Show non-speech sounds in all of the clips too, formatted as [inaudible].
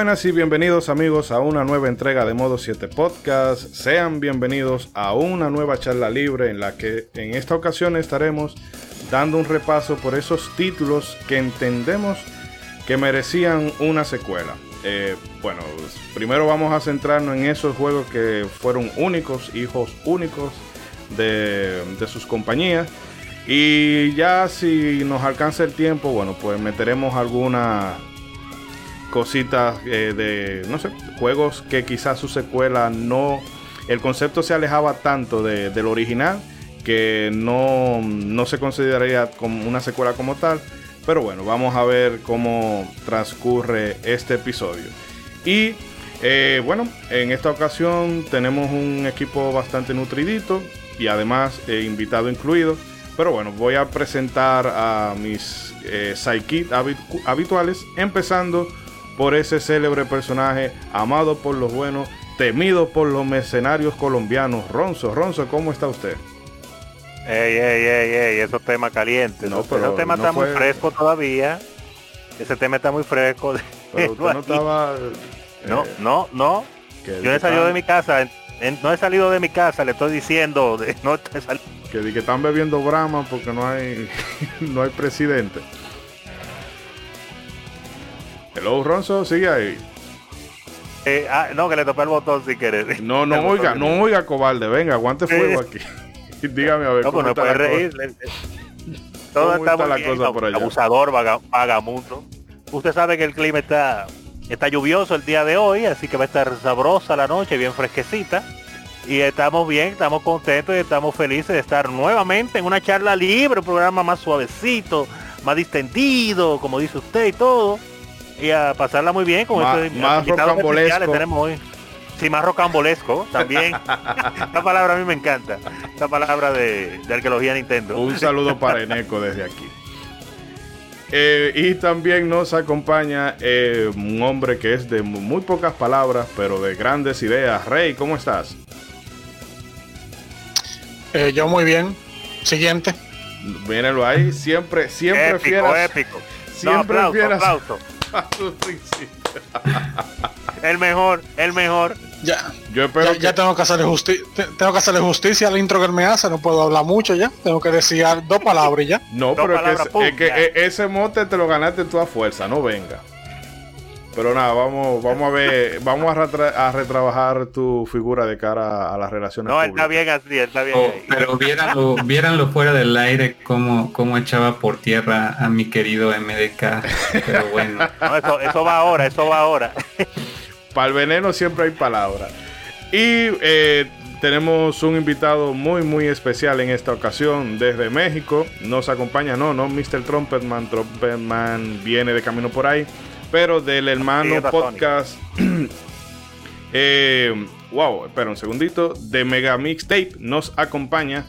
Buenas y bienvenidos amigos a una nueva entrega de Modo 7 Podcast. Sean bienvenidos a una nueva charla libre en la que en esta ocasión estaremos dando un repaso por esos títulos que entendemos que merecían una secuela. Eh, bueno, primero vamos a centrarnos en esos juegos que fueron únicos, hijos únicos de, de sus compañías. Y ya si nos alcanza el tiempo, bueno, pues meteremos alguna cositas eh, de, no sé, juegos que quizás su secuela no, el concepto se alejaba tanto de, del original que no, no se consideraría como una secuela como tal. Pero bueno, vamos a ver cómo transcurre este episodio. Y eh, bueno, en esta ocasión tenemos un equipo bastante nutridito y además eh, invitado incluido. Pero bueno, voy a presentar a mis eh, habituales, empezando por ese célebre personaje amado por los buenos, temido por los mercenarios colombianos. Ronzo, Ronzo, ¿cómo está usted? Ey, ey, ey, ey, esos temas calientes. No, pero ese tema está muy fresco todavía. Ese tema está muy fresco. [laughs] Pero usted no estaba... no, eh, no, no. Yo he salido de mi casa. no he salido de mi casa, le estoy diciendo. De, [laughs] no que, que están bebiendo Brahma porque no hay, [laughs] no hay presidente. Hello, Ronzo, sigue ahí. Eh, ah, no, que le topé el botón si quieres. No, no [laughs] oiga, no oiga, cobarde. Venga, aguante fuego aquí. [laughs] Dígame a ver. No, pues no puede reír. Todo está, la cosa por allá? Abusador, vagamundo. Usted sabe que el clima está, está lluvioso el día de hoy, así que va a estar sabrosa la noche, bien fresquecita. Y estamos bien, estamos contentos y estamos felices de estar nuevamente en una charla libre, un programa más suavecito, más distendido, como dice usted y todo y a pasarla muy bien con este más rocambolesco. tenemos hoy. Sí, más rocambolesco también. [laughs] Esta palabra a mí me encanta. Esta palabra de, arqueología Nintendo. Un saludo para Eneco desde aquí. Eh, y también nos acompaña eh, un hombre que es de muy pocas palabras, pero de grandes ideas. Rey, ¿cómo estás? Eh, yo muy bien. Siguiente. Mírenlo ahí, siempre, siempre épico, Épico. Siempre aplauso, el mejor, el mejor. Ya, yo espero ya, tengo que hacerle justicia, tengo que hacerle justicia al intro que él me hace, no puedo hablar mucho ya, tengo que decir dos palabras ya. No, pero es que, e, ese mote te lo ganaste tú a fuerza, no venga. Pero nada, vamos, vamos a ver, vamos a, retrabajar tu figura de cara a las relaciones. No, está bien así, está bien. Oh, pero viéranlo, fuera del aire cómo, cómo echaba por tierra a mi querido MDK. Pero bueno. [laughs] eso, va ahora, eso va ahora. [laughs] Para el veneno siempre hay palabras. Y eh, tenemos un invitado muy muy especial en esta ocasión desde México. Nos acompaña, no, no, Mr. Trumpetman. Trumpetman viene de camino por ahí pero del hermano podcast. [clears throat] eh, wow, espera un segundito. De Mega Mixtape nos acompaña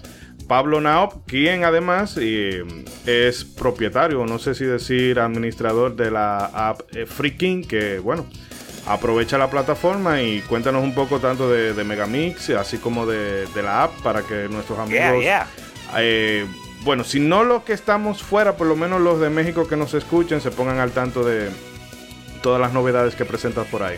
Pablo Naop, quien además eh, es propietario, no sé si decir administrador de la app eh, Freaking, que bueno, aprovecha la plataforma y cuéntanos un poco tanto de, de Megamix, así como de, la app para que nuestros amigos... Eh, bueno, si no los que estamos fuera, por lo menos los de México que nos escuchen, se pongan al tanto de, todas las novedades que presentas por ahí.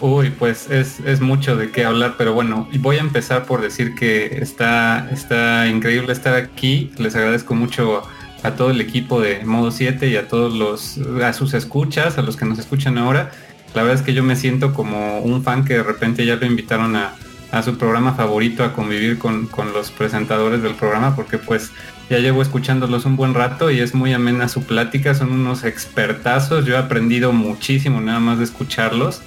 Uy, pues es, mucho de qué hablar, pero bueno, voy a empezar por decir que está, está increíble estar aquí. Les agradezco mucho a todo el equipo de Modo 7 y a todos los, a sus escuchas, a los que nos escuchan ahora. La verdad es que yo me siento como un fan que de repente ya lo invitaron a, a su programa favorito a convivir con, con, los presentadores del programa porque pues ya llevo escuchándolos un buen rato y es muy amena su plática, son unos expertazos, yo he aprendido muchísimo nada más de escucharlos.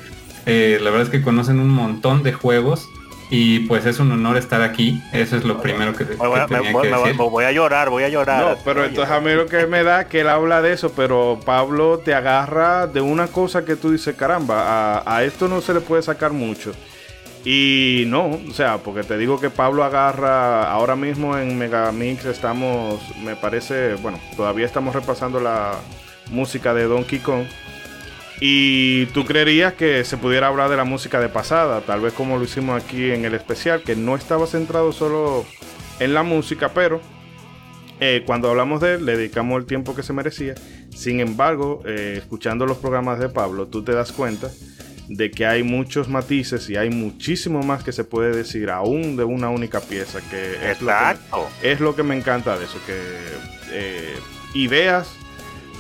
Eh, la verdad es que conocen un montón de juegos y pues es un honor estar aquí, eso es lo primero que, voy, que voy a llorar, voy a llorar. No, pero entonces a mí lo que me da que él habla de eso, pero Pablo te agarra de una cosa que tú dices, caramba, a esto no se le puede sacar mucho. Y no, o sea, porque te digo que Pablo agarra, ahora mismo en Megamix estamos, me parece, bueno, todavía estamos repasando la música de Donkey Kong. Y tú creerías que se pudiera hablar de la música de pasada, tal vez como lo hicimos aquí en el especial, que no estaba centrado solo en la música, pero eh, cuando hablamos de él, le dedicamos el tiempo que se merecía. Sin embargo, eh, escuchando los programas de Pablo, tú te das cuenta de que hay muchos matices y hay muchísimo más que se puede decir aún de una única pieza, que es, lo que, es lo que me encanta de eso, que eh, ideas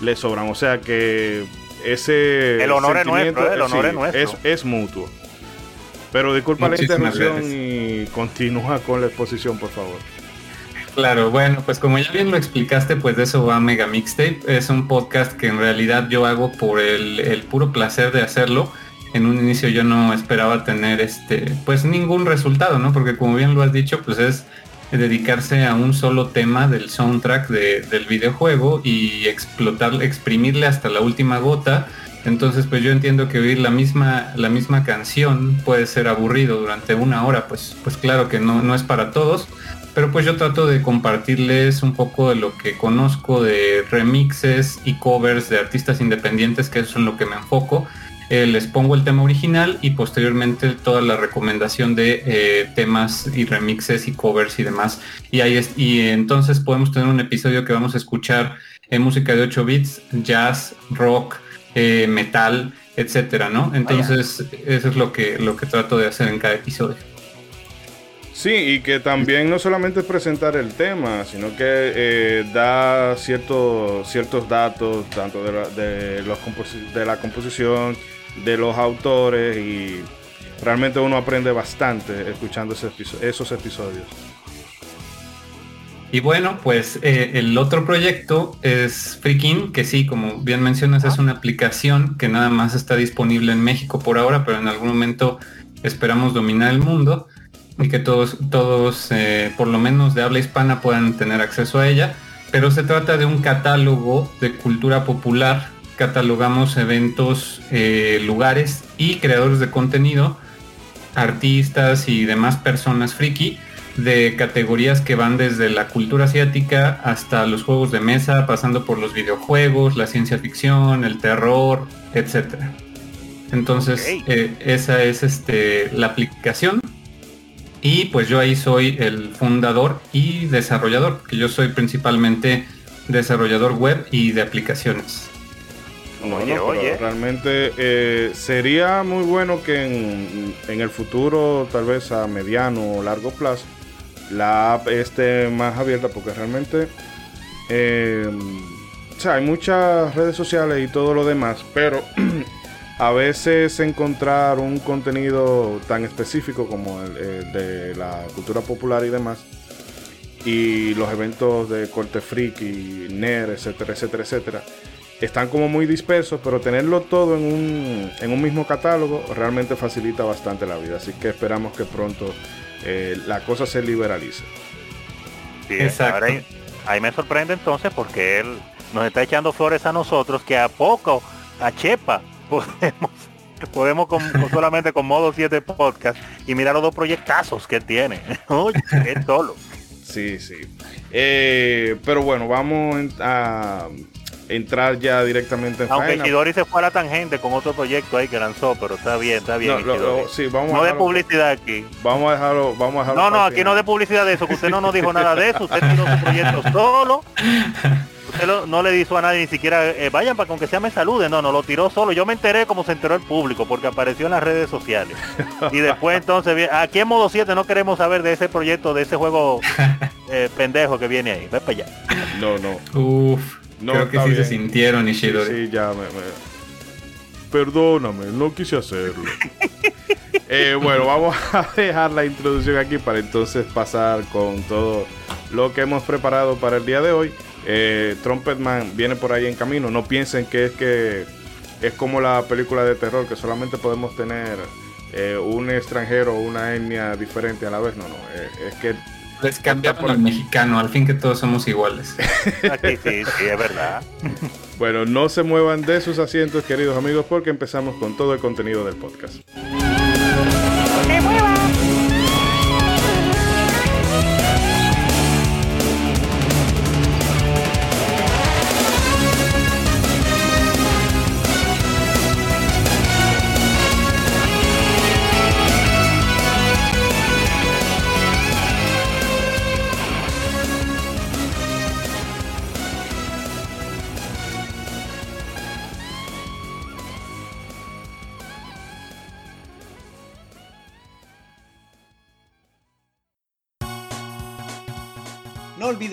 le sobran, o sea que ese... El honor es nuestro, el honor es nuestro. Es, mutuo. Pero disculpa la interrupción y continúa con la exposición, por favor. Claro, bueno, pues como ya bien lo explicaste, pues de eso va Mega Mixtape. Es un podcast que en realidad yo hago por el, el puro placer de hacerlo en un inicio yo no esperaba tener este, pues ningún resultado, ¿no? Porque como bien lo has dicho, pues es dedicarse a un solo tema del soundtrack del videojuego y explotar, exprimirle hasta la última gota. Entonces, pues yo entiendo que oír la misma, la misma canción puede ser aburrido durante una hora, pues, pues claro que no, no es para todos. Pero pues yo trato de compartirles un poco de lo que conozco de remixes y covers de artistas independientes, que eso es en lo que me enfoco eh, les pongo el tema original y posteriormente toda la recomendación de eh, temas y remixes y covers y demás. Y ahí es, y entonces podemos tener un episodio que vamos a escuchar en música de 8 bits, jazz, rock, eh, metal, etcétera, ¿no? Entonces, eso es lo que, lo que trato de hacer en cada episodio. Sí, y que también no solamente es presentar el tema, sino que da ciertos, ciertos datos, tanto de de, los de la composición, de los autores y realmente uno aprende bastante escuchando esos episodios. Y bueno, pues eh, el otro proyecto es Freaking, que sí, como bien mencionas, es una aplicación que nada más está disponible en México por ahora, pero en algún momento esperamos dominar el mundo y que todos, todos eh, por lo menos de habla hispana, puedan tener acceso a ella. Pero se trata de un catálogo de cultura popular catalogamos eventos, eh, lugares y creadores de contenido, artistas y demás personas friki de categorías que van desde la cultura asiática hasta los juegos de mesa, pasando por los videojuegos, la ciencia ficción, el terror, etcétera. Entonces, eh, esa es este, la aplicación. Y pues yo ahí soy el fundador y desarrollador, que yo soy principalmente desarrollador web y de aplicaciones. Oye, realmente eh, sería muy bueno que en, el futuro, tal vez a mediano o largo plazo, la app esté más abierta porque realmente eh, hay muchas redes sociales y todo lo demás, pero [clears throat] a veces encontrar un contenido tan específico como el, de la cultura popular y demás, y los eventos de corte freak y nerd, etcétera, etcétera, etcétera, están como muy dispersos, pero tenerlo todo en un, en un mismo catálogo realmente facilita bastante la vida. Así que esperamos que pronto eh, la cosa se liberalice. Exacto. ahí, me sorprende entonces porque él nos está echando flores a nosotros que a poco, a Chepa, [laughs] podemos, podemos con, [laughs] solamente con modo 7 podcast y mirar los dos proyectazos que tiene. [laughs] Oye, es solo. Sí, sí. Eh, pero bueno, vamos a entrar ya directamente en Aunque Chidori se fue a la tangente con otro proyecto ahí que lanzó, pero está bien, está bien. No, de publicidad aquí. Vamos a dejarlo, vamos a dejarlo No, no, aquí no de publicidad de eso, que usted no nos dijo nada de eso, usted tiró su proyecto [laughs] solo. Usted no le dijo a nadie ni siquiera, eh, vayan para con que sea me saluden, no, no, lo tiró solo. Yo me enteré como se enteró el público, porque apareció en las redes sociales. Y después entonces, aquí en modo 7 no queremos saber de ese proyecto, de ese juego [laughs] eh, pendejo que viene ahí. Ve para allá. No, no. Uf. No, Creo que sí se sintieron, Ishidori. Sí, ya me, Perdóname, no quise hacerlo. [laughs] Eh, bueno, vamos a dejar la introducción aquí para entonces pasar con todo lo que hemos preparado para el día de hoy. Eh, Trumpetman viene por ahí en camino. No piensen que es que es como la película de terror, que solamente podemos tener eh, un extranjero o una etnia diferente a la vez. No, no. es que les cambiaron al mexicano, al fin que todos somos iguales. sí, sí, sí, es verdad. Bueno, no se muevan de sus asientos, queridos amigos, porque empezamos con todo el contenido del podcast.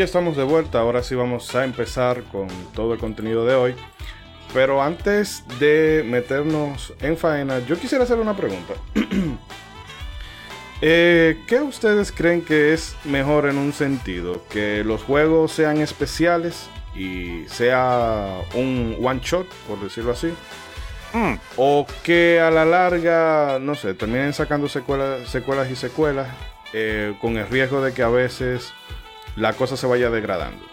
Ya estamos de vuelta, ahora sí vamos a empezar con todo el contenido de hoy. Pero antes de meternos en faena, yo quisiera hacer una pregunta. [clears throat] Eh, ¿Qué ustedes creen que es mejor en un sentido? ¿Que los juegos sean especiales y sea un one shot, por decirlo así? Hmm. ¿O que a la larga, no sé, terminen sacando secuelas, secuelas y secuelas eh, con el riesgo de que a veces la cosa se vaya degradando.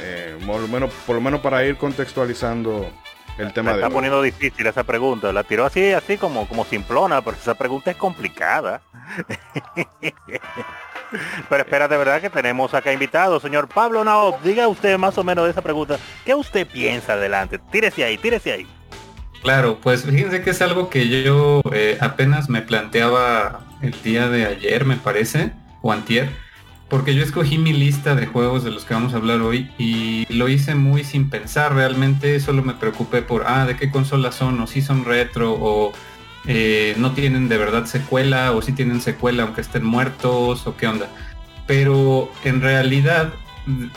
Eh, por, lo menos, por lo menos para ir contextualizando el tema de. Está poniendo difícil esa pregunta. La tiró así, así como, como simplona, pero esa pregunta es complicada. [laughs] pero espera, de verdad que tenemos acá invitado, señor Pablo Nao. Diga usted más o menos de esa pregunta. ¿Qué usted piensa adelante? Tírese ahí, tírese ahí. Claro, pues fíjense que es algo que yo eh, apenas me planteaba el día de ayer, me parece, o antier porque yo escogí mi lista de juegos de los que vamos a hablar hoy y lo hice muy sin pensar. Realmente, solo me preocupé por, ah, de qué consolas son, o si son retro, o eh, no tienen de verdad secuela, o si tienen secuela aunque estén muertos, o qué onda. Pero en realidad,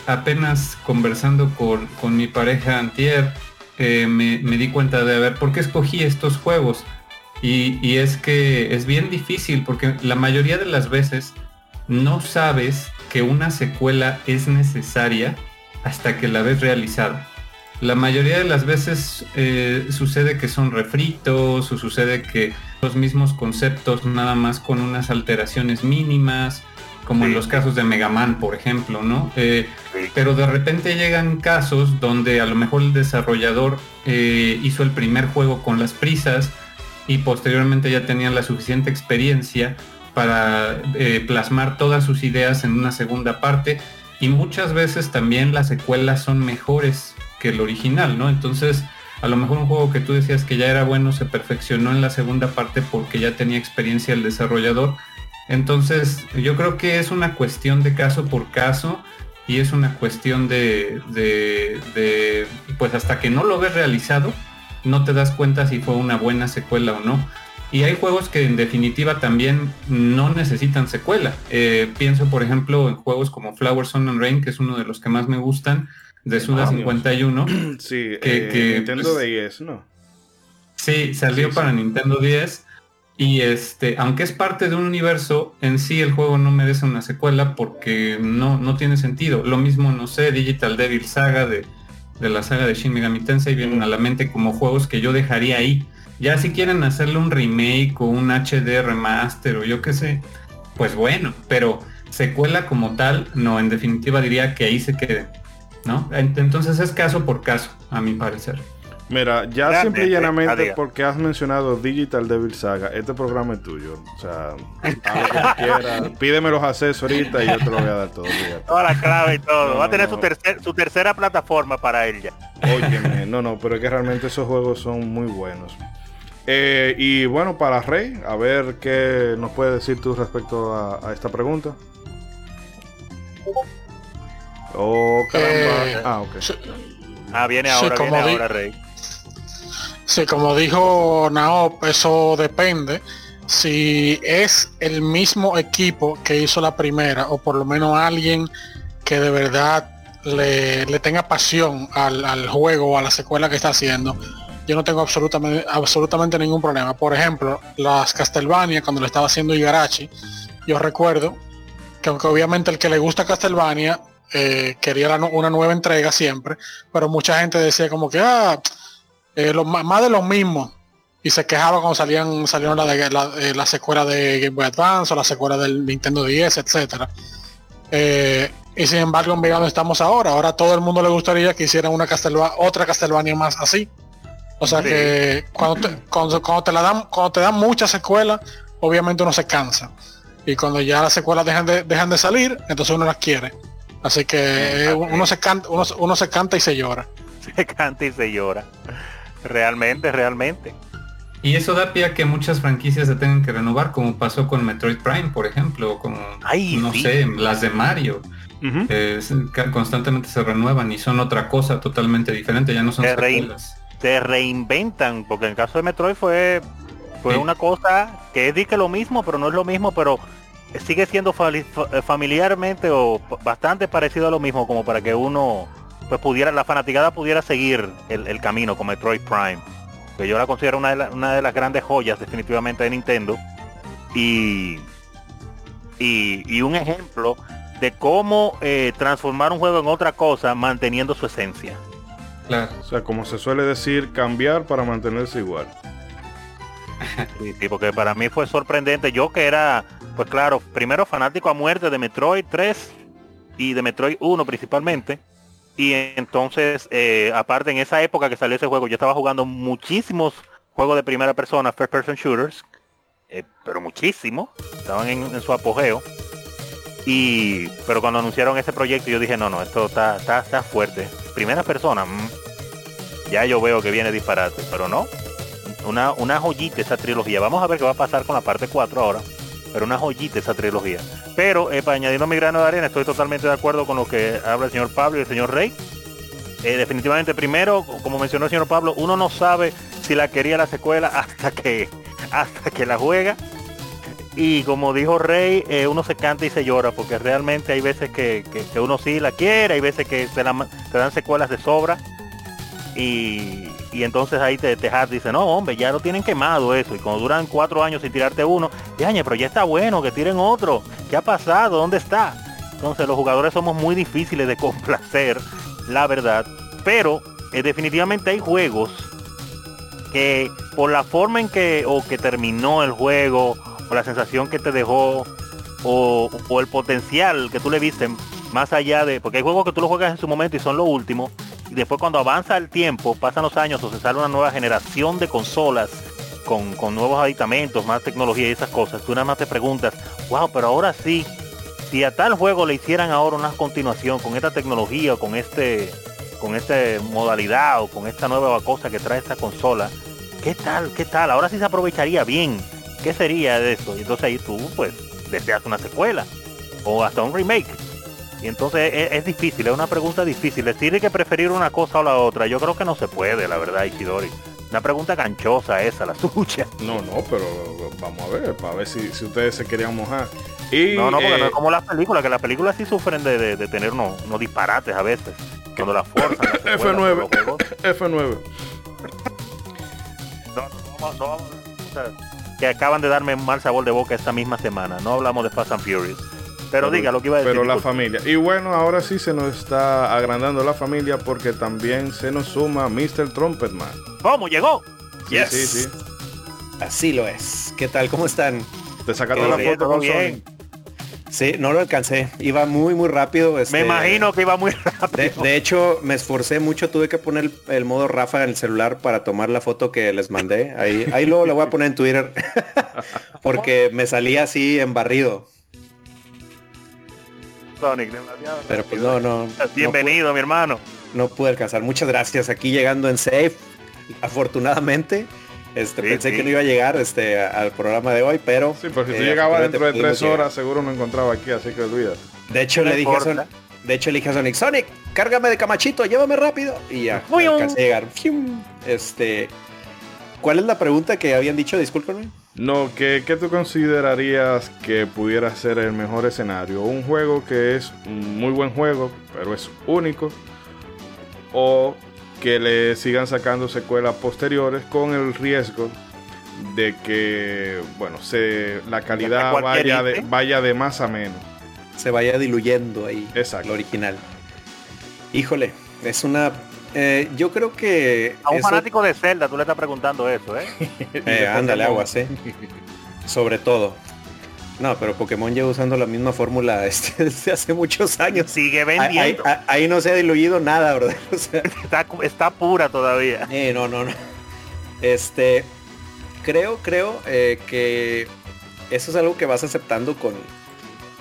apenas conversando con, mi pareja Antier, eh, me, di cuenta de, a ver, ¿por qué escogí estos juegos? Y es que es bien difícil, porque la mayoría de las veces, no sabes que una secuela es necesaria hasta que la ves realizada. La mayoría de las veces eh, sucede que son refritos o sucede que los mismos conceptos nada más con unas alteraciones mínimas, como en los casos de Mega Man, por ejemplo, ¿no? Eh, pero de repente llegan casos donde a lo mejor el desarrollador eh, hizo el primer juego con las prisas y posteriormente ya tenía la suficiente experiencia para eh, plasmar todas sus ideas en una segunda parte y muchas veces también las secuelas son mejores que el original, ¿no? Entonces, a lo mejor un juego que tú decías que ya era bueno se perfeccionó en la segunda parte porque ya tenía experiencia el desarrollador. Entonces, yo creo que es una cuestión de caso por caso y es una cuestión de, de, de pues hasta que no lo ves realizado, no te das cuenta si fue una buena secuela o no. Y hay juegos que en definitiva también no necesitan secuela. Eh, pienso, por ejemplo, en juegos como Flower, Sun and Rain, que es uno de los que más me gustan, de Suda 51. [clears throat] Sí, que, eh, Nintendo 10, pues, ¿no? Sí, salió para Nintendo 10. Y este, aunque es parte de un universo, en sí el juego no merece una secuela porque no, no tiene sentido. Lo mismo, no sé, Digital Devil Saga de, de la saga de Shin Megami Tensei vienen a la mente como juegos que yo dejaría ahí ya si quieren hacerle un remake o un HD remaster o yo qué sé, pues bueno, pero secuela como tal, no, en definitiva diría que ahí se quede, ¿no? Entonces es caso por caso, a mi parecer. Mira, ya simple y llanamente porque has mencionado Digital Devil Saga, este programa es tuyo. O sea, [laughs] pídeme los accesos ahorita y yo te lo voy a dar todo. Toda la clave y todo. Va a tener su, su tercera plataforma para él ya. Óyeme, no, no, pero es que realmente esos juegos son muy buenos. Eh, y bueno, para Rey, a ver qué nos puede decir tú respecto a, esta pregunta. Oh, caramba. Eh, ah, ok. ah, viene ahora, viene ahora, Rey. Sí, como dijo Nao, eso depende. Si es el mismo equipo que hizo la primera, o por lo menos alguien que de verdad le, tenga pasión al, al juego o a la secuela que está haciendo, yo no tengo absolutamente, absolutamente ningún problema. Por ejemplo, las Castlevania, cuando lo estaba haciendo Igarashi, yo recuerdo que aunque obviamente el que le gusta Castlevania eh, quería una nueva entrega siempre, pero mucha gente decía como que, ah, eh, más de lo mismo. Y se quejaba cuando salían salieron la, de, eh, la, secuela de Game Boy Advance o la secuela del Nintendo 10, etcétera. y sin embargo, en donde estamos ahora. Ahora todo el mundo le gustaría que hicieran una otra Castlevania más así. O sea que cuando te, cuando, te la dan, cuando te dan muchas secuelas, obviamente uno se cansa. Y cuando ya las secuelas dejan de, dejan de salir, entonces uno las quiere. Así que uno se canta, uno, se canta y se llora. [laughs] Se canta y se llora. Realmente, realmente. Y eso da pie a que muchas franquicias se tengan que renovar, como pasó con Metroid Prime, por ejemplo, como no sé, las de Mario. constantemente se renuevan y son otra cosa totalmente diferente, ya no son se, se reinventan, porque en el caso de Metroid fue fue una cosa que es que lo mismo, pero no es lo mismo, pero sigue siendo familiarmente o bastante parecido a lo mismo como para que uno pues pudiera, la fanaticada pudiera seguir el, camino como Metroid Prime. Que yo la considero una de, una de, las grandes joyas definitivamente de Nintendo. Y, y, un ejemplo de cómo eh, transformar un juego en otra cosa manteniendo su esencia. Claro. O sea, como se suele decir, cambiar para mantenerse igual. [laughs] Sí, porque para mí fue sorprendente. Yo que era, pues claro, primero fanático a muerte de Metroid 3 y de Metroid 1 principalmente. Y entonces, eh, aparte en esa época que salió ese juego, yo estaba jugando muchísimos juegos de primera persona, first person shooters, eh, pero muchísimo, estaban en, su apogeo. Y, pero cuando anunciaron ese proyecto yo dije, no, no, esto está, está, fuerte. Primera persona, mm, ya yo veo que viene disparate, pero no, una, una joyita esa trilogía. Vamos a ver qué va a pasar con la parte 4 ahora. Pero una joyita esa trilogía. Pero eh, para añadiendo mi grano de arena, estoy totalmente de acuerdo con lo que habla el señor Pablo y el señor Rey. Eh, definitivamente, primero, como mencionó el señor Pablo, uno no sabe si la quería la secuela hasta que, hasta que la juega. Y como dijo Rey, eh, uno se canta y se llora, porque realmente hay veces que, uno sí la quiere, hay veces que se, te dan secuelas de sobra. Y, y entonces ahí te, te dice, no hombre, ya lo tienen quemado eso. Y cuando duran cuatro años sin tirarte uno, ya, pero ya está bueno, que tiren otro. ¿Qué ha pasado? ¿Dónde está? Entonces los jugadores somos muy difíciles de [laughs] complacer, la verdad. Pero eh, definitivamente hay juegos que por la forma en que o que terminó el juego, la sensación que te dejó, o, el potencial que tú le viste, más allá de, porque hay juegos que tú lo juegas en su momento y son lo último, y después cuando avanza el tiempo, pasan los años o se sale una nueva generación de consolas con, nuevos aditamentos, más tecnología y esas cosas, tú nada más te preguntas, wow, pero ahora sí, si a tal juego le hicieran ahora una continuación con esta tecnología o con este con esta modalidad o con esta nueva cosa que trae esta consola, ¿qué tal? ¿Qué tal? Ahora sí se aprovecharía bien. ¿Qué sería de eso? Y entonces ahí tú pues deseas una secuela o hasta un remake. Y entonces es, difícil, es una pregunta difícil. Decir que preferir una cosa o la otra, yo creo que no se puede, la verdad, Isidori. Una pregunta ganchosa esa, la [laughs] suya. No, no, pero vamos a ver, para ver si, si ustedes se querían mojar. Y, no, no, porque no es eh, como las películas, que las películas sí sufren de, tener unos, disparates a veces. Cuando la fuerza F9. F9. No, no, no, que acaban de darme un mal sabor de boca esta misma semana. No hablamos de Fast and Furious. Pero, diga lo que iba a decir. Pero la familia. Y bueno, ahora sí se nos está agrandando la familia porque también se nos suma Mr. Trumpetman. ¿Cómo llegó? Sí, sí, sí. Así lo es. ¿Qué tal? ¿Cómo están? Te sacaste la foto con bien. Sí, no lo alcancé. Iba muy, muy rápido. Este, me imagino que iba muy [laughs] rápido. De, hecho, me esforcé mucho. Tuve que poner el, modo Rafa en el celular para tomar la foto que les mandé. Ahí, ahí luego la voy a poner en Twitter. [laughs] Porque me salía así en barrido. Pero pues no, no. Bienvenido, mi hermano. No pude alcanzar. Muchas gracias. Aquí llegando en safe. Afortunadamente. Este, pensé que no iba a llegar este, al programa de hoy, pero... Sí, porque si tú eh, llegabas dentro de tres horas, seguro me encontraba aquí, así que olvida. De hecho, le dije a Sonic, de hecho, le dije a Sonic, Sonic, cárgame de camachito, llévame rápido. Y ya, [laughs] alcancé a llegar. Este, ¿Cuál es la pregunta que habían dicho? Discúlpenme. No, ¿qué, ¿qué, tú considerarías que pudiera ser el mejor escenario? ¿Un juego que es un muy buen juego, pero es único? ¿O que le sigan sacando secuelas posteriores con el riesgo de que, bueno, se, la calidad vaya de, vaya de más a menos? se vaya diluyendo ahí. Exacto. Lo original. Híjole, es una eh, yo creo que... A un fanático de Zelda, tú le estás preguntando eso, ¿eh? [laughs] eh ándale, aguas, ¿eh? [laughs] Sobre todo. No, pero Pokémon lleva usando la misma fórmula [laughs] este, desde hace muchos años. Sigue vendiendo. Ahí, no se ha diluido nada, ¿verdad? [laughs] está, pura todavía. Eh, no, no, no. Este, creo, creo eh, que eso es algo que vas aceptando con,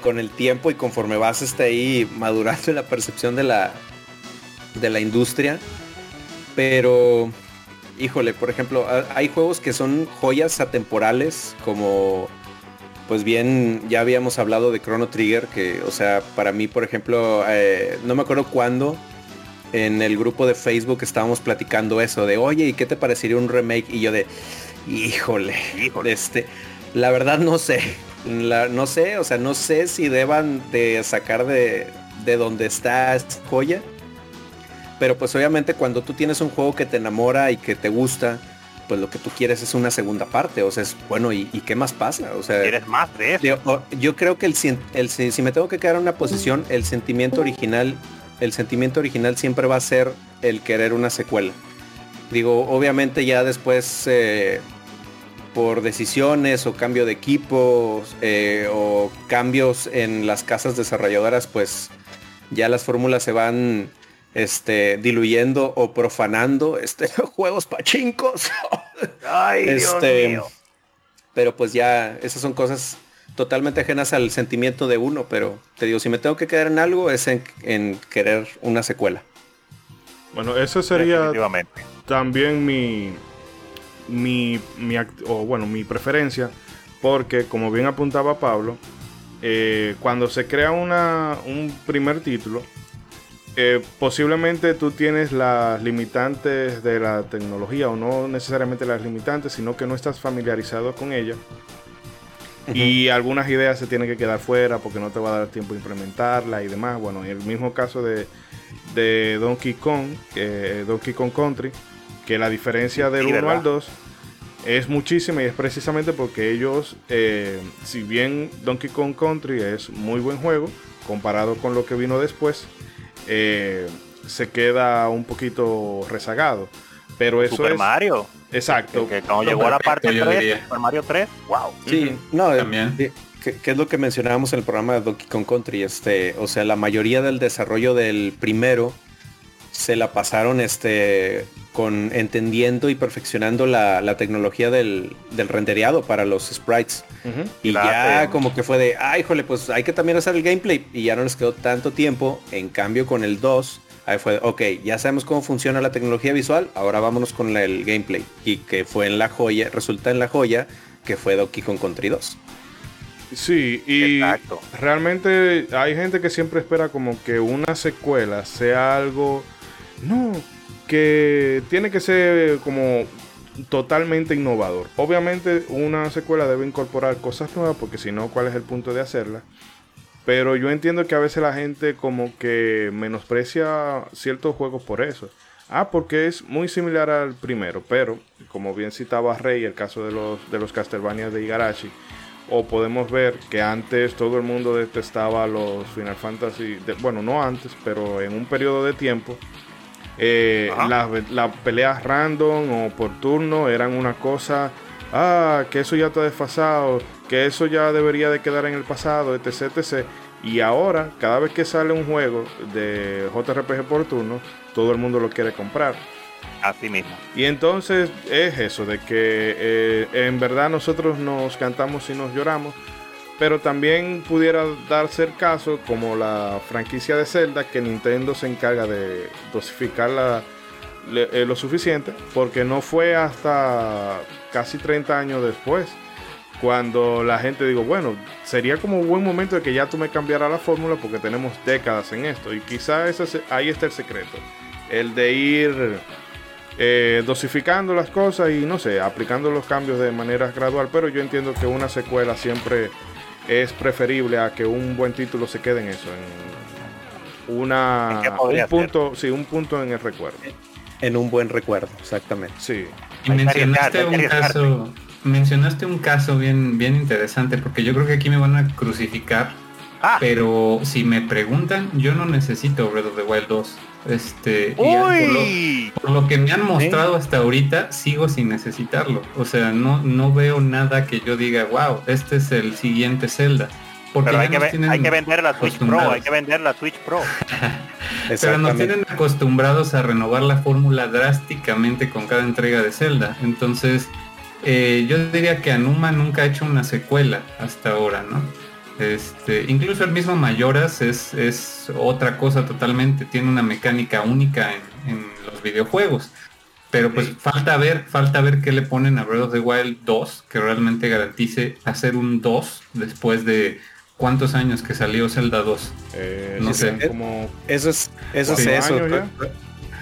con el tiempo y conforme vas este, ahí madurando la percepción de la, de la industria. Pero, híjole, por ejemplo, hay juegos que son joyas atemporales, como, pues bien, ya habíamos hablado de Chrono Trigger, que, o sea, para mí, por ejemplo, eh, no me acuerdo cuándo, en el grupo de Facebook estábamos platicando eso, de, oye, ¿y qué te parecería un remake? Y yo de, híjole, híjole, este, la verdad no sé. no sé, o sea, no sé si deban de sacar de, de donde está esta joya pero pues obviamente cuando tú tienes un juego que te enamora y que te gusta, pues lo que tú quieres es una segunda parte. O sea, es bueno, ¿y, qué más pasa? O sea, ¿Quieres más de eso? Yo, creo que el, el, si me tengo que quedar en una posición, el sentimiento original, el sentimiento original siempre va a ser el querer una secuela. Digo, obviamente ya después eh, por decisiones o cambio de equipos eh, o cambios en las casas desarrolladoras, pues ya las fórmulas se van este, diluyendo o profanando este, [laughs] juegos pachincos. Ay, este, mío. Pero pues ya, esas son cosas totalmente ajenas al sentimiento de uno, pero te digo, si me tengo que quedar en algo es en, querer una secuela. Bueno, eso sería también mi, mi, mi o bueno, mi preferencia, porque como bien apuntaba Pablo, eh, cuando se crea una, un primer título, eh, posiblemente tú tienes las limitantes de la tecnología o no necesariamente las limitantes, sino que no estás familiarizado con ella. Y algunas ideas se tienen que quedar fuera porque no te va a dar tiempo de implementarla y demás. Bueno, en el mismo caso de, Donkey Kong, Donkey Kong Country, que la diferencia del 1 al 2 es muchísima y es precisamente porque ellos, eh, si bien Donkey Kong Country es muy buen juego, comparado con lo que vino después, eh, se queda un poquito rezagado. Pero eso Super Mario. Exacto. Que, cuando llegó a la parte 3, Super Mario 3, wow. Sí, no, también. que, es lo que mencionábamos en el programa de Donkey Kong Country, este, o sea, la mayoría del desarrollo del primero se la pasaron este con entendiendo y perfeccionando la, tecnología del, del, rendereado para los sprites. Y ya como que fue de, ay, híjole, pues hay que también hacer el gameplay. Y ya no les quedó tanto tiempo. En cambio con el 2, ahí fue, de, ok, ya sabemos cómo funciona la tecnología visual, ahora vámonos con el gameplay. Y que fue en la joya, resulta en la joya que fue Donkey Kong Country 2. Sí, y realmente hay gente que siempre espera como que una secuela sea algo... No, que tiene que ser como totalmente innovador. Obviamente una secuela debe incorporar cosas nuevas porque si no, ¿cuál es el punto de hacerla? Pero yo entiendo que a veces la gente como que menosprecia ciertos juegos por eso. Ah, porque es muy similar al primero, pero como bien citaba Rey, el caso de los, de los Castlevania de Igarashi, o podemos ver que antes todo el mundo detestaba los Final Fantasy, bueno, no antes, pero en un periodo de tiempo eh, las, peleas random o por turno eran una cosa, ah, que eso ya está desfasado, que eso ya debería de quedar en el pasado, etc, etc. Y ahora, cada vez que sale un juego de JRPG por turno, todo el mundo lo quiere comprar. Así mismo. Y entonces es eso, de que eh, en verdad nosotros nos cantamos y nos lloramos, pero también pudiera darse el caso, como la franquicia de Zelda, que Nintendo se encarga de dosificarla eh, lo suficiente, porque no fue hasta casi 30 años después cuando la gente digo, bueno, sería como un buen momento de que ya tú me cambiaras la fórmula porque tenemos décadas en esto. Y quizás ahí está el secreto. El de ir eh, dosificando las cosas y no sé, aplicando los cambios de manera gradual. Pero yo entiendo que una secuela siempre es preferible a que un buen título se quede en eso, en una un punto, sí, un punto en el recuerdo. En un buen recuerdo, exactamente. Sí. Y mencionaste un caso, mencionaste un caso bien, bien interesante, porque yo creo que aquí me van a crucificar Ah. Pero si me preguntan, yo no necesito Breath of the Wild 2. Este, y por, lo, que me han mostrado hasta ahorita, sigo sin necesitarlo. O sea, no, no veo nada que yo diga, wow, este es el siguiente Zelda. Porque hay que, hay que, vender la Switch Pro, hay que vender la Switch Pro. [laughs] Pero nos tienen acostumbrados a renovar la fórmula drásticamente con cada entrega de Zelda. Entonces, eh, yo diría que Anuma nunca ha hecho una secuela hasta ahora, ¿no? Este, incluso el mismo Mayoras es, es otra cosa totalmente, tiene una mecánica única en, los videojuegos. Pero pues falta ver, falta ver qué le ponen a Breath of the Wild 2, que realmente garantice hacer un 2 después de cuántos años que salió Zelda 2. Eh, no sé. Como eso es, eso es eso.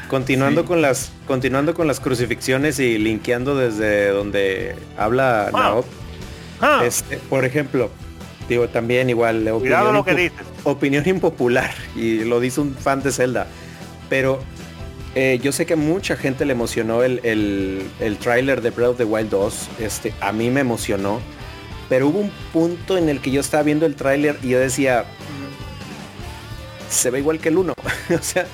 Continuando con las, continuando con las crucifixiones y linkeando desde donde habla ah. Ah. Este, por ejemplo, Digo, también igual. Opinión lo que dices. Opinión impopular. Y lo dice un fan de Zelda. Pero eh, yo sé que mucha gente le emocionó el, el, el tráiler de Breath of the Wild 2. Este, a mí me emocionó. Pero hubo un punto en el que yo estaba viendo el tráiler y yo decía, se ve igual que el 1. [laughs] o sea,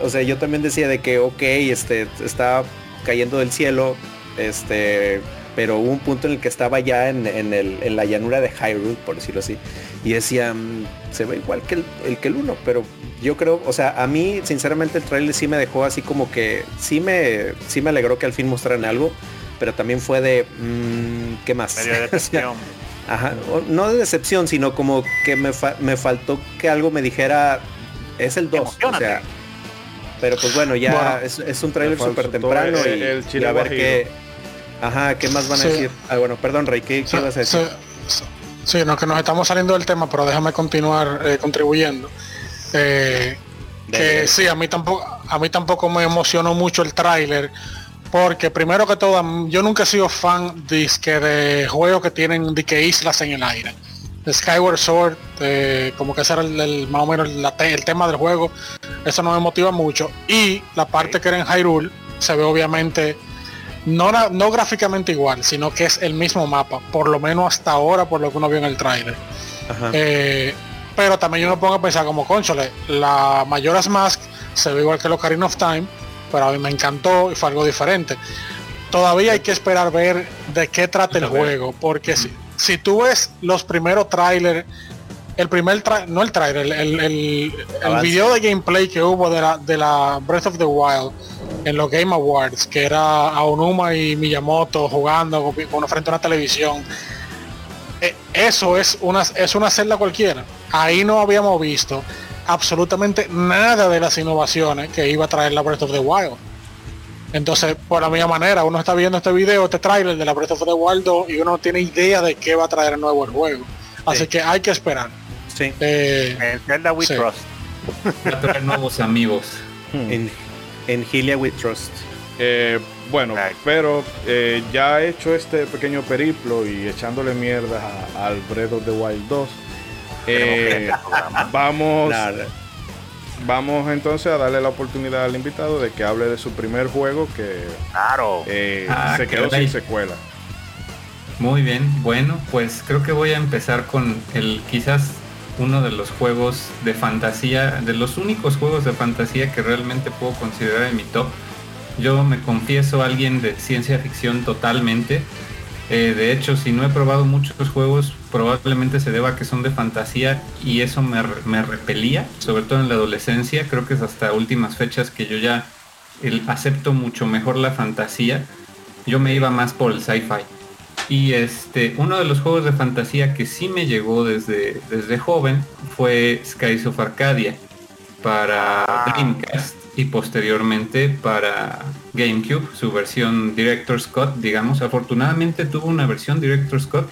o sea, yo también decía de que, ok, este, está cayendo del cielo, este, pero hubo un punto en el que estaba ya en, en, la llanura de Hyrule, por decirlo así, y decía, mm, se ve igual que el, que el uno, pero yo creo, o sea, a mí sinceramente el trailer sí me dejó así como que, sí me, sí me alegró que al fin mostraran algo, pero también fue de, mm, ¿qué más? de [laughs] decepción. Ajá, no de decepción, sino como que me, me faltó que algo me dijera, es el 2, o sea, pero pues bueno, ya es, un trailer súper temprano y, a ver qué Ajá, ¿qué más van a decir? Ah, bueno, perdón, Rey, ¿qué, sí, a decir? Sí, no, que nos estamos saliendo del tema, pero déjame continuar eh, contribuyendo. Eh, que sí, a mí tampoco, a mí tampoco me emocionó mucho el tráiler, porque primero que todo, yo nunca he sido fan disque de juegos que tienen de islas en el aire. Skyward Sword, como que ese era el, más o menos el tema del juego, eso no me motiva mucho. Y la parte que era en Hyrule, se ve obviamente no, no gráficamente igual, sino que es el mismo mapa, por lo menos hasta ahora, por lo que uno vio en el trailer. Eh, pero también yo me pongo a pensar como conchole, la Mayoras Mask se ve igual que los Ocarina of Time, pero a mí me encantó y fue algo diferente. Todavía hay que esperar ver de qué trata el juego, porque si, si tú ves los primeros trailers, el primer no el trailer, el, el, el, video de gameplay que hubo de la, de la Breath of the Wild, en los Game Awards, que era Aonuma y Miyamoto jugando con, frente a una televisión. Eh, eso es una, es una celda cualquiera. Ahí no habíamos visto absolutamente nada de las innovaciones que iba a traer la Breath of the Wild. Entonces, por la misma manera, uno está viendo este video, este trailer de la Breath of the Wild 2 y uno no tiene idea de qué va a traer nuevo el juego. Así que hay que esperar. Sí. Eh, Zelda We Trust. Va a traer nuevos amigos. Hmm en Gilia We Trust. Eh, bueno, pero eh, ya hecho este pequeño periplo y echándole mierda al Breath of the Wild 2, eh, vamos, vamos entonces a darle la oportunidad al invitado de que hable de su primer juego que claro. Ah, se quedó sin secuela. Muy bien, bueno, pues creo que voy a empezar con el quizás uno de los juegos de fantasía, de los únicos juegos de fantasía que realmente puedo considerar en mi top. Yo me confieso alguien de ciencia ficción totalmente. Eh, de hecho, si no he probado muchos juegos, probablemente se deba a que son de fantasía y eso me, me repelía, sobre todo en la adolescencia. Creo que es hasta últimas fechas que yo ya acepto mucho mejor la fantasía. Yo me iba más por el sci-fi. Y este, uno de los juegos de fantasía que sí me llegó desde, desde joven fue Skies of Arcadia para ah. Dreamcast y posteriormente para GameCube, su versión Director Scott, digamos. Afortunadamente tuvo una versión Director Scott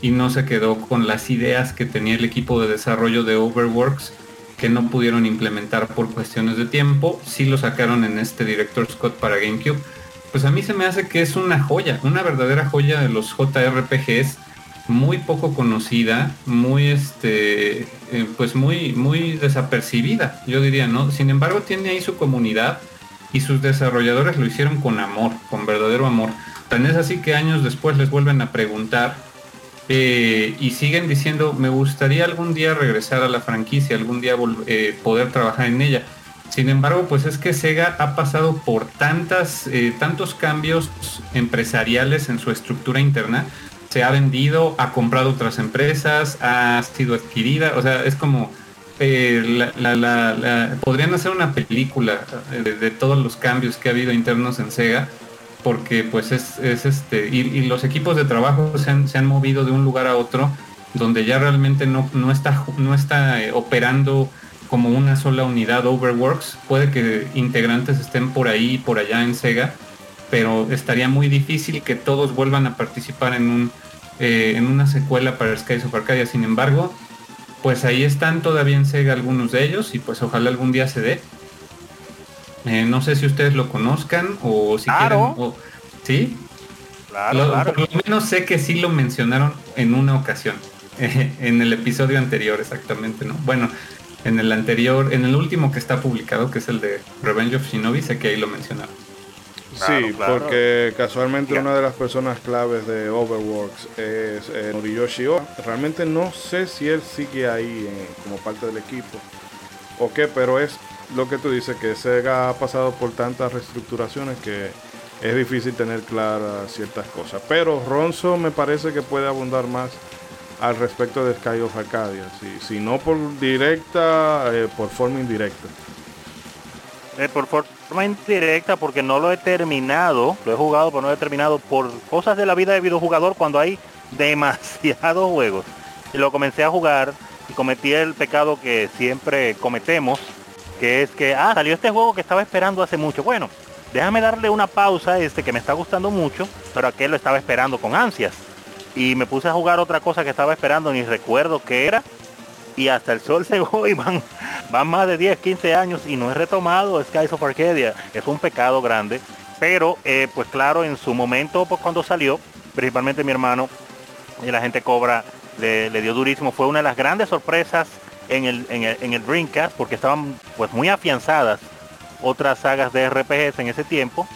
y no se quedó con las ideas que tenía el equipo de desarrollo de Overworks que no pudieron implementar por cuestiones de tiempo. Sí lo sacaron en este Director Scott para GameCube pues a mí se me hace que es una joya, una verdadera joya de los JRPGs, muy poco conocida, muy este, eh, pues muy, muy desapercibida, yo diría, ¿no? Sin embargo, tiene ahí su comunidad y sus desarrolladores lo hicieron con amor, con verdadero amor. Tan es así que años después les vuelven a preguntar eh, y siguen diciendo, me gustaría algún día regresar a la franquicia, algún día eh, poder trabajar en ella. Sin embargo, pues es que Sega ha pasado por tantas, eh, tantos cambios empresariales en su estructura interna. Se ha vendido, ha comprado otras empresas, ha sido adquirida. O sea, es como podrían hacer una película de, todos los cambios que ha habido internos en Sega porque pues es, este, y, los equipos de trabajo se han, movido de un lugar a otro donde ya realmente no, no está, no está eh, operando como una sola unidad Overworks. Puede que integrantes estén por ahí y por allá en Sega, pero estaría muy difícil que todos vuelvan a participar en, un, eh, en una secuela para Skies of Arcadia. Sin embargo, pues ahí están todavía en Sega algunos de ellos y pues ojalá algún día se dé. Eh, no sé si ustedes lo conozcan o si quieren. ¿Sí? Claro, Por lo menos sé que sí lo mencionaron en una ocasión. [laughs] en el episodio anterior, exactamente, ¿no? Bueno, en el anterior, en el último que está publicado, que es el de Revenge of Shinobi, sé que ahí lo mencionaron. sí, porque casualmente una de las personas claves de Overworks es eh, Noriyoshi Realmente no sé si él sigue ahí como parte del equipo o qué, pero es lo que tú dices, que Sega ha pasado por tantas reestructuraciones que es difícil tener claras ciertas cosas. Pero Ronzo me parece que puede abundar más al respecto de Sky of Arcadia. Si, no por directa, eh, por forma indirecta. Eh, por forma indirecta porque no lo he terminado, lo he jugado pero no lo he terminado por cosas de la vida de videojugador cuando hay [laughs] demasiados juegos. Y lo comencé a jugar y cometí el pecado que siempre cometemos que es que, ah, salió este juego que estaba esperando hace mucho. Bueno, déjame darle una pausa este que me está gustando mucho, pero aquel lo estaba esperando con ansias. Y me puse a jugar otra cosa que estaba esperando, ni recuerdo qué era. Y hasta el sol [laughs] se y van, van más de 10, 15 años y no he retomado Skies of Arcadia. Es un pecado grande. Pero, eh, pues claro, en su momento, pues cuando salió, principalmente mi hermano y la gente cobra, le, le dio durísimo. Fue una de las grandes sorpresas en el, en el, Dreamcast porque estaban pues muy afianzadas otras sagas de RPGs en ese tiempo.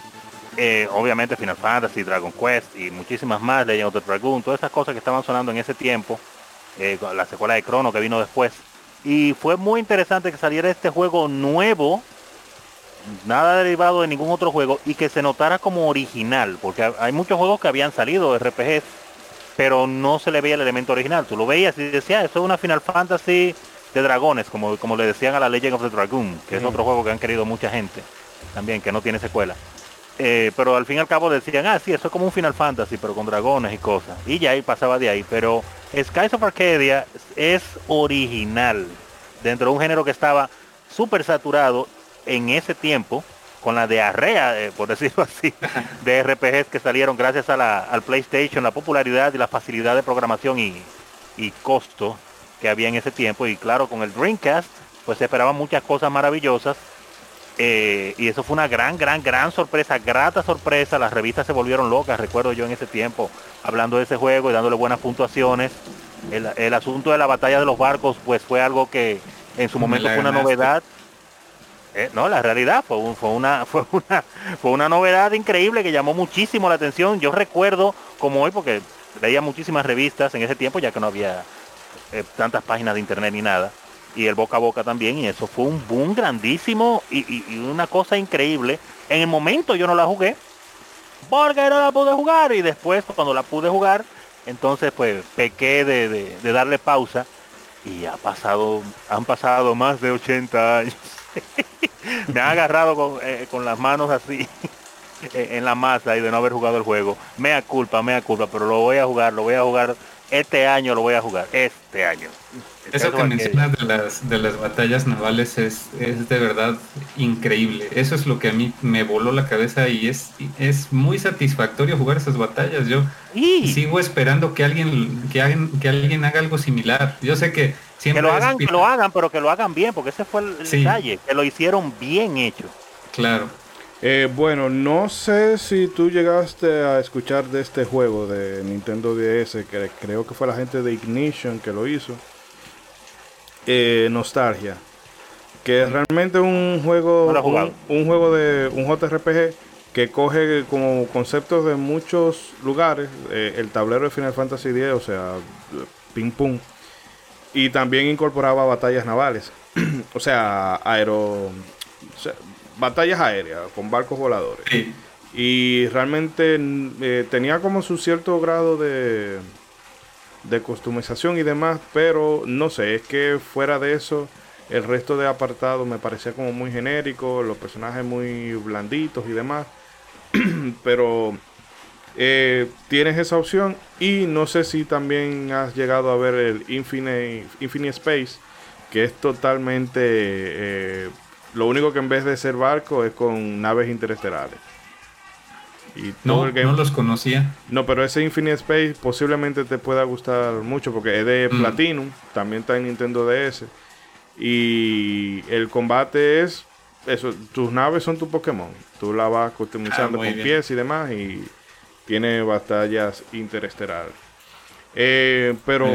Eh, obviamente Final Fantasy, Dragon Quest y muchísimas más, Legend of the Dragoon, todas esas cosas que estaban sonando en ese tiempo, eh, la secuela de Chrono que vino después. Y fue muy interesante que saliera este juego nuevo, nada derivado de ningún otro juego, y que se notara como original, porque hay muchos juegos que habían salido de RPGs, pero no se le veía el elemento original. Tú lo veías y decías, ah, eso es una Final Fantasy de dragones, como, como le decían a la Legend of the Dragoon, que es otro juego que han querido mucha gente, también, que no tiene secuela. Eh, pero al fin y al cabo decían, ah, sí, eso es como un Final Fantasy, pero con dragones y cosas. Y ya ahí pasaba de ahí. Pero Skies of Arcadia es original, dentro de un género que estaba súper saturado en ese tiempo, con la diarrea, eh, por [laughs] decirlo así, de RPGs que salieron gracias a la, al PlayStation, la popularidad y la facilidad de programación y, y costo que había en ese tiempo. Y claro, con el Dreamcast, pues se esperaban muchas cosas maravillosas. Eh, y eso fue una gran, gran, gran sorpresa, grata sorpresa. Las revistas se volvieron locas, recuerdo yo en ese tiempo, hablando de ese juego y dándole buenas puntuaciones. El, asunto de la batalla de los barcos, pues fue algo que en su momento fue una novedad. Eh, no, la realidad fue, fue, una, [laughs] fue, una, fue una novedad increíble que llamó muchísimo la atención. Yo recuerdo como hoy, porque leía muchísimas revistas en ese tiempo, ya que no había eh, tantas páginas de internet ni nada. Y el boca a boca también. Y eso fue un boom grandísimo y, una cosa increíble. En el momento yo no la jugué. Porque no la pude jugar. Y después cuando la pude jugar, entonces pues pequé de, darle pausa. Y ha pasado, han pasado más de 80 años. [laughs] Me han agarrado con, eh, con las manos así [laughs] en la masa y de no haber jugado el juego. Mea culpa, mea culpa, pero lo voy a jugar, lo voy a jugar este año lo voy a jugar, este año. Eso que mencionas de las, de las batallas navales es, es de verdad increíble. Eso es lo que a mí me voló la cabeza y es, es muy satisfactorio jugar esas batallas. Yo sigo esperando que alguien, que, hagan, que alguien haga algo similar. Yo sé que siempre... Que lo hagan, que lo hagan, pero que lo hagan bien, porque ese fue el detalle, que lo hicieron bien hecho. Claro. Eh, bueno, no sé si tú llegaste a escuchar de este juego de Nintendo DS, que creo que fue la gente de Ignition que lo hizo. Eh, Nostalgia. Que es realmente un juego, un, juego de un JRPG que coge como conceptos de muchos lugares, eh, el tablero de Final Fantasy X, o sea, ping pong, y también incorporaba batallas navales, [clears throat] o sea, aero, batallas aéreas con barcos voladores. Y realmente eh, tenía como su cierto grado de, de customización y demás, pero no sé, es que fuera de eso, el resto de apartados me parecía como muy genérico, los personajes muy blanditos y demás. [clears throat] pero eh, tienes esa opción y no sé si también has llegado a ver el Infinite, Infinite Space, que es totalmente... Eh, lo único que en vez de ser barco es con naves interestelares. Y no, no los conocía. No, pero ese Infinite Space posiblemente te pueda gustar mucho porque es de mm. Platinum, también está en Nintendo DS. Y el combate es eso, tus naves son tu Pokémon. Tú la vas customizando ah, con pies y demás y tiene batallas interestelares. Eh, pero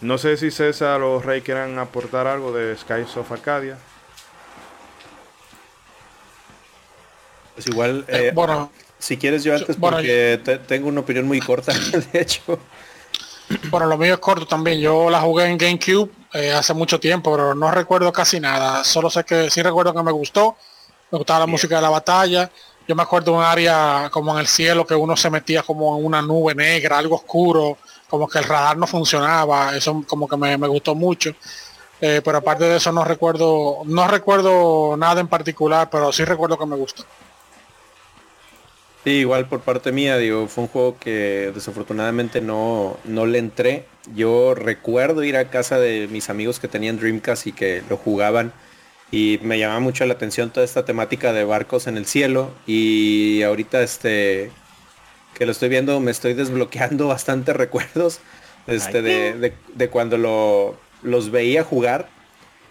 no sé si César o Rey quieran aportar algo de Skies of Arcadia. Pues igual, eh, bueno, si quieres yo antes, porque tengo una opinión muy corta, [laughs] de hecho. Bueno, lo mío es corto también. Yo la jugué en GameCube eh, hace mucho tiempo, pero no recuerdo casi nada. Solo sé que sí recuerdo que me gustó. Me gustaba la música de la batalla. Yo me acuerdo de un área como en el cielo que uno se metía como en una nube negra, algo oscuro, como que el radar no funcionaba. Eso como que me, gustó mucho. Eh, pero aparte de eso no recuerdo, no recuerdo nada en particular, pero sí recuerdo que me gustó. Sí, igual por parte mía, digo, fue un juego que desafortunadamente no, no le entré. Yo recuerdo ir a casa de mis amigos que tenían Dreamcast y que lo jugaban y me llamaba mucho la atención toda esta temática de barcos en el cielo y ahorita este que lo estoy viendo me estoy desbloqueando [laughs] bastantes recuerdos este, de, de, cuando lo, los veía jugar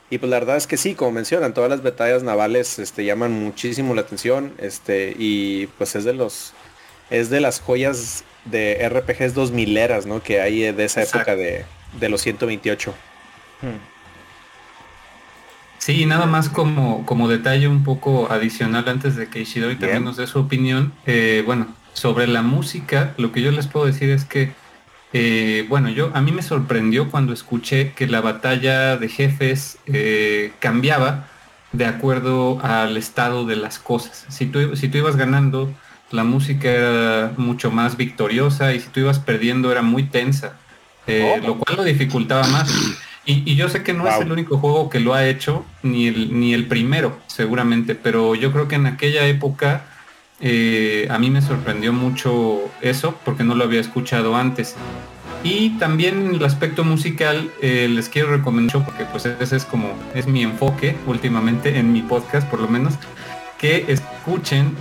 y pues la verdad es que sí, como mencionan, todas las batallas navales este, llaman muchísimo la atención. Este, y pues es de los. Es de las joyas de RPGs 2000 eras, ¿no? Que hay de esa época de, los 128. Hmm. Sí, nada más como, como detalle un poco adicional antes de que Ishidori también nos dé su opinión. Eh, bueno, sobre la música, lo que yo les puedo decir es que eh, bueno, yo a mí me sorprendió cuando escuché que la batalla de jefes eh, cambiaba de acuerdo al estado de las cosas. Si tú, si tú ibas ganando, la música era mucho más victoriosa y si tú ibas perdiendo era muy tensa, eh, lo cual lo dificultaba más. Y, yo sé que no es el único juego que lo ha hecho, ni el, ni el primero, seguramente, pero yo creo que en aquella época eh, a mí me sorprendió mucho eso porque no lo había escuchado antes. Y también en el aspecto musical eh, les quiero recomendar porque pues ese es como es mi enfoque últimamente en mi podcast por lo menos que escuchen.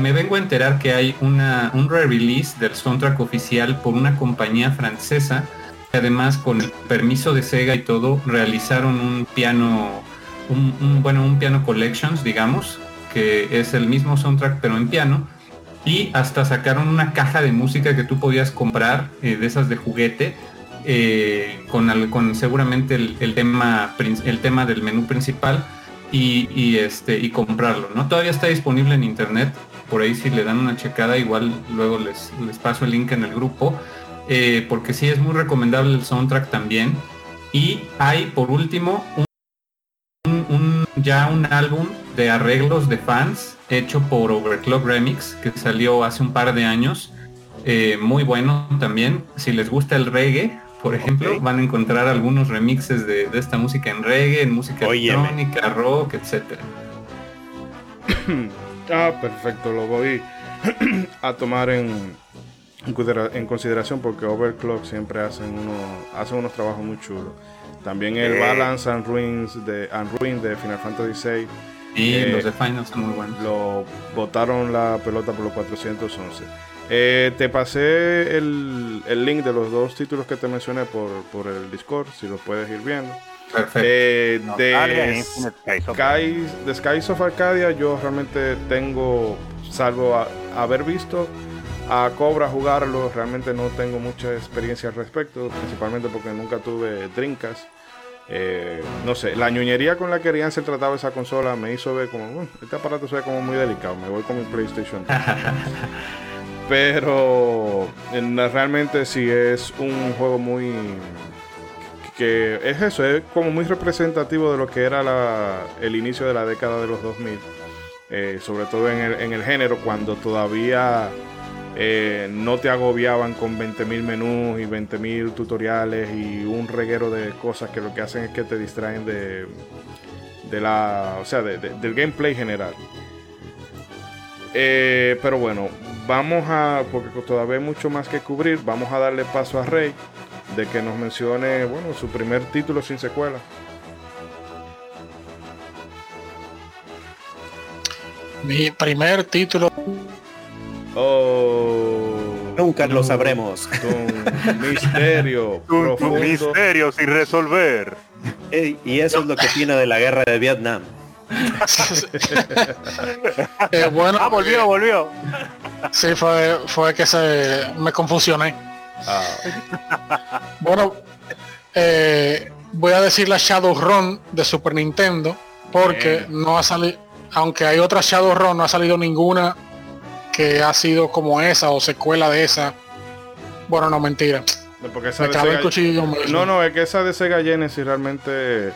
Me vengo a enterar que hay una, un re-release del soundtrack oficial por una compañía francesa que además con el permiso de Sega y todo realizaron un piano, un bueno, un piano collections digamos que es el mismo soundtrack pero en piano. Y hasta sacaron una caja de música que tú podías comprar eh, de esas de juguete eh, con, con seguramente el, tema, el tema del menú principal y, este, y comprarlo. ¿no? Todavía está disponible en internet, por ahí si le dan una checada, igual luego les, les paso el link en el grupo, eh, porque sí es muy recomendable el soundtrack también. Y hay por último un, ya un álbum de arreglos de fans hecho por Overclock Remix que salió hace un par de años. Eh, muy bueno también. Si les gusta el reggae, por ejemplo, van a encontrar algunos remixes de, esta música en reggae, en música electrónica, rock, etcétera. [clears throat] ah, perfecto, lo voy [clears throat] a tomar en, en consideración porque Overclock siempre hacen uno, hacen unos trabajos muy chulos. También el eh. Balance and Ruins de and Ruin de Final Fantasy VI y eh, los de Final son muy buenos. Lo botaron la pelota por los 411. Eh, te pasé el, el, link de los dos títulos que te mencioné por, por el Discord, si los puedes ir viendo. Perfecto. Eh, de, Skies, de Skies of Arcadia yo realmente tengo, salvo haber visto a Cobra jugarlo, realmente no tengo mucha experiencia al respecto, principalmente porque nunca tuve Drinkas. eh, no sé, la ñuñería con la que querían ser tratado esa consola me hizo ver como, este aparato se ve como muy delicado, me voy con mi PlayStation. [laughs] Pero realmente sí es un juego muy... que es eso, es como muy representativo de lo que era el inicio de la década de los 2000. Eh, sobre todo en el, en el género, cuando todavía eh, no te agobiaban con 20.000 menús y 20.000 tutoriales y un reguero de cosas que lo que hacen es que te distraen de, de la, o sea, del gameplay general. Eh, pero bueno, vamos a, porque todavía hay mucho más que cubrir, vamos a darle paso a Rey de que nos mencione, bueno, su primer título sin secuela. Mi primer título Oh. Nunca lo sabremos. Un misterio. [laughs] un, misterio sin resolver. y eso es lo que tiene de la guerra de Vietnam. [laughs] Eh, bueno, ah, volvió, volvió. Sí, fue, fue que se me confusioné. Ah. Bueno, eh, voy a decir la Shadowrun de Super Nintendo porque no ha salido, aunque hay otra Shadowrun, no ha salido ninguna que ha sido como esa o secuela de esa. Bueno, no, mentira. no, no, es que esa de Sega Genesis realmente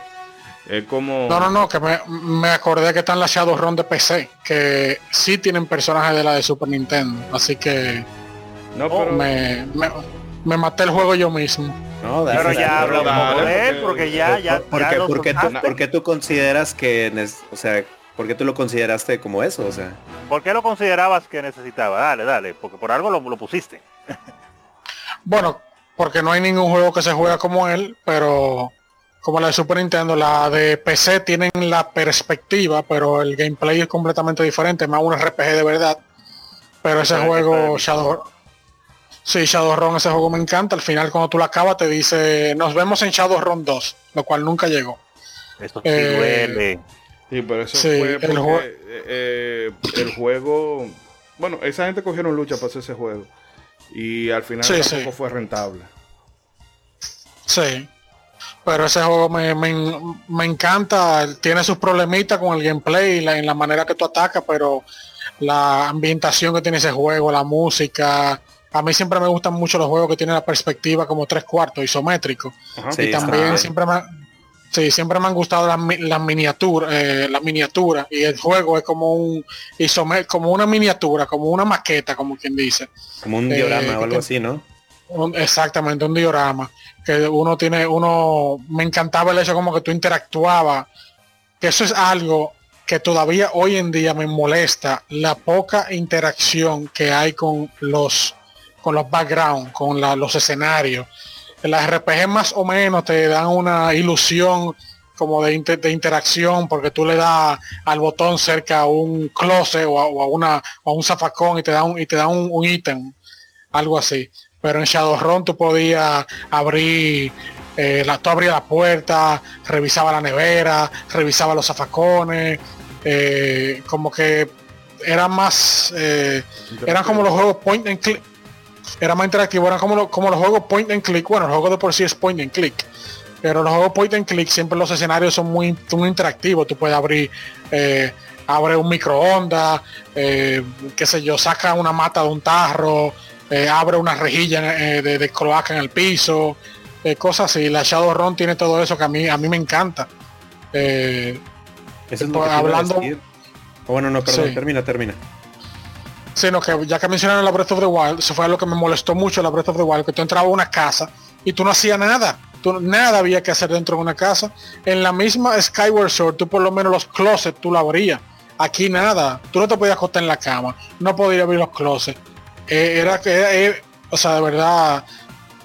es como... No, no, no, que me, acordé que están las Shadowrun de PC, que sí tienen personajes de la de Super Nintendo, así que... No, pero... me, me, maté el juego yo mismo. No, pero ya hablamos de él, porque ya, ya, porque, porque, tú, porque tú consideras que, o sea, ¿Por qué tú lo consideraste como eso? O sea. ¿Por qué lo considerabas que necesitaba? Dale, dale, porque por algo lo, lo pusiste. bueno, porque no hay ningún juego que se juega como él, pero como la de Super Nintendo, la de PC tienen la perspectiva, pero el gameplay es completamente diferente, más un RPG de verdad. Pero ese juego, Shadow... Sí, Shadowrun, ese juego me encanta. Al final cuando tú lo acabas te dice, nos vemos en Shadowrun 2, lo cual nunca llegó. Esto sí eh, duele. Sí, pero eso fue porque el, eh, el, juego. Bueno, esa gente cogieron lucha para hacer ese juego. Y al final tampoco fue rentable. Sí. Pero ese juego me, encanta. Tiene sus problemitas con el gameplay y la, en la manera que tú atacas, pero la ambientación que tiene ese juego, la música. A mí siempre me gustan mucho los juegos que tienen la perspectiva como tres cuartos, isométrico. y también siempre me, Sí, siempre me han gustado las, miniaturas, eh, las miniaturas y el juego es como un isomer, como una miniatura, como una maqueta, como quien dice. Como un diorama eh, o algo así, ¿no? exactamente, un diorama. Que uno tiene, uno, me encantaba el hecho como que tú interactuabas, que eso es algo que todavía hoy en día me molesta, la poca interacción que hay con los, con los backgrounds, con los escenarios las RPG más o menos te dan una ilusión como de, de, interacción porque tú le das al botón cerca a un closet o a, una a un zafacón y te da un y te da un, ítem algo así. Pero en Shadowrun tú podías abrir eh, la, tú abrías la puerta revisaba la nevera revisaba los zafacones eh, como que era más eh, eran como los juegos point and click era más interactivo, eran como, como los juegos point and click, bueno, el juego de por sí es point and click, pero los juegos point and click siempre los escenarios son muy, muy interactivos, tú puedes abrir, eh, abre un microondas, eh, qué sé yo, saca una mata de un tarro, eh, abre una rejilla de, cloaca en el piso, cosas así, la Shadowrun tiene todo eso que a mí, a mí me encanta. eso es lo hablando... bueno, no, perdón, termina, termina sino que ya que mencionaron la Breath of the Wild, eso fue lo que me molestó mucho la Breath of the Wild, que tú entrabas a una casa y tú no hacías nada. Tú, nada había que hacer dentro de una casa. En la misma Skyward Sword, tú por lo menos los closets tú lo abrías. Aquí nada. Tú no te podías acostar en la cama. No podías abrir los closets. Eh, era que, eh, o sea, de verdad,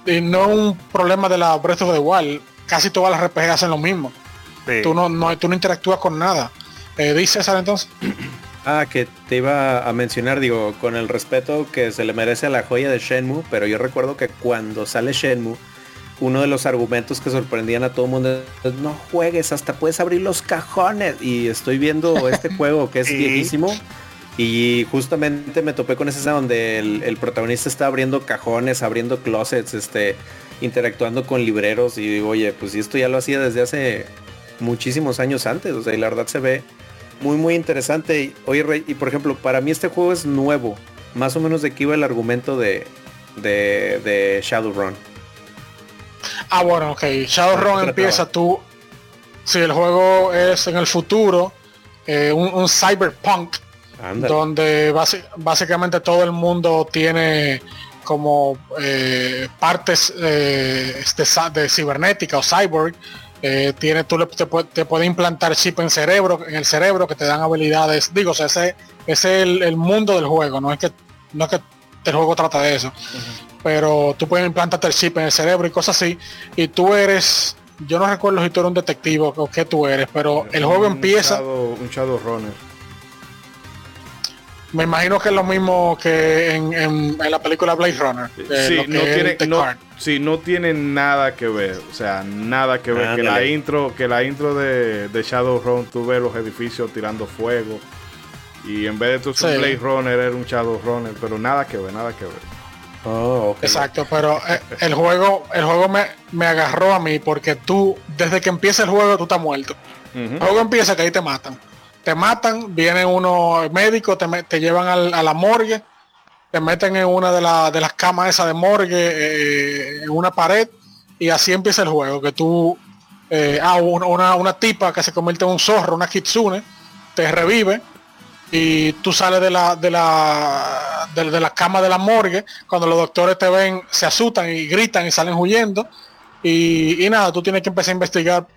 y no un problema de la Breath of the Wild. Casi todas las RPG hacen lo mismo. Tú, no, no, tú no interactúas con nada. Eh, ¿Dice César entonces? Ah, que te iba a mencionar, digo, con el respeto que se le merece a la joya de Shenmue, pero yo recuerdo que cuando sale Shenmue, uno de los argumentos que sorprendían a todo el mundo es no juegues, hasta puedes abrir los cajones. Y estoy viendo este [laughs] juego que es viejísimo. Y justamente me topé con esa escena donde el, protagonista está abriendo cajones, abriendo closets, este. interactuando con libreros y digo, oye, pues esto ya lo hacía desde hace muchísimos años antes, o sea, y la verdad se ve muy, muy interesante. Y, oye, Rey, y por ejemplo, para mí este juego es nuevo, más o menos de qué iba el argumento de, de, de Shadowrun. Ah, bueno, ok. Shadowrun empieza tú. Si el juego es en el futuro, eh, un, cyberpunk, donde básicamente todo el mundo tiene como eh, partes eh, de, cibernética o cyborg. Tiene, tú te, te puede implantar chip en cerebro, en el cerebro que te dan habilidades. Digo, ese, ese es el, mundo del juego, no es que no es que el juego trata de eso. Pero tú puedes implantarte el chip en el cerebro y cosas así. Y tú eres, yo no recuerdo si tú eres un detective o qué tú eres, pero el juego empieza. un Shadow Runner. Me imagino que es lo mismo que en, la película Blade Runner. Sí, no tiene, no, sí, no tiene nada que ver. O sea, nada que ver. que la intro, que la intro de, de Shadowrun, tú ves los edificios tirando fuego. Y en vez de tu Blade Runner era un Shadow Runner, pero nada que ver, nada que ver. Oh, Exacto, pero eh, el juego, el juego me, me, agarró a mí porque tú, desde que empieza el juego, tú estás muerto. El juego empieza que ahí te matan. Te matan, vienen unos médicos, te, te llevan a la morgue, te meten en una de, de las camas esas de morgue, eh, en una pared, y así empieza el juego, que tú, eh, ah, una, una tipa que se convierte en un zorro, una kitsune, te revive, y tú sales de la de la de, la cama de la morgue cuando los doctores te ven se asustan y gritan y salen huyendo y, nada tú tienes que empezar a investigar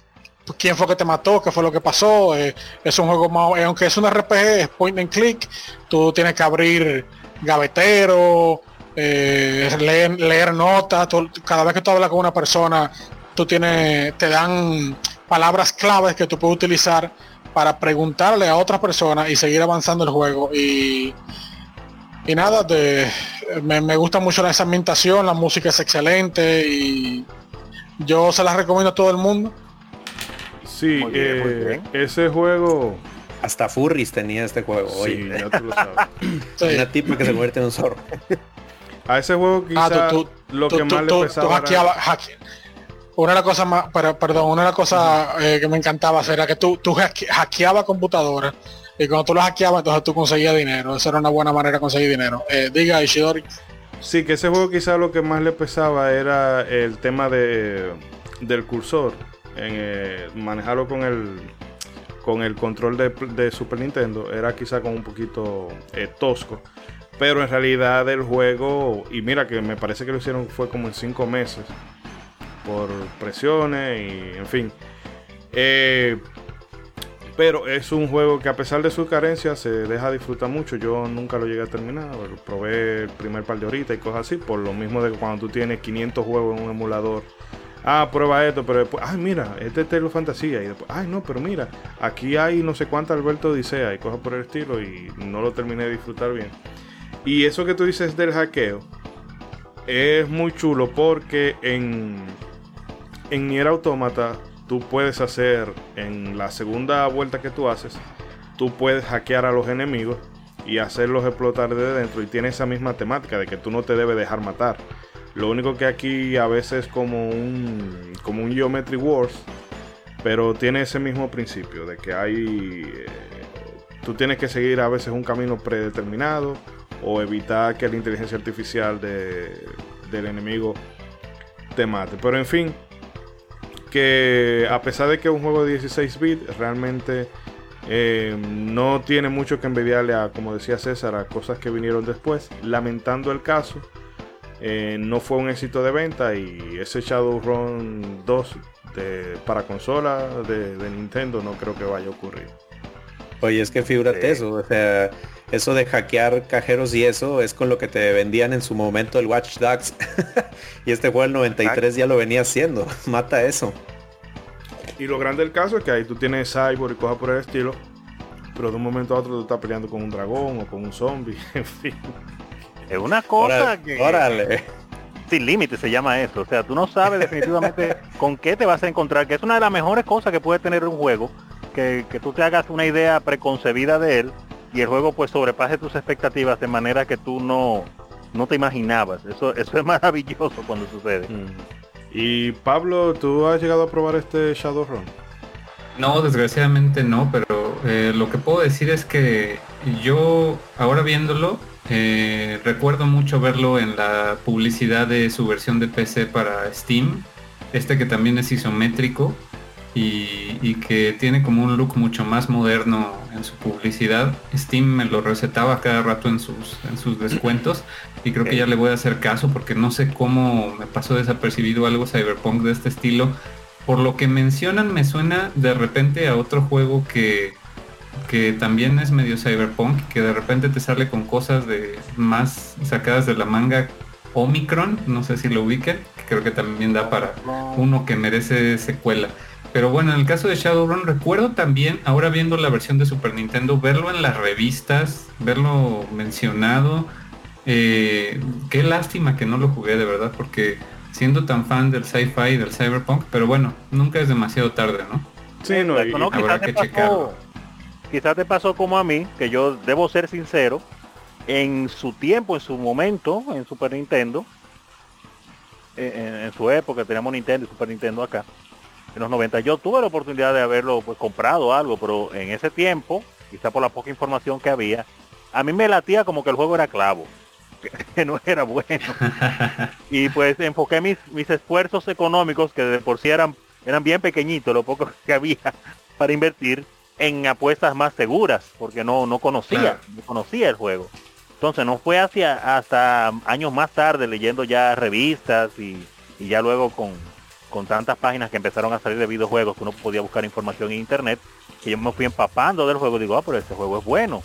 quién fue que te mató qué fue lo que pasó eh, es un juego más eh, aunque es un RPG es point and click tú tienes que abrir gavetero eh, leer, notas cada vez que tú hablas con una persona tú tienes te dan palabras claves que tú puedes utilizar para preguntarle a otras personas y seguir avanzando el juego. Y, y nada, me, gusta mucho esa ambientación, la música es excelente y yo se la recomiendo a todo el mundo. Sí, eh, ese juego... Hasta Furris tenía este juego. Sí, ya tú lo sabes. [laughs] Una tipa que se convierte en un zorro. A ese juego ah, quizá lo que más le pesaba una de las cosas más, pero, perdón, una de las cosas eh, que me encantaba era que tú, tú hackeabas computadoras y cuando tú lo hackeabas entonces tú conseguías dinero. Esa era una buena manera de conseguir dinero. Eh, diga Ishidori. Sí, que ese juego quizás lo que más le pesaba era el tema de, del cursor. En, eh, manejarlo con el con el control de, Super Nintendo era quizá como un poquito tosco. Pero en realidad el juego, y mira que me parece que lo hicieron fue como en cinco meses por presiones y en fin. Eh, pero es un juego que a pesar de su carencia se deja disfrutar mucho. Yo nunca lo llegué a terminar. Probé el primer par de horitas y cosas así. Por lo mismo de que cuando tú tienes 500 juegos en un emulador. Ah, prueba esto, pero después, ay, mira, este es Telo Fantasía. Y después, ay, no, pero mira, aquí hay no sé cuánto Alberto Odisea y cosas por el estilo. Y no lo terminé de disfrutar bien. Y eso que tú dices del hackeo es muy chulo porque en en Nier Automata tú puedes hacer en la segunda vuelta que tú haces, tú puedes hackear a los enemigos y hacerlos explotar de dentro y tiene esa misma temática de que tú no te debes dejar matar. Lo único que aquí a veces es como un como un Geometry Wars, pero tiene ese mismo principio de que hay eh, tú tienes que seguir a veces un camino predeterminado o evitar que la inteligencia artificial del enemigo te mate. Pero en fin, que a pesar de que es un juego de 16 bits, realmente eh, no tiene mucho que envidiarle a, como decía César, a cosas que vinieron después. Lamentando el caso, eh, no fue un éxito de venta y ese Shadowrun 2 de, para consola de, Nintendo no creo que vaya a ocurrir. Oye, es que figúrate eso, o sea, eso de hackear cajeros y eso es con lo que te vendían en su momento el Watch Dogs. [laughs] y este juego el 93 ya lo venía haciendo. [laughs] Mata eso. Y lo grande del caso es que ahí tú tienes Cyborg y cosas por el estilo. Pero de un momento a otro tú estás peleando con un dragón o con un zombie. [laughs] en fin. Es una cosa que... Órale. Sin límite se llama eso. O sea, tú no sabes definitivamente [laughs] con qué te vas a encontrar. Que es una de las mejores cosas que puede tener un juego. Que, que tú te hagas una idea preconcebida de él y el juego pues sobrepase tus expectativas de manera que tú no, no te imaginabas. Eso, eso es [laughs] maravilloso cuando sucede. Mm. Y Pablo, ¿tú has llegado a probar este Shadowrun? No, desgraciadamente no, pero eh, lo que puedo decir es que yo ahora viéndolo, eh, recuerdo mucho verlo en la publicidad de su versión de PC para Steam, este que también es isométrico y, que tiene como un look mucho más moderno en su publicidad. Steam me lo recetaba cada rato en sus, en sus descuentos y creo que ya le voy a hacer caso porque no sé cómo me pasó desapercibido algo cyberpunk de este estilo. Por lo que mencionan me suena de repente a otro juego que, que también es medio cyberpunk, que de repente te sale con cosas de más sacadas de la manga Omicron, no sé si lo ubiquen, que creo que también da para uno que merece secuela. Pero bueno, en el caso de Shadowrun recuerdo también, ahora viendo la versión de Super Nintendo, verlo en las revistas, verlo mencionado. Eh, qué lástima que no lo jugué de verdad, porque siendo tan fan del sci-fi y del cyberpunk, pero bueno, nunca es demasiado tarde, ¿no? Sí, no, quizás, te pasó, quizás te pasó como a mí, que yo debo ser sincero, en su tiempo, en su momento, en Super Nintendo, en, en su época teníamos Nintendo y Super Nintendo acá, en los 90. Yo tuve la oportunidad de haberlo pues, comprado algo, pero en ese tiempo, quizá por la poca información que había, a mí me latía como que el juego era clavo, [laughs] que no era bueno. [laughs] y pues enfoqué mis, mis esfuerzos económicos, que de por sí eran, eran bien pequeñitos, lo poco que había para invertir en apuestas más seguras, porque no, no conocía, no conocía el juego. Entonces no fue hacia hasta años más tarde leyendo ya revistas y ya luego con, con tantas páginas que empezaron a salir de videojuegos que uno podía buscar información en internet, que yo me fui empapando del juego, digo, ah, pero este juego es bueno.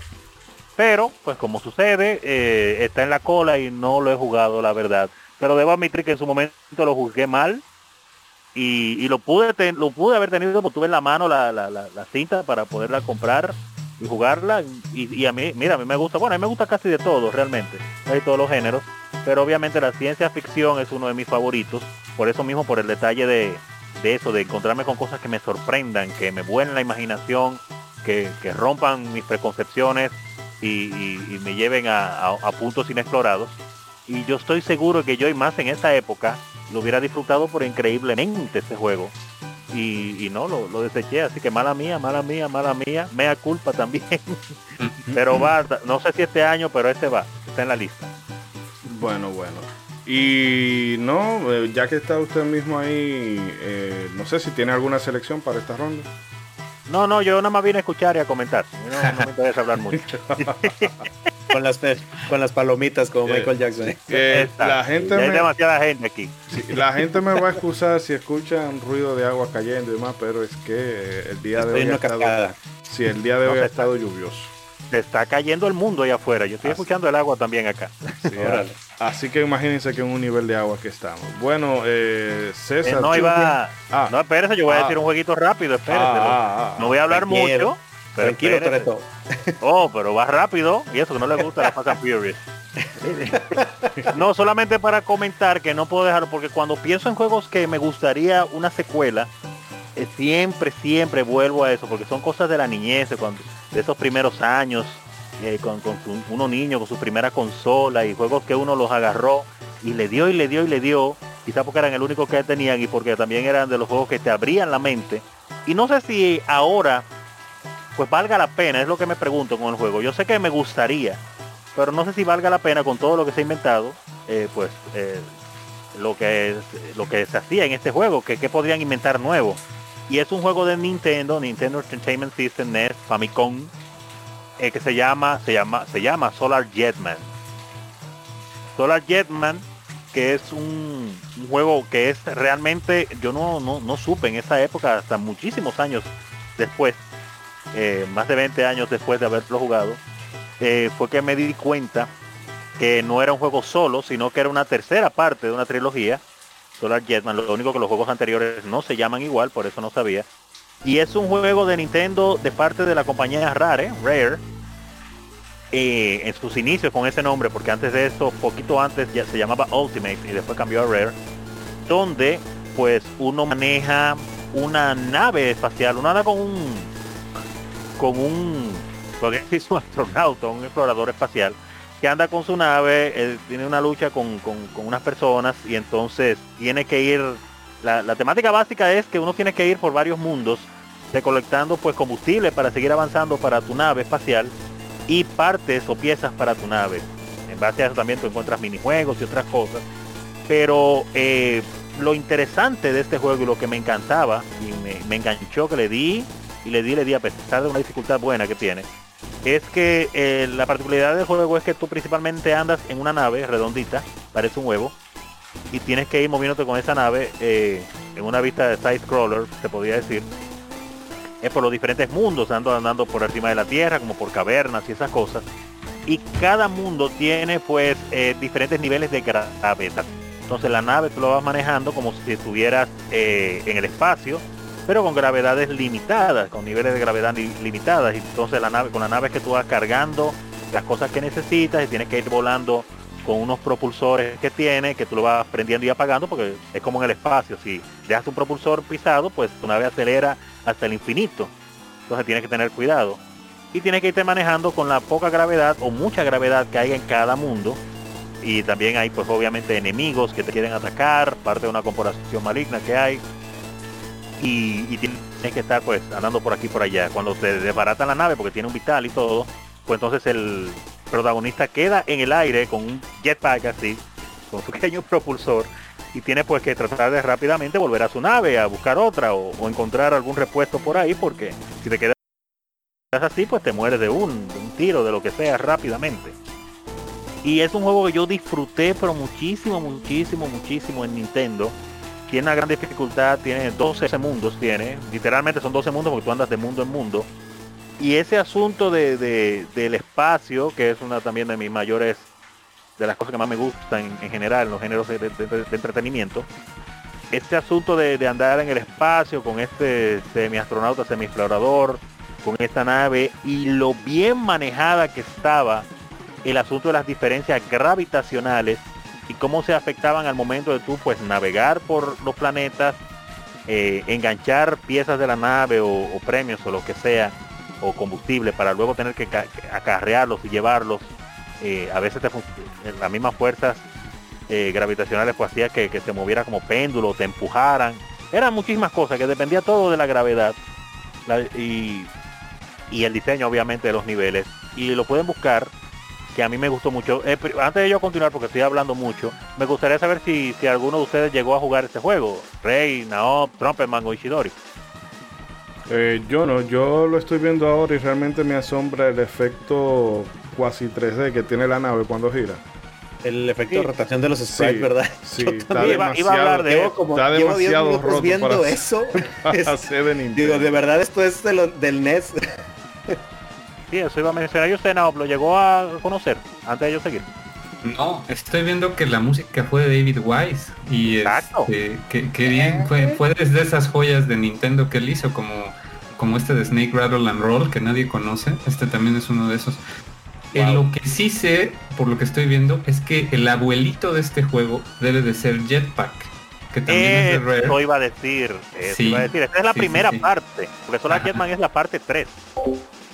Pero, pues como sucede, eh, está en la cola y no lo he jugado, la verdad. Pero debo admitir que en su momento lo juzgué mal y, lo pude lo pude haber tenido, porque tuve en la mano la, cinta para poderla comprar y jugarla. Y, a mí, mira, a mí me gusta, bueno, a mí me gusta casi de todo, realmente, de todos los géneros. Pero obviamente la ciencia ficción es uno de mis favoritos por eso mismo, por el detalle de, eso, de encontrarme con cosas que me sorprendan, que me vuelen la imaginación, que, rompan mis preconcepciones y, me lleven a, puntos inexplorados. Y yo estoy seguro que yo y más en esa época lo hubiera disfrutado por increíblemente este juego. Y, no, lo, lo, deseché, así que mala mía, mala mía, mala mía, mea culpa también. [laughs] pero va, no sé si este año, pero este va, está en la lista. Bueno, bueno. Y no, eh, ya que está usted mismo ahí, eh, no sé si tiene alguna selección para esta ronda. No, no, yo nada más vine a escuchar y a comentar. No, no me interesa hablar [laughs] mucho. [laughs] con, las, con las palomitas como Michael Jackson. la gente hay demasiada gente aquí. la gente me va a excusar si escuchan ruido de agua cayendo y demás, pero es que el día de hoy ha estado, sí, el día de hoy ha estado lluvioso se está cayendo el mundo allá afuera. Yo estoy escuchando el agua también acá. así que imagínense que en un nivel de agua que estamos. Bueno, eh, César. Eh, no iba. Ah. No, espérese, yo voy a ah. decir un jueguito rápido, espérese. Ah, no voy a hablar mucho. Tranquilo, Toreto. Oh, pero va rápido. Y eso que no le gusta la Fast and Furious. [laughs] no, solamente para comentar que no puedo dejarlo, porque cuando pienso en juegos que me gustaría una secuela, eh, siempre, siempre vuelvo a eso, porque son cosas de la niñez, de esos primeros años, eh, con, uno niño, con su primera consola y juegos que uno los agarró y le dio y le dio y le dio, quizá porque eran el único que tenían y porque también eran de los juegos que te abrían la mente. Y no sé si ahora, pues valga la pena, es lo que me pregunto con el juego. Yo sé que me gustaría, pero no sé si valga la pena con todo lo que se ha inventado, eh, pues lo que lo que se hacía en este juego, que, que podrían inventar nuevo. Y es un juego de Nintendo, Nintendo Entertainment System, NES, Famicom, eh, que se llama, se llama, se llama Solar Jetman. Solar Jetman, que es un, juego que es realmente, yo no, no, supe en esa época, hasta muchísimos años después, eh, más de 20 años después de haberlo jugado, eh, fue que me di cuenta que no era un juego solo, sino que era una tercera parte de una trilogía Solar Jetman. Lo único que los juegos anteriores no se llaman igual, por eso no sabía. Y es un juego de Nintendo de parte de la compañía Rare, Rare, eh, en sus inicios con ese nombre, porque antes de eso, poquito antes ya se llamaba Ultimate y después cambió a Rare, donde pues uno maneja una nave espacial, una nave con un con un, [laughs] un astronauta, un explorador espacial, que anda con su nave, tiene una lucha con, unas personas y entonces tiene que ir La, temática básica es que uno tiene que ir por varios mundos recolectando pues combustible para seguir avanzando para tu nave espacial y partes o piezas para tu nave. En base a eso también tú encuentras minijuegos y otras cosas. Pero eh, lo interesante de este juego y lo que me encantaba y me, enganchó que le di y le di, le di a pesar de una dificultad buena que tiene, es que eh, la particularidad del juego es que tú principalmente andas en una nave redondita, parece un huevo, y tienes que ir moviéndote con esa nave eh, en una vista de side scroller, se podría decir, es por los diferentes mundos, ando andando por encima de la Tierra, como por cavernas y esas cosas. Y cada mundo tiene pues eh, diferentes niveles de gravedad. Entonces la nave tú lo vas manejando como si estuvieras eh, en el espacio, pero con gravedades limitadas, con niveles de gravedad limitadas. Y entonces con la nave que tú vas cargando las cosas que necesitas y tienes que ir volando con unos propulsores que tiene, que tú lo vas prendiendo y apagando, porque es como en el espacio. Si dejas un propulsor pisado, pues tu nave acelera hasta el infinito. Entonces tienes que tener cuidado. Y tienes que irte manejando con la poca gravedad o mucha gravedad que hay en cada mundo. Y también hay pues obviamente enemigos que te quieren atacar, parte de una corporación maligna que hay. Y, y tienes que estar pues andando por aquí por allá. Cuando te desbaratan la nave porque tiene un vital y todo, pues entonces el, protagonista queda en el aire con un jetpack así, con su pequeño propulsor, y tiene pues que tratar de rápidamente volver a su nave, a buscar otra o, encontrar algún repuesto por ahí, porque si te quedas así, pues te mueres de un, de un tiro, de lo que sea, rápidamente. Y es un juego que yo disfruté, pero muchísimo, muchísimo, muchísimo en Nintendo. Tiene una gran dificultad, tiene 12 mundos, tiene. Literalmente son 12 mundos porque tú andas de mundo en mundo y ese asunto de, del espacio, que es una también de mis mayores, de las cosas que más me gustan en, general, en los géneros de, entretenimiento, este asunto de, andar en el espacio con este semi-astronauta, semi-explorador, con esta nave, y lo bien manejada que estaba el asunto de las diferencias gravitacionales y cómo se afectaban al momento de tú pues navegar por los planetas, eh, enganchar piezas de la nave o premios o lo que sea o combustible para luego tener que acarrearlos y llevarlos. Eh, a veces te las mismas fuerzas eh, gravitacionales pues hacía que, se moviera como péndulo, te empujaran. Eran muchísimas cosas que dependía todo de la gravedad y, el diseño obviamente de los niveles. Y lo pueden buscar, que a mí me gustó mucho. Eh, antes de yo continuar, porque estoy hablando mucho, me gustaría saber si, si alguno de ustedes llegó a jugar este juego. Rey, Naop, Trumpetman o Ishidori. Eh, yo no, yo lo estoy viendo ahora y realmente me asombra el efecto cuasi 3D que tiene la nave cuando gira. El efecto de rotación de los sprites, ¿verdad? Sí, [laughs] está demasiado, a hablar de como está demasiado roto viendo [laughs] para, eso. de Digo, de verdad esto es del NES. Sí, eso iba a mencionar. ¿Y usted no, lo llegó a conocer antes de yo seguir? No, estoy viendo que la música fue de David Wise y este, que, bien, fue, fue desde esas joyas de Nintendo que él hizo, como, como este de Snake Rattle and Roll que nadie conoce. Este también es uno de esos. En lo que sí sé, por lo que estoy viendo, es que el abuelito de este juego debe de ser Jetpack. Que también es de Rare. Eso iba a decir, iba a decir. Esta es la primera parte, porque solo Jetman es la parte 3.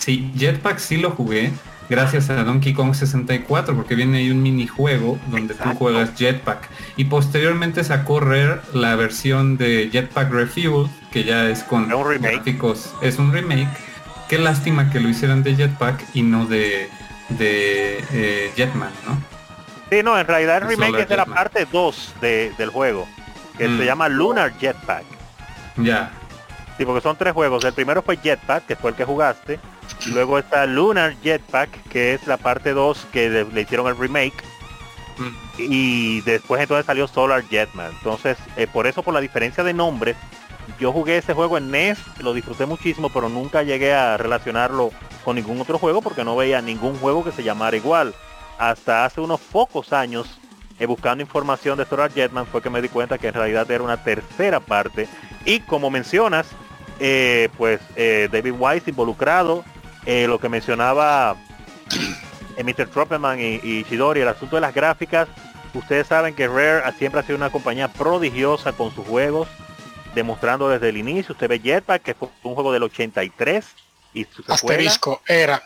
Sí, Jetpack sí lo jugué gracias a Donkey Kong 64, porque viene ahí un minijuego donde tú juegas Jetpack. Y posteriormente sacó Rare la versión de Jetpack Refuel, que ya es con un gráficos. Es un remake. Qué lástima que lo hicieran de Jetpack y no de, de eh, Jetman, ¿no? Sí, no, en realidad el remake es de la parte 2 del juego, que se mm. llama Lunar Jetpack. Ya. Sí, porque son tres juegos. El primero fue Jetpack, que fue el que jugaste. Luego está Lunar Jetpack, que es la parte 2 que le, hicieron el remake. Mm. Y después entonces salió Solar Jetman. Entonces, eh, por eso, por la diferencia de nombres, yo jugué ese juego en NES, lo disfruté muchísimo, pero nunca llegué a relacionarlo con ningún otro juego porque no veía ningún juego que se llamara igual. Hasta hace unos pocos años, eh, buscando información de Solar Jetman, fue que me di cuenta que en realidad era una tercera parte. Y como mencionas, eh, pues David Wise involucrado eh, lo que mencionaba eh, Mr. Tropperman y, y Shidori, el asunto de las gráficas, ustedes saben que Rare siempre ha sido una compañía prodigiosa con sus juegos, demostrando desde el inicio, usted ve Jetpack, que fue un juego del 83, y su Asterisco, era.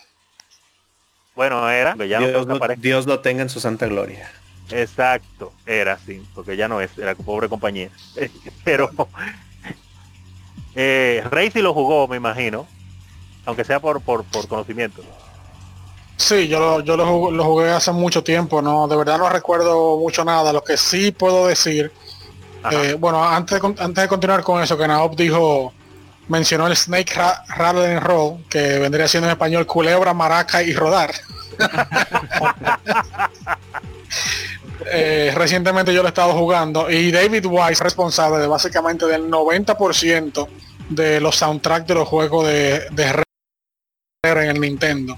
Bueno, era. Dios, lo tenga en su santa gloria. Exacto, era así, porque ya no es, era pobre compañía. [laughs] Pero eh, Rey sí lo jugó, me imagino, aunque sea por, por, por conocimiento. Sí, yo, lo, yo lo, jugué, hace mucho tiempo, no, de verdad no recuerdo mucho nada. Lo que sí puedo decir, eh, bueno, antes de, antes de continuar con eso, que Naop dijo, mencionó el Snake Rattle and Roll, que vendría siendo en español culebra, maraca y rodar. [laughs] Eh, recientemente yo lo he estado jugando y David Wise responsable de básicamente del 90% de los soundtracks de los juegos de, de en el Nintendo.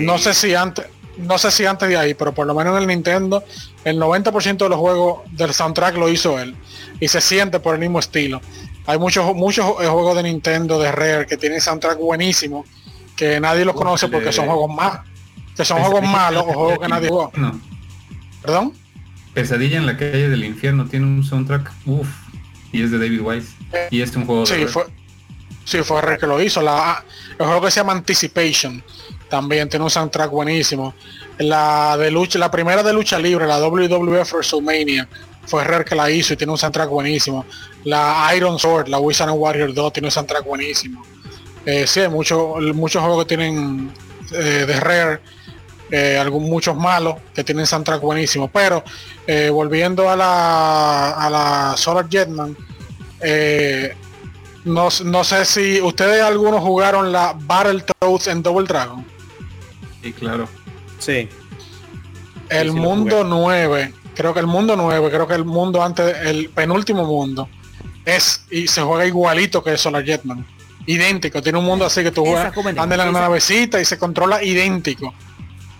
No sé si antes, no sé si antes de ahí, pero por lo menos en el Nintendo, el 90% de los juegos del soundtrack lo hizo él. Y se siente por el mismo estilo. Hay muchos, muchos juegos de Nintendo, de Rare, que tienen soundtrack buenísimo, que nadie los conoce porque son juegos más, que son juegos malos o juegos que nadie juega. ¿Perdón? Pesadilla en la calle del infierno tiene un soundtrack, uff, y es de David Wise. Y es un juego de fue, Sí, fue Rare que lo hizo. La, el juego que se llama Anticipation también tiene un soundtrack buenísimo. La de lucha, la primera de lucha libre, la WWF WrestleMania, fue Rare que la hizo y tiene un soundtrack buenísimo. La Iron Sword, la Wizard and Warrior 2 tiene un soundtrack buenísimo. Eh, sí, hay muchos muchos juegos que tienen eh, de Rare, eh, algunos muchos malos que tienen soundtrack buenísimo. Pero eh, volviendo a la, a la Solar Jetman, eh, no, sé si ustedes algunos jugaron la Battletoads en Double Dragon. Sí, claro. Sí. El mundo 9, creo que el mundo 9, creo que el mundo antes, el penúltimo mundo, es y se juega igualito que Solar Jetman. Idéntico, tiene un mundo así que tú juegas, anda en la navecita y se controla idéntico.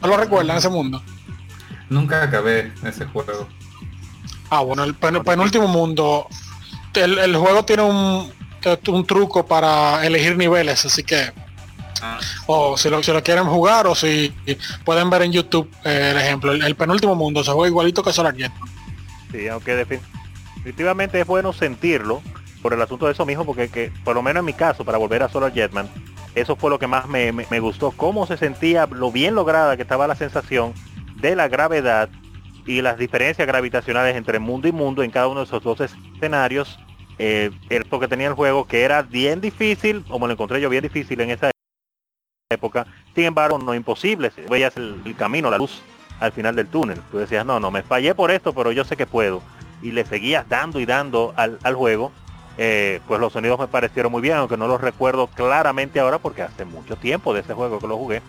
¿No lo recuerdan ese mundo? Nunca acabé ese juego. Ah, bueno, el penúltimo mundo, el juego tiene un, un truco para elegir niveles, así que ah. o si lo, si lo quieren jugar o si pueden ver en YouTube eh, el ejemplo, el, penúltimo mundo se juega igualito que Solar Jetman. Sí, aunque definitivamente es bueno sentirlo por el asunto de eso mismo, porque que, por lo menos en mi caso, para volver a Solar Jetman, eso fue lo que más me, me gustó, cómo se sentía, lo bien lograda que estaba la sensación de la gravedad y las diferencias gravitacionales entre mundo y mundo en cada uno de esos dos escenarios eh, esto que tenía el juego, que era bien difícil, como lo encontré yo bien difícil en esa época, sin embargo no imposible, veías el, camino, la luz al final del túnel. Tú decías, no, no, me fallé por esto, pero yo sé que puedo. Y le seguías dando y dando al, juego. Eh, pues los sonidos me parecieron muy bien, aunque no los recuerdo claramente ahora porque hace mucho tiempo de ese juego que lo jugué.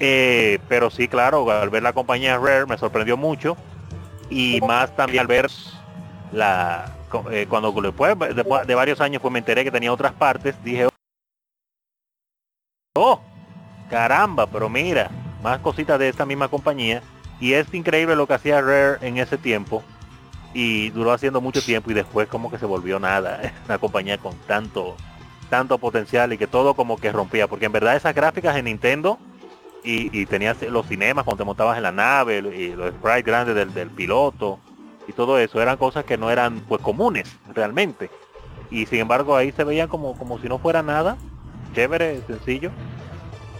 Eh, pero sí, claro, al ver la compañía Rare me sorprendió mucho. Y más también al ver la, eh, cuando después de, varios años pues me enteré que tenía otras partes, dije, oh, caramba, pero mira, más cositas de esta misma compañía. Y es increíble lo que hacía Rare en ese tiempo. Y duró haciendo mucho tiempo y después como que se volvió nada. [laughs] Una compañía con tanto, tanto potencial y que todo como que rompía. Porque en verdad esas gráficas en Nintendo y, tenías los cinemas cuando te montabas en la nave y los sprites grandes del, del piloto y todo eso eran cosas que no eran pues comunes realmente y sin embargo ahí se veían como como si no fuera nada chévere sencillo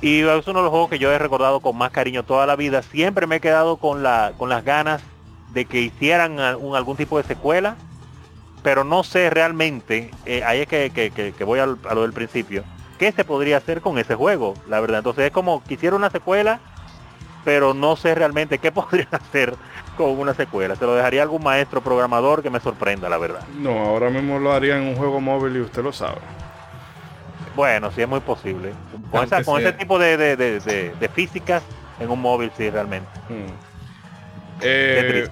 y es uno de los juegos que yo he recordado con más cariño toda la vida siempre me he quedado con la con las ganas de que hicieran algún, tipo de secuela pero no sé realmente eh, ahí es que, voy a lo del principio qué se podría hacer con ese juego la verdad entonces es como quisiera una secuela pero no sé realmente qué [laughs] podría hacer con una secuela. Se lo dejaría algún maestro programador que me sorprenda, la verdad. No, ahora mismo lo haría en un juego móvil y usted lo sabe. Bueno, sí es muy posible. Con, ese tipo de, físicas en un móvil, sí, realmente. Hmm. Eh,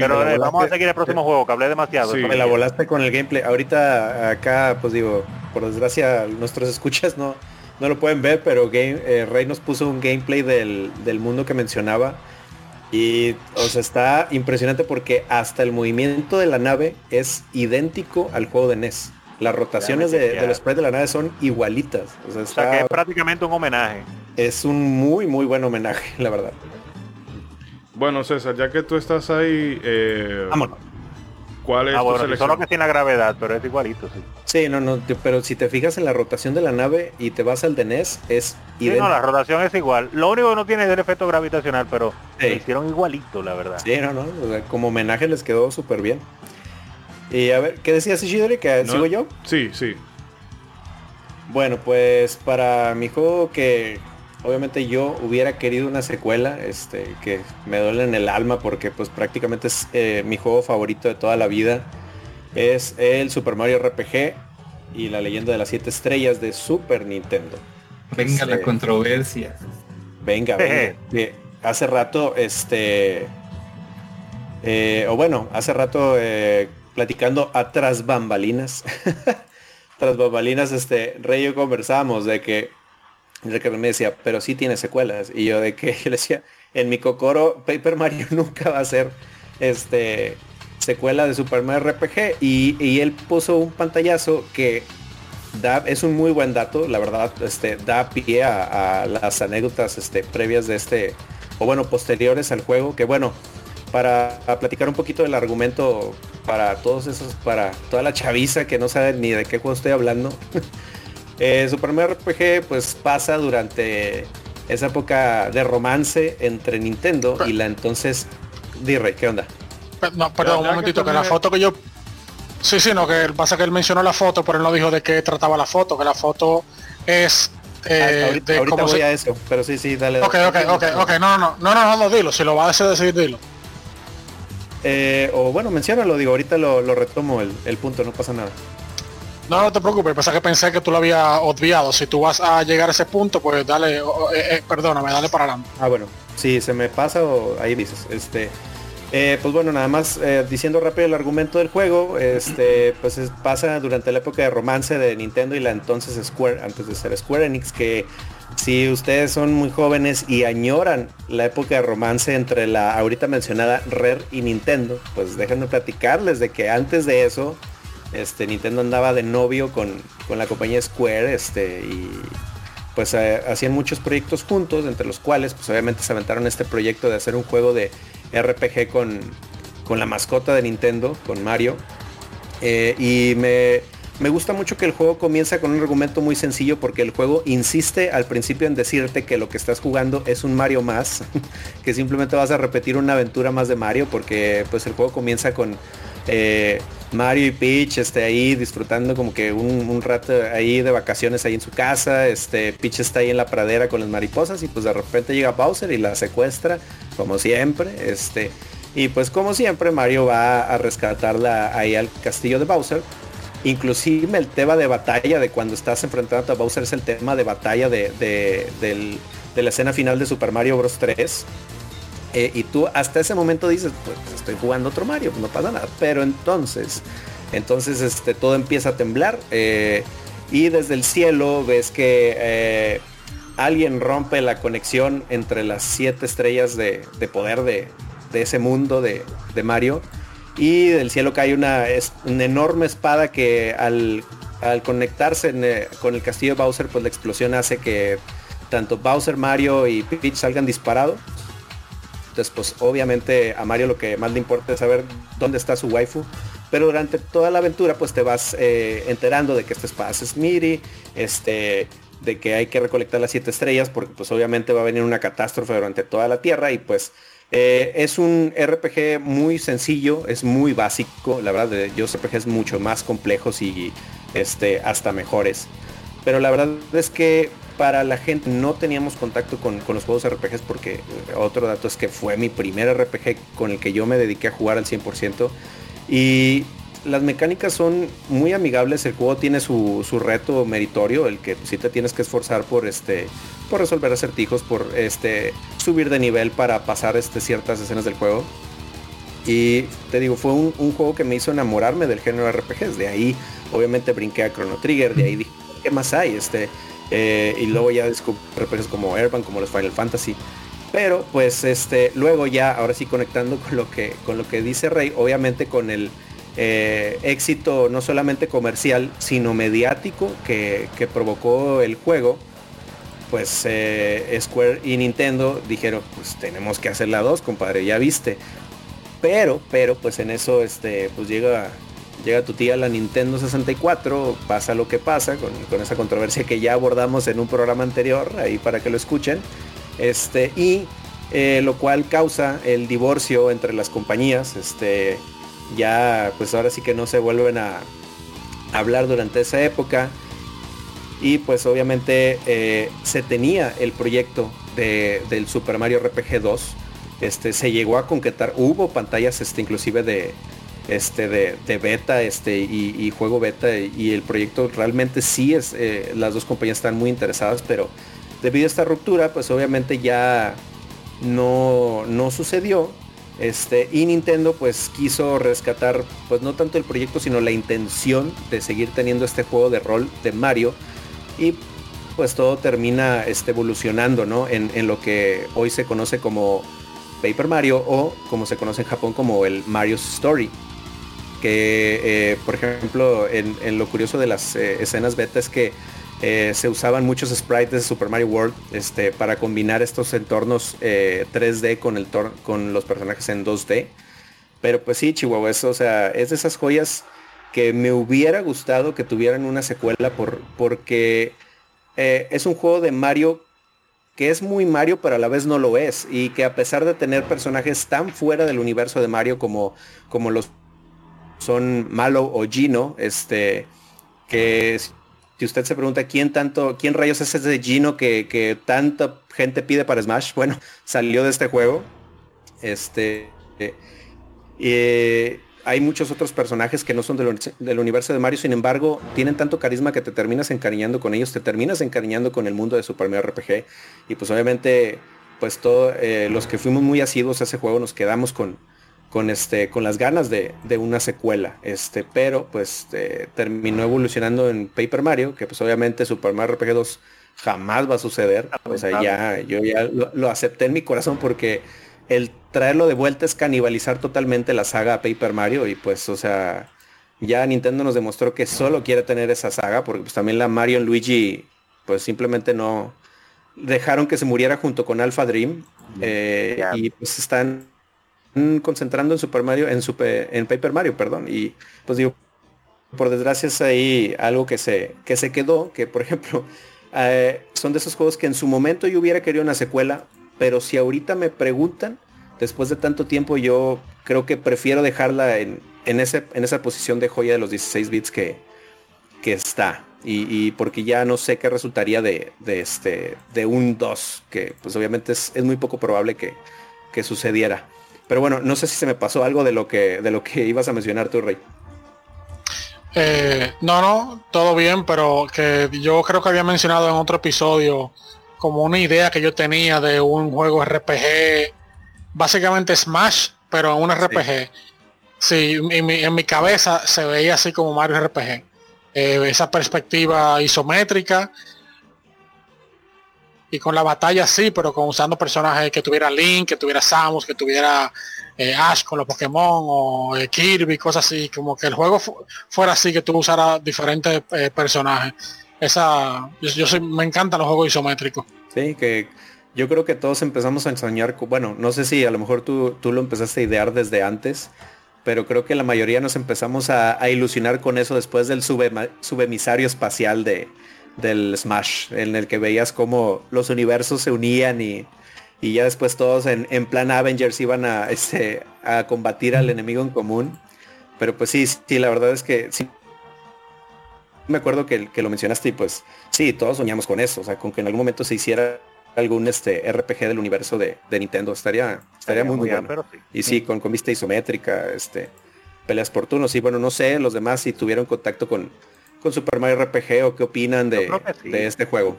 pero eh, vamos a seguir el próximo juego, que hablé demasiado. Me la volaste con el gameplay. Ahorita acá, pues digo, por desgracia, nuestros escuchas no, no lo pueden ver, pero game, eh, Rey nos puso un gameplay del, del mundo que mencionaba y, o sea, está impresionante porque hasta el movimiento de la nave es idéntico al juego de NES. Las rotaciones de, del spray de la nave son igualitas. O sea, que es prácticamente un homenaje. Es un muy, muy buen homenaje, [laughs] la verdad. Bueno, César, ya que tú estás ahí, eh, ¿Cuál es ah, bueno, Solo que tiene la gravedad, pero es igualito, sí. Sí, no, no, pero si te fijas en la rotación de la nave y te vas al de NES, es sí, no, la rotación es igual. Lo único que no tiene es el efecto gravitacional, pero lo hicieron igualito, la verdad. Sí, no, no, como homenaje les quedó súper bien. Y a ver, ¿qué decías, Ishidori? ¿Que sigo yo? Sí, sí. Bueno, pues para mi juego que obviamente yo hubiera querido una secuela, este, que me duele en el alma porque pues prácticamente es eh, mi juego favorito de toda la vida. Es el Super Mario RPG y la leyenda de las siete estrellas de Super Nintendo. Venga la este, controversia. Venga, [laughs] venga. hace rato, este, eh, o bueno, hace rato eh, platicando atrás bambalinas. [laughs] tras bambalinas, este, Rey y yo conversamos de que que me decía, pero sí tiene secuelas. Y yo de que [laughs] yo le decía, en mi cocoro, Paper Mario [laughs] nunca va a ser este secuela de Super Mario RPG. Y, él puso un pantallazo que da, es un muy buen dato, la verdad, este, da pie a, las anécdotas este, previas de este, o bueno, posteriores al juego, que bueno, para platicar un poquito del argumento para todos esos, para toda la chaviza que no sabe ni de qué juego estoy hablando. [laughs] Eh, Super Mario RPG pues pasa durante esa época de romance entre Nintendo y la entonces D-Ray, ¿qué onda? No, perdón, un momentito, que, la foto que yo... Sí, sí, no, que pasa que él mencionó la foto, pero él no dijo de qué trataba la foto, que la foto es... Eh, ah, ahorita, de ahorita voy a eso, pero sí, sí, dale. Ok, ok, ok, ok, no, no, no, no, no, dilo, si lo va a decidir, dilo. Eh, o bueno, menciónalo, digo, ahorita lo, retomo el, el punto, no pasa nada. No, no te preocupes, pasa que pensé que tú lo habías obviado. Si tú vas a llegar a ese punto, pues dale, eh, eh, perdóname, dale para adelante. Ah, bueno, si se me pasa o ahí dices. Este, eh, pues bueno, nada más diciendo rápido el argumento del juego, este, pues pasa durante la época de romance de Nintendo y la entonces Square, antes de ser Square Enix, que si ustedes son muy jóvenes y añoran la época de romance entre la ahorita mencionada Rare y Nintendo, pues déjenme platicarles de que antes de eso, este, Nintendo andaba de novio con, la compañía Square, este, y pues eh, hacían muchos proyectos juntos, entre los cuales pues obviamente se aventaron este proyecto de hacer un juego de RPG con, la mascota de Nintendo, con Mario. Eh, y me, me gusta mucho que el juego comienza con un argumento muy sencillo porque el juego insiste al principio en decirte que lo que estás jugando es un Mario más, [laughs] que simplemente vas a repetir una aventura más de Mario porque pues el juego comienza con eh, Mario y Peach este, ahí disfrutando como que un, rato ahí de vacaciones ahí en su casa. Este, Peach está ahí en la pradera con las mariposas y pues de repente llega Bowser y la secuestra, como siempre. Este, y pues como siempre Mario va a rescatarla ahí al castillo de Bowser. Inclusive el tema de batalla de cuando estás enfrentando a Bowser es el tema de batalla de, de la escena final de Super Mario Bros. 3 eh, y tú hasta ese momento dices, pues estoy jugando otro Mario, no pasa nada. Pero entonces, entonces este, todo empieza a temblar. Eh, y desde el cielo ves que eh, alguien rompe la conexión entre las siete estrellas de, poder de, ese mundo de, Mario. Y del cielo cae una, una enorme espada que al, conectarse con el castillo de Bowser, pues la explosión hace que tanto Bowser, Mario y Peach salgan disparados entonces, pues obviamente a Mario lo que más le importa es saber dónde está su waifu. Pero durante toda la aventura, pues te vas eh, enterando de que este espacio es Miri, este, de que hay que recolectar las siete estrellas, porque pues obviamente va a venir una catástrofe durante toda la Tierra y pues eh, es un RPG muy sencillo, es muy básico, la verdad, yo RPGs mucho más complejos y este, hasta mejores. Pero la verdad es que para la gente no teníamos contacto con, los juegos RPGs porque eh, otro dato es que fue mi primer RPG con el que yo me dediqué a jugar al 100% y las mecánicas son muy amigables, el juego tiene su, reto meritorio, el que sí te tienes que esforzar por este por resolver acertijos, por este subir de nivel para pasar este, ciertas escenas del juego. Y te digo, fue un, juego que me hizo enamorarme del género RPGs. De ahí, obviamente, brinqué a Chrono Trigger. De ahí dije, ¿qué más hay? Este, eh, y luego ya descubrí como Airbank, como los Final Fantasy. Pero pues este, luego ya, ahora sí conectando con lo que, con lo que dice Rey, obviamente con el eh, éxito no solamente comercial, sino mediático que, provocó el juego, pues eh, Square y Nintendo dijeron, pues tenemos que hacer la 2, compadre, ya viste. pero, pero, pues en eso, este, pues llega, llega tu tía la Nintendo 64, pasa lo que pasa con, con, esa controversia que ya abordamos en un programa anterior, ahí para que lo escuchen, este, y eh, lo cual causa el divorcio entre las compañías, este, ya, pues ahora sí que no se vuelven a hablar durante esa época y pues obviamente eh, se tenía el proyecto de, del Super Mario RPG 2. Este, se llegó a concretar, hubo pantallas este, inclusive de, este, de, beta este, y, juego beta y el proyecto realmente sí es, eh, las dos compañías están muy interesadas, pero debido a esta ruptura, pues obviamente ya no, no sucedió. Este, y Nintendo pues quiso rescatar pues no tanto el proyecto sino la intención de seguir teniendo este juego de rol de Mario y pues todo termina este, evolucionando ¿no? en, lo que hoy se conoce como Paper Mario o como se conoce en Japón como el Mario's Story. Que eh, por ejemplo en, lo curioso de las eh, escenas beta es que eh, se usaban muchos sprites de Super Mario World este, para combinar estos entornos 3D con, el con los personajes en 2D. Pero pues sí, Chihuahua, eso, o sea, es de esas joyas que me hubiera gustado que tuvieran una secuela por, porque es un juego de Mario que es muy Mario pero a la vez no lo es y que a pesar de tener personajes tan fuera del universo de Mario como, como los son Malo o Gino, este, que si usted se pregunta quién tanto, quién rayos es ese Gino que, que tanta gente pide para Smash, bueno, [laughs] salió de este juego. Este, eh, hay muchos otros personajes que no son del, universo de Mario, sin embargo, tienen tanto carisma que te terminas encariñando con ellos, te terminas encariñando con el mundo de Super Mario RPG. Y pues obviamente, pues todos eh, los que fuimos muy asiduos a ese juego nos quedamos con, con, este, con las ganas de, una secuela. Este, pero pues eh, terminó evolucionando en Paper Mario, que pues obviamente Super Mario RPG 2 jamás va a suceder. O sea, ya, yo ya lo acepté en mi corazón porque el traerlo de vuelta es canibalizar totalmente la saga Paper Mario y pues, o sea, ya Nintendo nos demostró que solo quiere tener esa saga porque pues también la Mario y Luigi pues simplemente no dejaron que se muriera junto con Alpha Dream eh, y pues están concentrando en Super Mario, en, Super, en Paper Mario, perdón, y pues digo, por desgracia es ahí algo que se, que se quedó, que por ejemplo, [laughs] eh, son de esos juegos que en su momento yo hubiera querido una secuela, pero si ahorita me preguntan, después de tanto tiempo yo creo que prefiero dejarla en, en, ese, en esa posición de joya de los 16 bits que, que está. Y, porque ya no sé qué resultaría de, de, este, de un 2, que pues obviamente es, muy poco probable que, que, sucediera. Pero bueno, no sé si se me pasó algo de lo que, de lo que ibas a mencionar tú, Rey. Eh, no, no, todo bien, pero que yo creo que había mencionado en otro episodio como una idea que yo tenía de un juego RPG, básicamente Smash, pero en un RPG. Sí, en, mi, cabeza se veía así como Mario RPG. Eh, esa perspectiva isométrica. Y con la batalla sí, pero con usando personajes que tuviera Link, que tuviera Samus, que tuviera eh, Ash con los Pokémon o eh, Kirby, cosas así. Como que el juego fuera así, que tú usaras diferentes personajes esa yo, soy, me encantan los juegos isométricos. Sí, que yo creo que todos empezamos a enseñar, bueno, no sé si a lo mejor tú, tú lo empezaste a idear desde antes, pero creo que la mayoría nos empezamos a, ilusionar con eso después del subemisario espacial de, del Smash, en el que veías cómo los universos se unían y, y ya después todos en, en, plan Avengers iban a, este, a combatir al enemigo en común. Pero pues sí, sí, la verdad es que sí, me acuerdo que, que, lo mencionaste y pues sí, todos soñamos con eso, o sea, con que en algún momento se hiciera algún este RPG del universo de, Nintendo, estaría, estaría muy, muy, bueno. Y sí, con, con vista isométrica, este, peleas por turnos, y bueno, no sé, los demás si tuvieron contacto con, con Super Mario RPG o qué opinan de, de este juego.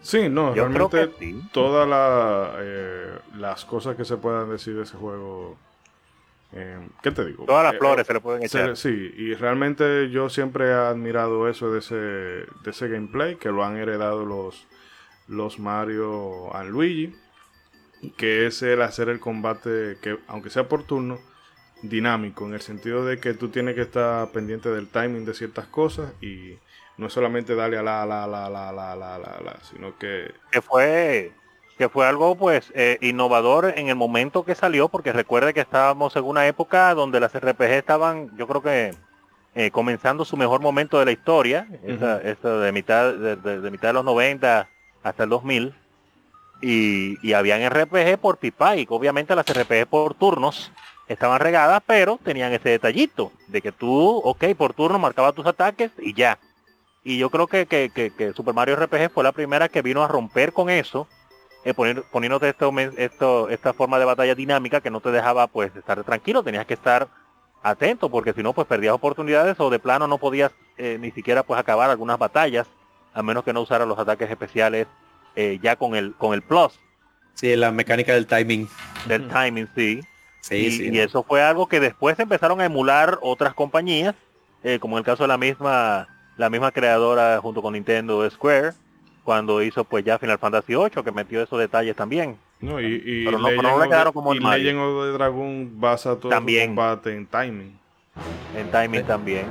Sí, no, realmente todas eh, las cosas que se puedan decir de ese juego Em, ¿Qué te digo? Todas las eh, flores se le pueden echar. sí, y realmente yo siempre he admirado eso de ese, de ese gameplay, que lo han heredado los, los Mario and Luigi, que es el hacer el combate, que aunque sea por turno, dinámico, en el sentido de que tú tienes que estar pendiente del timing de ciertas cosas y no es solamente darle a la, la, la, la, la, la, la, sino que... Que fue que fue algo pues eh, innovador en el momento que salió, porque recuerde que estábamos en una época donde las RPG estaban, yo creo que eh, comenzando su mejor momento de la historia, de mitad de, mitad de los 90 hasta el 2000, y, y habían RPG por pipa, y obviamente las RPG por turnos estaban regadas, pero tenían ese detallito de que tú, ok, por turno marcaba tus ataques y ya. Y yo creo que, que, que Super Mario RPG fue la primera que vino a romper con eso eh, poniéndote esto, esto, esta forma de batalla dinámica que no te dejaba pues estar tranquilo, tenías que estar atento porque si no pues perdías oportunidades o de plano no podías eh, ni siquiera pues acabar algunas batallas a menos que no usara los ataques especiales eh, ya con el con el plus. Sí, la mecánica del timing. Del timing, sí. Sí, y, sí, y eso fue algo que después empezaron a emular otras compañías, como en el caso de la misma la misma creadora junto con Nintendo Square, cuando hizo pues ya Final Fantasy 8 que metió esos detalles también. No, y, pero no, no le quedaron como y Legend of the Dragon basa todo también. combate en timing. En timing también.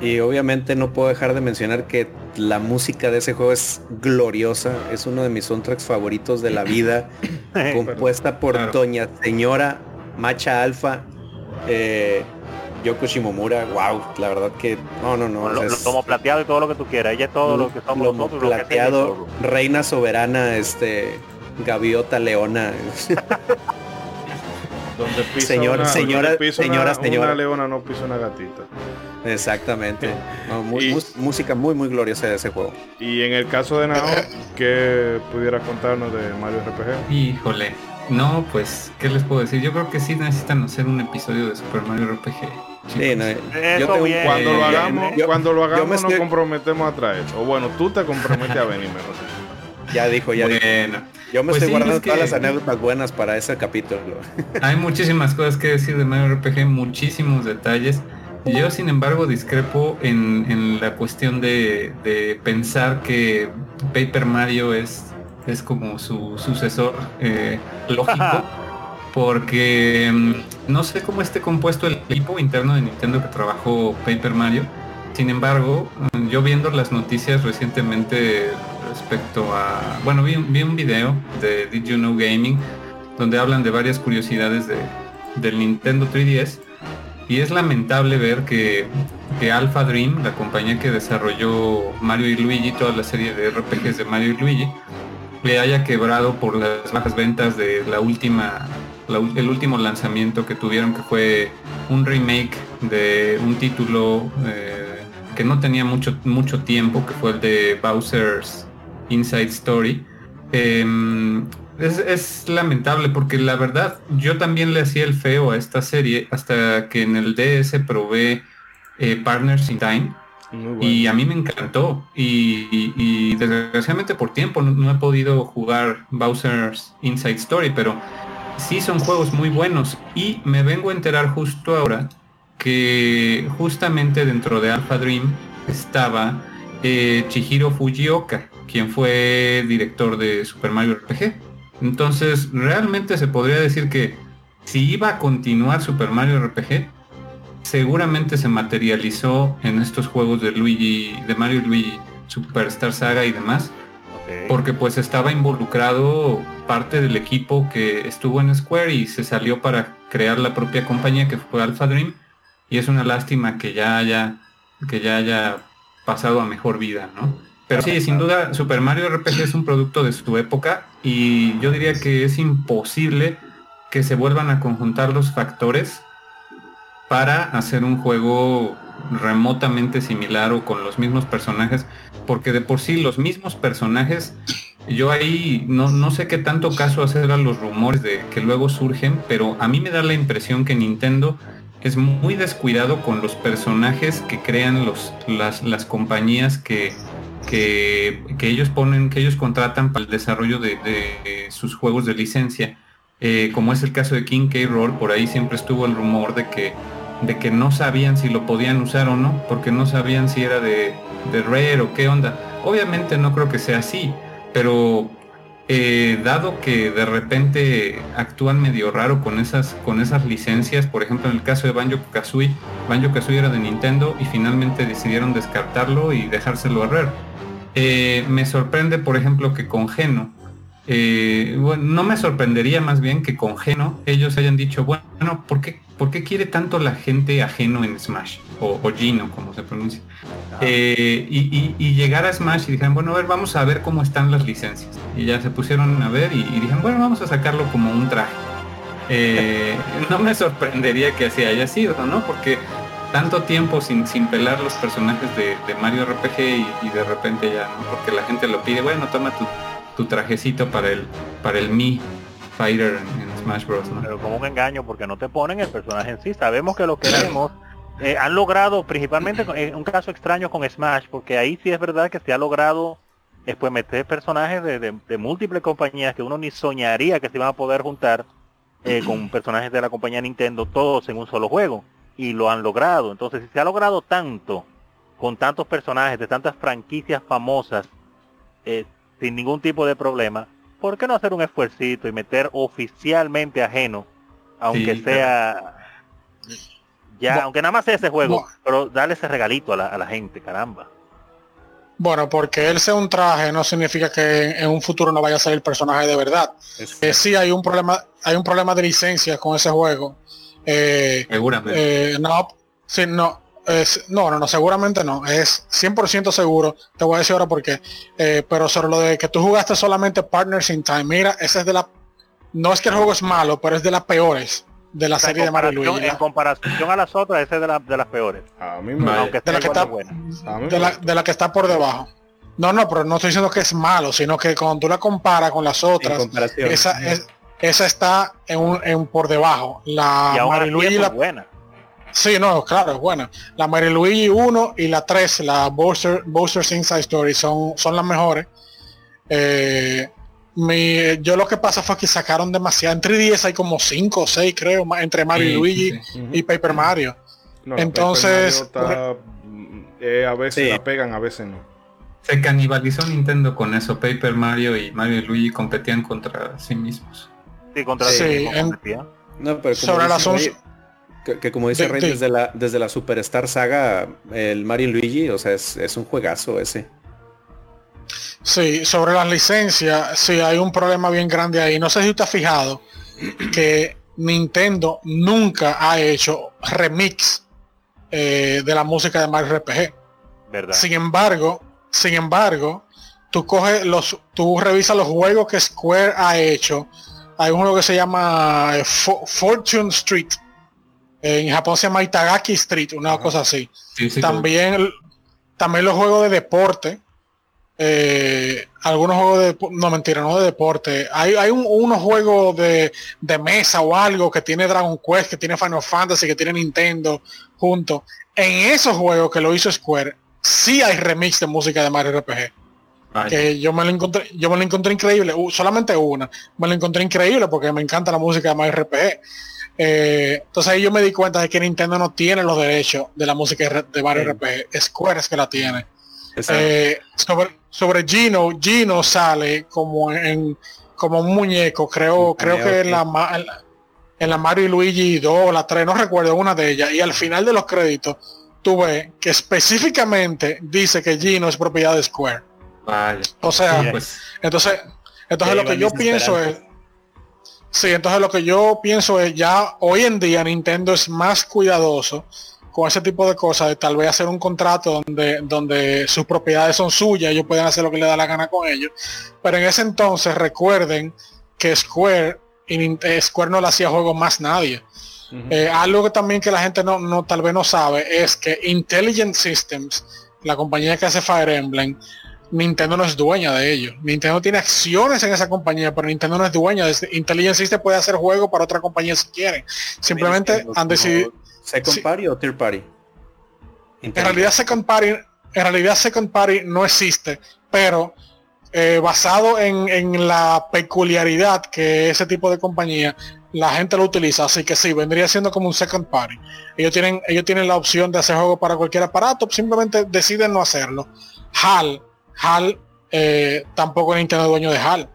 Y obviamente no puedo dejar de mencionar que la música de ese juego es gloriosa. Es uno de mis soundtracks favoritos de la vida. [laughs] compuesta por Doña Señora Macha Alfa. Eh, Yoko Shimomura, wow, la verdad que no, no, no. Lo, como plateado y todo lo que tú quieras, ella es todo lo, que somos nosotros. Plateado, reina soberana, este, gaviota leona. donde pisa señora, una, señora, señora, señora. leona no pisa una gatita. Exactamente. [laughs] música muy, muy gloriosa de ese juego. Y en el caso de Nao, ¿qué pudiera contarnos de Mario RPG? Híjole, no, pues, ¿qué les puedo decir? Yo creo que sí necesitan hacer un episodio de Super Mario RPG. Sí, no, yo cuando lo hagamos, cuando lo hagamos nos comprometemos a traer. O bueno, tú te comprometes a [laughs] venir mejor. Ya dijo, ya bueno, Yo me pues estoy guardando todas las anécdotas buenas para ese capítulo. [laughs] Hay muchísimas cosas que decir de Mario RPG, muchísimos detalles. Yo, sin embargo, discrepo en, la cuestión de, de pensar que Paper Mario es es como su sucesor eh, lógico, [laughs] porque mm, no sé cómo esté compuesto el equipo interno de Nintendo que trabajó Paper Mario. Sin embargo, mm, yo viendo las noticias recientemente respecto a, bueno, vi, vi un video de Did You Know Gaming donde hablan de varias curiosidades de, del Nintendo 3DS y es lamentable ver que, que Alpha Dream, la compañía que desarrolló Mario y Luigi, toda la serie de RPGs de Mario y Luigi, le haya quebrado por las bajas ventas de la última el último lanzamiento que tuvieron que fue un remake de un título eh, que no tenía mucho mucho tiempo que fue el de Bowser's Inside Story. Em, es, lamentable porque la verdad yo también le hacía el feo a esta serie hasta que en el DS probé eh, Partners in Time y a mí me encantó. Y, desgraciadamente por tiempo no, he podido jugar Bowser's Inside Story, pero sí son juegos muy buenos. Y me vengo a enterar justo ahora que justamente dentro de Alpha Dream estaba eh, Chihiro Fujioka, quien fue director de Super Mario RPG. Entonces, realmente se podría decir que si iba a continuar Super Mario RPG, seguramente se materializó en estos juegos de Luigi, de Mario Luigi Superstar Saga y demás. Porque pues estaba involucrado parte del equipo que estuvo en Square y se salió para crear la propia compañía que fue Alpha Dream. Y es una lástima que ya haya, que ya haya pasado a mejor vida, ¿no? Pero sí, sin duda, Super Mario RPG es un producto de su época y yo diría que es imposible que se vuelvan a conjuntar los factores para hacer un juego remotamente similar o con los mismos personajes, porque de por sí los mismos personajes, yo ahí no, no sé qué tanto caso hacer a los rumores de que luego surgen, pero a mí me da la impresión que Nintendo es muy descuidado con los personajes que crean los, las, las compañías que, que, ellos ponen, que ellos contratan para el desarrollo de, sus juegos de licencia. Eh, como es el caso de King K. Roll, por ahí siempre estuvo el rumor de que de que no sabían si lo podían usar o no, porque no sabían si era de, de Rare o qué onda. Obviamente no creo que sea así, pero eh, dado que de repente actúan medio raro con esas, con esas licencias, por ejemplo en el caso de Banjo Kazooie, Banjo Kazooie era de Nintendo y finalmente decidieron descartarlo y dejárselo a Rare. Eh, me sorprende, por ejemplo, que con Geno eh, bueno, no me sorprendería más bien que con Geno ellos hayan dicho, bueno, ¿por qué, ¿por qué quiere tanto la gente ajeno en Smash? O, Gino, como se pronuncia. Eh, y, llegar a Smash y dijeron, bueno, a ver, vamos a ver cómo están las licencias. Y ya se pusieron a ver y, dijeron, bueno, vamos a sacarlo como un traje. Eh, [laughs] no me sorprendería que así haya sido, ¿no? Porque tanto tiempo sin, sin pelar los personajes de, Mario RPG y, de repente ya, ¿no? Porque la gente lo pide, bueno, toma tu tu trajecito para el para el Mi Fighter en, Smash Bros. Pero como un engaño porque no te ponen el personaje en sí. Sabemos que lo queremos. [laughs] Eh, han logrado, principalmente en un caso extraño con Smash, porque ahí sí es verdad que se ha logrado después meter personajes de, múltiples compañías que uno ni soñaría que se iban a poder juntar eh, con [clears throat] personajes de la compañía Nintendo todos en un solo juego. Y lo han logrado. Entonces, si se ha logrado tanto con tantos personajes de tantas franquicias famosas, eh, sin ningún tipo de problema, ¿por qué no hacer un esfuercito y meter oficialmente ajeno, aunque sea ya, aunque nada más sea ese juego, pero darle ese regalito a la, gente, caramba. Bueno, porque él sea un traje no significa que en un futuro no vaya a ser el personaje de verdad. Que sí hay un problema, hay un problema de licencia con ese juego. Eh, Seguramente. Eh, no, sí, no, no, no, no, seguramente no. Es 100% seguro. Te voy a decir ahora por qué. Eh, pero sobre lo de que tú jugaste solamente Partners in Time, mira, ese es de la... No es que el juego es malo, pero es de las peores de la serie de Mario Luigi. En comparación a las otras, ese es de, de las peores. A mí me... Aunque de, la que está, de, la, que está por debajo. No, no, pero no estoy diciendo que es malo, sino que cuando tú la comparas con las otras, esa, esa está en, un, en por debajo. La Mario Luigi la buena Sí, no, claro, es buena. La Mary Luigi 1 y la 3, la Bowser, Bowser's Inside Story, son, son las mejores. Eh, mi, yo lo que pasa fue que sacaron demasiado. En 3DS hay como 5 o 6, creo, entre Mario y Luigi y Paper Mario. Entonces... Eh, a veces la pegan, a veces no. Se canibalizó Nintendo con eso. Paper Mario y Mario y Luigi competían contra sí mismos. Sí, contra sí, No, pero sobre las 11 que, como dice Rey, desde la, desde la Superstar Saga, el Mario Luigi, o sea, es, un juegazo ese. Sí, sobre las licencias, sí, hay un problema bien grande ahí. No sé si usted ha fijado que Nintendo nunca ha hecho remix eh, de la música de Mario RPG. ¿Verdad? Sin embargo, sin embargo, tú coges los, tú revisas los juegos que Square ha hecho. Hay un juego que se llama eh, Fortune Street en Japón se llama Itagaki Street, una cosa así. también, también los juegos de deporte. Eh, algunos juegos de no mentira no de deporte. Hay, hay unos juegos de, mesa o algo que tiene Dragon Quest que tiene Final Fantasy que tiene Nintendo junto. En esos juegos que lo hizo Square sí hay remix de música de Mario RPG que yo me lo encontré yo me lo encontré increíble. Solamente una. Me lo encontré increíble porque me encanta la música de Mario RPG eh, entonces ahí yo me di cuenta de que Nintendo no tiene los derechos de la música de Mario RPG. Square es que la tiene. Eh, sobre, sobre Gino, Gino sale como en como un muñeco, creo, creo que en la, en la Mario y Luigi 2 la 3, no recuerdo una de ellas, y al final de los créditos tú ves que específicamente dice que Gino es propiedad de Square. O sea, pues, entonces, entonces lo que yo pienso es Sí, entonces lo que yo pienso es ya hoy en día Nintendo es más cuidadoso con ese tipo de cosas, de tal vez hacer un contrato donde, donde sus propiedades son suyas, ellos pueden hacer lo que les da la gana con ellos. Pero en ese entonces recuerden que Square, y eh, Square no le hacía juego más nadie. Eh, algo que también que la gente no, no, tal vez no sabe es que Intelligent Systems, la compañía que hace Fire Emblem, Nintendo no es dueña de ellos. Nintendo tiene acciones en esa compañía, pero Nintendo no es dueña. De Intelligent System puede hacer juego para otra compañía si quieren. Simplemente han decidido. ¿Second party o third party? En realidad second party, en realidad second party no existe, pero eh, basado en, en, la peculiaridad que ese tipo de compañía, la gente lo utiliza. Así que sí, vendría siendo como un second party. Ellos tienen, ellos tienen la opción de hacer juego para cualquier aparato, simplemente deciden no hacerlo. HAL HAL eh, tampoco es Nintendo dueño de HAL.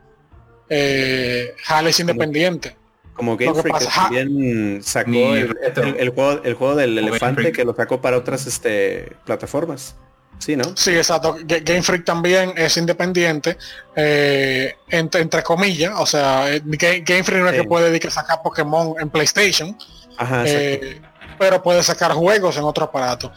Eh, HAL es independiente. Como Game Freak también sacó el, juego, el juego del elefante que lo sacó para otras este, plataformas. Sí, ¿no? Sí, exacto. Game Freak también es independiente, eh, entre, comillas. O sea, eh, Game, Freak no es que puede dedicar a sacar Pokémon en PlayStation. Ajá, eh, pero puede sacar juegos en otro aparato.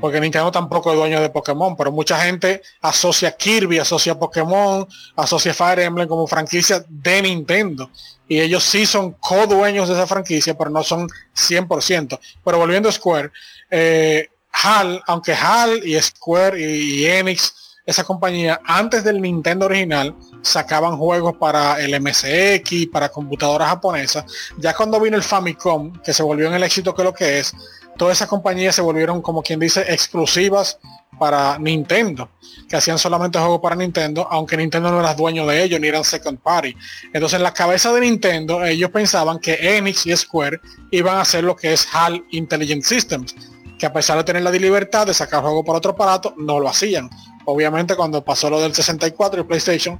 Porque Nintendo tampoco es dueño de Pokémon, pero mucha gente asocia Kirby, asocia Pokémon, asocia Fire Emblem como franquicia de Nintendo. Y ellos sí son co-dueños de esa franquicia, pero no son 100%. Pero volviendo a Square, eh, HAL, aunque HAL y Square y Enix esa compañía, antes del Nintendo original, sacaban juegos para el MSX, para computadoras japonesas. Ya cuando vino el Famicom, que se volvió en el éxito que lo que es, todas esas compañías se volvieron, como quien dice, exclusivas para Nintendo, que hacían solamente juegos para Nintendo, aunque Nintendo no era dueño de ellos, ni eran second party. Entonces en la cabeza de Nintendo, ellos pensaban que Enix y Square iban a hacer lo que es HAL Intelligent Systems, que a pesar de tener la libertad de sacar juegos para otro aparato, no lo hacían. Obviamente cuando pasó lo del 64 y PlayStation,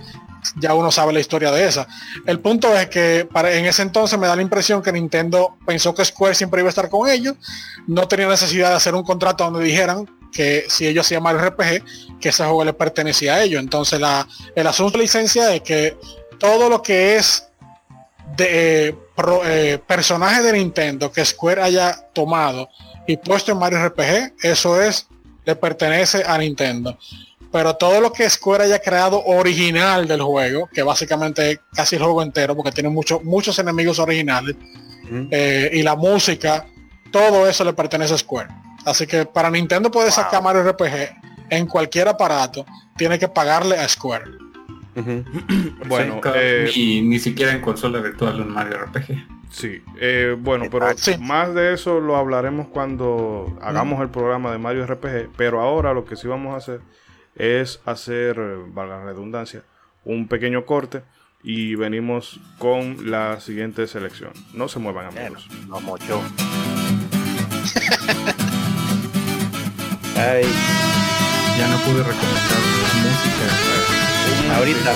ya uno sabe la historia de esa. El punto es que para, en ese entonces me da la impresión que Nintendo pensó que Square siempre iba a estar con ellos, no tenía necesidad de hacer un contrato donde dijeran que si ellos hacían mal RPG, que ese juego le pertenecía a ellos. Entonces la, el asunto de licencia es que todo lo que es de eh, personaje de Nintendo que Square haya tomado y puesto en Mario RPG, eso es, le pertenece a Nintendo pero todo lo que Square haya creado original del juego, que básicamente casi el juego entero, porque tiene muchos muchos enemigos originales, eh, y la música, todo eso le pertenece a Square. Así que para Nintendo puede sacar Mario RPG en cualquier aparato, tiene que pagarle a Square. [clears throat] bueno, eh, y ni siquiera en consola virtual un Mario RPG. Sí, eh, bueno, pero más de eso lo hablaremos cuando hagamos el programa de Mario RPG. Pero ahora lo que sí vamos a hacer es hacer, valga la redundancia, un pequeño corte y venimos con la siguiente selección. No se muevan amigos. No mocho. [laughs] Ay. Ya no pude recomendar música. Ahorita,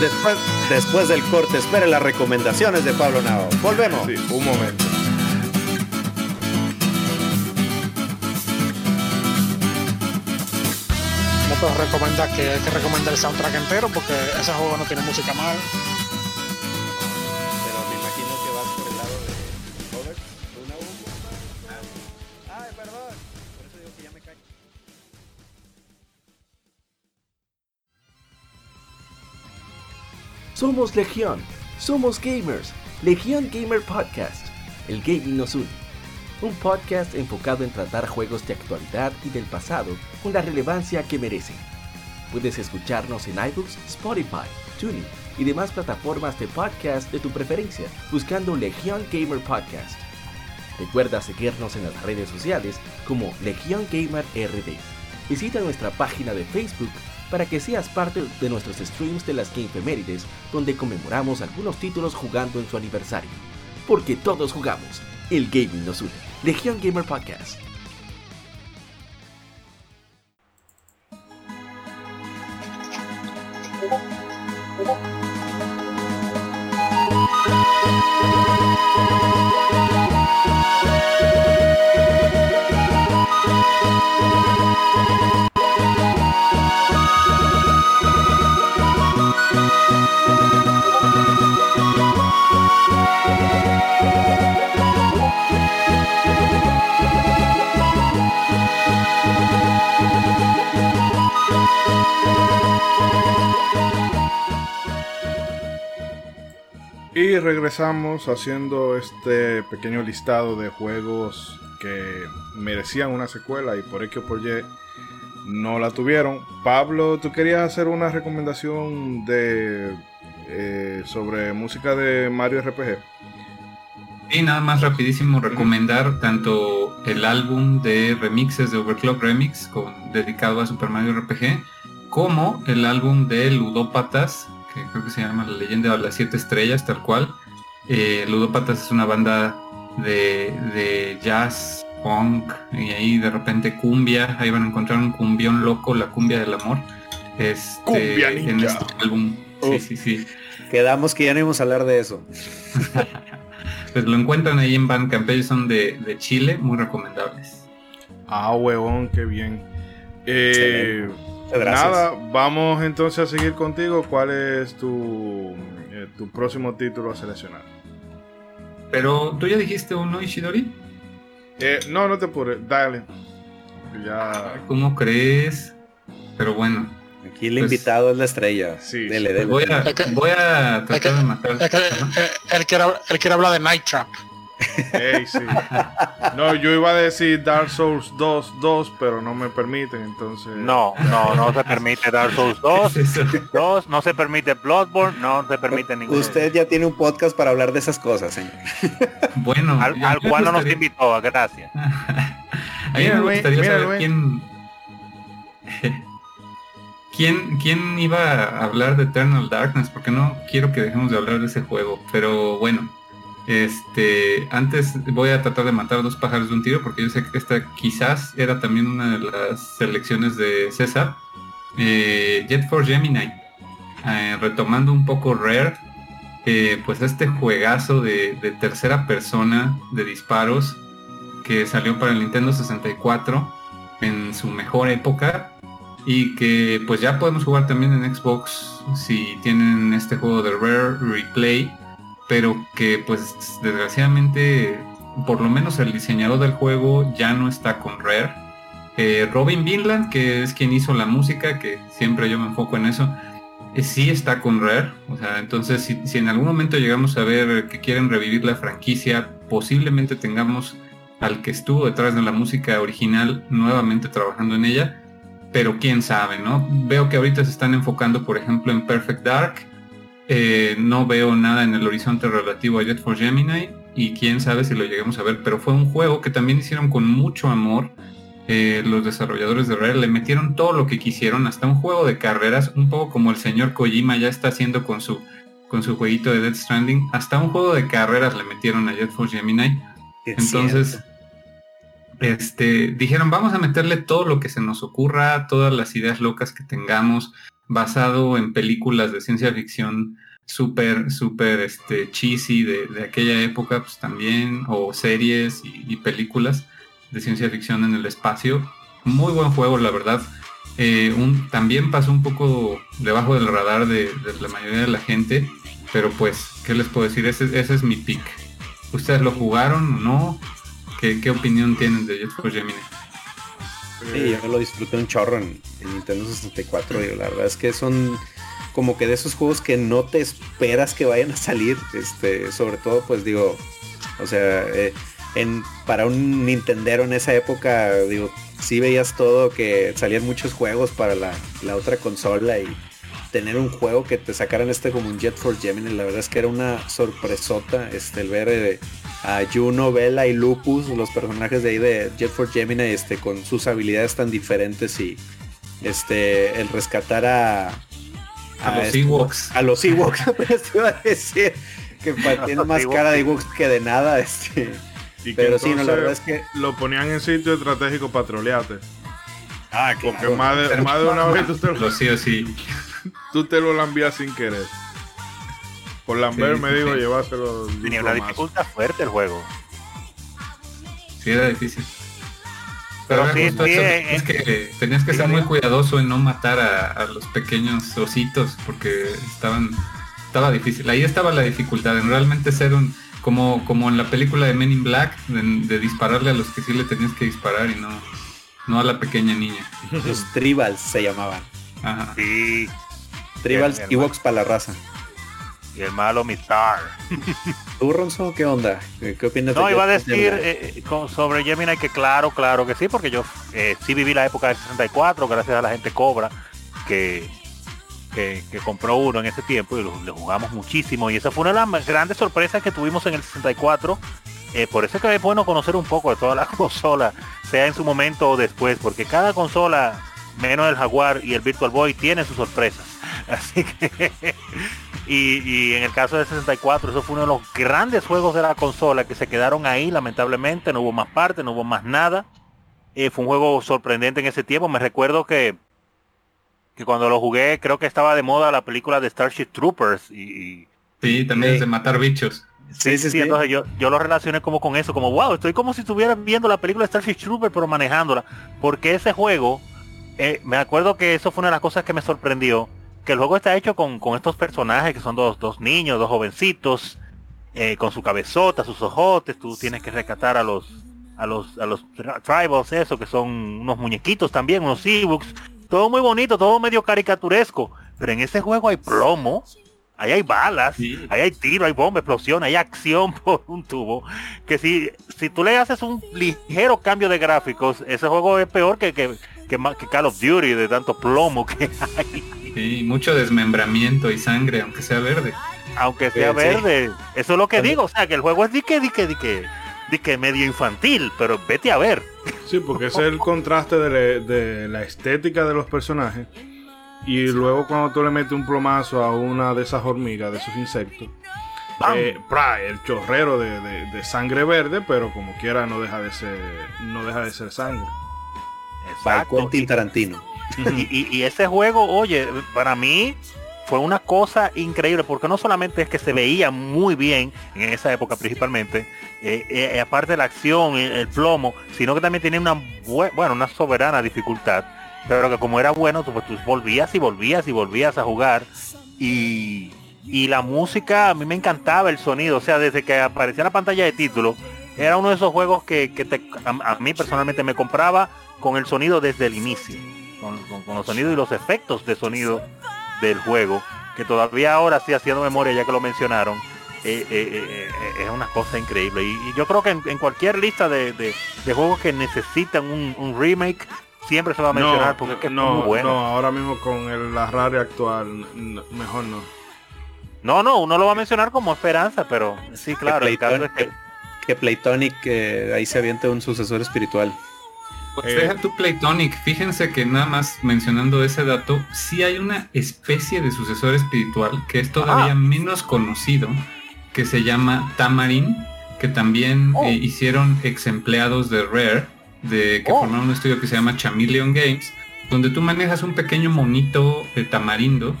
después, después del corte, espere las recomendaciones de Pablo Nao. Volvemos. Sí, un momento. Pues recomienda que hay que recomendar el soundtrack entero porque ese juego no tiene música mal. Pero me imagino que vas por el lado de Robert, una Ay, perdón. Por eso digo que ya me cae. Somos Legión. Somos gamers. Legión Gamer Podcast. El gaming nos une un podcast enfocado en tratar juegos de actualidad y del pasado con la relevancia que merecen. Puedes escucharnos en iBooks, Spotify, TuneIn y demás plataformas de podcast de tu preferencia buscando Legion Gamer Podcast. Recuerda seguirnos en las redes sociales como Legion Gamer RD. Visita nuestra página de Facebook para que seas parte de nuestros streams de las Gamefemérides donde conmemoramos algunos títulos jugando en su aniversario. Porque todos jugamos, el gaming nos une. Legion Gamer Podcast. Y regresamos haciendo este pequeño listado de juegos que merecían una secuela y por X o por Y no la tuvieron. Pablo, tú querías hacer una recomendación de eh, sobre música de Mario RPG. Y nada más rapidísimo recomendar tanto el álbum de remixes de Overclock Remix con, dedicado a Super Mario RPG como el álbum de Ludópatas que creo que se llama La leyenda de las siete estrellas, tal cual. Eh, Ludópatas es una banda de, jazz, punk, y ahí de repente cumbia, ahí van a encontrar un cumbión loco, la cumbia del amor. Este, cumbia en este álbum. Sí, sí, sí. Quedamos que ya no íbamos a hablar de eso. [laughs] pues lo encuentran ahí en Bandcamp, ellos son de, de Chile, muy recomendables. Ah, huevón, qué bien. Eh, nada, vamos entonces a seguir contigo. ¿Cuál es tu, eh, tu próximo título a seleccionar? Pero tú ya dijiste uno, Ishidori. Eh, no, no te apures, dale. Ya. ¿Cómo crees? Pero bueno. Aquí el pues, invitado es la estrella. Sí. Dele, dele. Voy, a, voy a tratar de matar. él, quiere, él quiere hablar de Night Trap. No, yo iba a decir Dark Souls 2, 2, pero no me permiten, entonces. No, no, no se permite Dark Souls [laughs] 2, 2, no se permite Bloodborne, no se permite ningún. Usted ya tiene un podcast para hablar de esas cosas, señor. [laughs] Bueno, al, al cual no nos invitó, gracias. [laughs] a mí me gustaría saber quién. ¿Quién, ¿Quién iba a hablar de Eternal Darkness? Porque no quiero que dejemos de hablar de ese juego. Pero bueno, este, antes voy a tratar de matar dos pájaros de un tiro porque yo sé que esta quizás era también una de las selecciones de César. Eh, Jet for Gemini, eh, retomando un poco Rare, eh, pues este juegazo de, tercera persona de disparos que salió para el Nintendo 64 en su mejor época y que pues ya podemos jugar también en Xbox si tienen este juego de Rare Replay pero que pues desgraciadamente por lo menos el diseñador del juego ya no está con Rare. Eh, Robin Vinland, que es quien hizo la música, que siempre yo me enfoco en eso, eh, sí está con Rare. O sea, entonces si, si, en algún momento llegamos a ver que quieren revivir la franquicia, posiblemente tengamos al que estuvo detrás de la música original nuevamente trabajando en ella. Pero quién sabe, ¿no? Veo que ahorita se están enfocando, por ejemplo, en Perfect Dark eh, no veo nada en el horizonte relativo a Jet for Gemini y quién sabe si lo lleguemos a ver, pero fue un juego que también hicieron con mucho amor. Eh, los desarrolladores de Rare le metieron todo lo que quisieron, hasta un juego de carreras, un poco como el señor Kojima ya está haciendo con su con su jueguito de Dead Stranding, hasta un juego de carreras le metieron a Jet for Gemini. Entonces, este, dijeron, vamos a meterle todo lo que se nos ocurra, todas las ideas locas que tengamos, basado en películas de ciencia ficción súper, súper este, cheesy de, aquella época, pues también, o series y, películas de ciencia ficción en el espacio. Muy buen juego, la verdad. Eh, un, también pasó un poco debajo del radar de, la mayoría de la gente, pero pues, ¿qué les puedo decir? Ese, ese es mi pick. ¿Ustedes lo jugaron o no? ¿Qué, qué opinión tienen de Jet for Gemini? Sí, yo lo disfruté un chorro en, Nintendo 64, digo, la verdad es que son como que de esos juegos que no te esperas que vayan a salir, este, sobre todo pues digo, o sea, eh, en, para un Nintendero en esa época, digo, sí veías todo que salían muchos juegos para la, la otra consola y tener un juego que te sacaran este como un Jet for Gemini, la verdad es que era una sorpresota este, el ver eh, a Juno, Bella y Lupus, los personajes de ahí de Jet for Gemini, este, con sus habilidades tan diferentes y este, el rescatar a, a, los este, Ewoks. A los Ewoks, [laughs] iba a decir que [laughs] tiene más cara de Ewoks que de nada, este. pero sí, no, la verdad es que lo ponían en sitio estratégico patroleate. Ah, claro. Porque más de, más de una vez tú te lo, sí, sí. [laughs] tú te lo envías sin querer. Por Lambert me digo llevárselo. Tenía una dificultad fuerte el juego. Sí, era difícil. Pero, sí, eh, es que tenías que ser muy cuidadoso en no matar a, los pequeños ositos porque estaban estaba difícil. Ahí estaba la dificultad en realmente ser un como como en la película de Men in Black de, dispararle a los que sí le tenías que disparar y no no a la pequeña niña. Los tribals se llamaban. Ajá. Sí. Tribals y Vox para la raza y el malo Mistar. ¿Tú, Ronzo, qué onda? ¿Qué opinas? No, iba a decir eh, sobre Gemini que claro, claro que sí, porque yo eh, sí viví la época del 64, gracias a la gente Cobra, que, que, compró uno en ese tiempo y lo, jugamos muchísimo. Y esa fue una de las grandes sorpresas que tuvimos en el 64. Eh, por eso es que es bueno conocer un poco de todas las [laughs] consolas, sea en su momento o después, porque cada consola, menos el Jaguar y el Virtual Boy, tiene sus sorpresas. [laughs] Así que y, en el caso de 64, eso fue uno de los grandes juegos de la consola que se quedaron ahí, lamentablemente, no hubo más parte, no hubo más nada. Eh, fue un juego sorprendente en ese tiempo. Me recuerdo que, que cuando lo jugué, creo que estaba de moda la película de Starship Troopers. Y, sí, también es de matar bichos. Sí, sí, sí, entonces yo, yo lo relacioné como con eso, como wow, estoy como si estuviera viendo la película de Starship Troopers pero manejándola, porque ese juego eh, me acuerdo que eso fue una de las cosas que me sorprendió, que el juego está hecho con, estos personajes que son dos, dos niños, dos jovencitos, eh, con su cabezota, sus ojotes, tú tienes que rescatar a los a los a los tribals, eso, que son unos muñequitos también, unos e-books, todo muy bonito, todo medio caricaturesco, pero en ese juego hay plomo, ahí hay balas, ahí hay tiro, hay bomba, explosión, hay acción [laughs] por un tubo. Que si, si tú le haces un ligero cambio de gráficos, ese juego es peor que, que, que, Call of Duty de tanto plomo que [laughs] hay. Sí, mucho desmembramiento y sangre, aunque sea verde. Aunque sea verde. Eso es lo que digo. O sea, que el juego es de que, de que, de que, de que medio infantil, pero vete a ver. Sí, porque ese es el contraste de, la estética de los personajes. Y luego cuando tú le metes un plomazo a una de esas hormigas, de esos insectos, eh, el chorrero de, sangre verde, pero como quiera no deja de ser, no deja de ser sangre. Exacto. Tarantino. Y, ese juego, oye, para mí fue una cosa increíble, porque no solamente es que se veía muy bien en esa época principalmente, eh, eh, aparte de la acción, el, plomo, sino que también tenía una bueno, una soberana dificultad. Pero que como era bueno, pues tú volvías y volvías y volvías a jugar. Y la música, a mí me encantaba el sonido. O sea, desde que aparecía la pantalla de título, era uno de esos juegos que, a, mí personalmente me compraba con el sonido desde el inicio. Con, los sonidos y los efectos de sonido del juego. Que todavía ahora sí haciendo memoria, ya que lo mencionaron eh, eh, eh, es una cosa increíble. Y, yo creo que en, cualquier lista de, juegos que necesitan un, remake, siempre se va a mencionar porque es, no, muy bueno. No, ahora mismo con el, la radio actual, mejor no. No, no, uno lo va a mencionar como esperanza, pero sí, claro, que que... Playtonic ahí se aviente un sucesor espiritual. Pues deja tu Playtonic, fíjense que nada más mencionando ese dato, sí hay una especie de sucesor espiritual que es todavía menos conocido, que se llama Tamarin, que también oh. eh, hicieron ex empleados de Rare, de que oh. formaron un estudio que se llama Chameleon Games, donde tú manejas un pequeño monito de tamarindo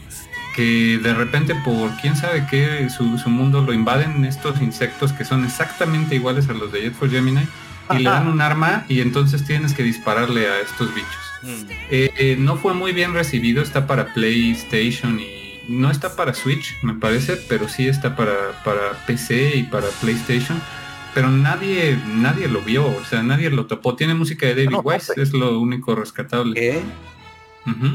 que de repente por quién sabe qué su, mundo lo invaden estos insectos que son exactamente iguales a los de Jet for Gemini y le dan un arma y entonces tienes que dispararle a estos bichos. Mm. Eh, eh, no fue muy bien recibido, está para PlayStation y no está para Switch, me parece, pero sí está para, para PC y para PlayStation. Pero nadie, nadie lo vio, o sea, nadie lo topó. Tiene música de David Wise, es lo único rescatable. ¿Qué?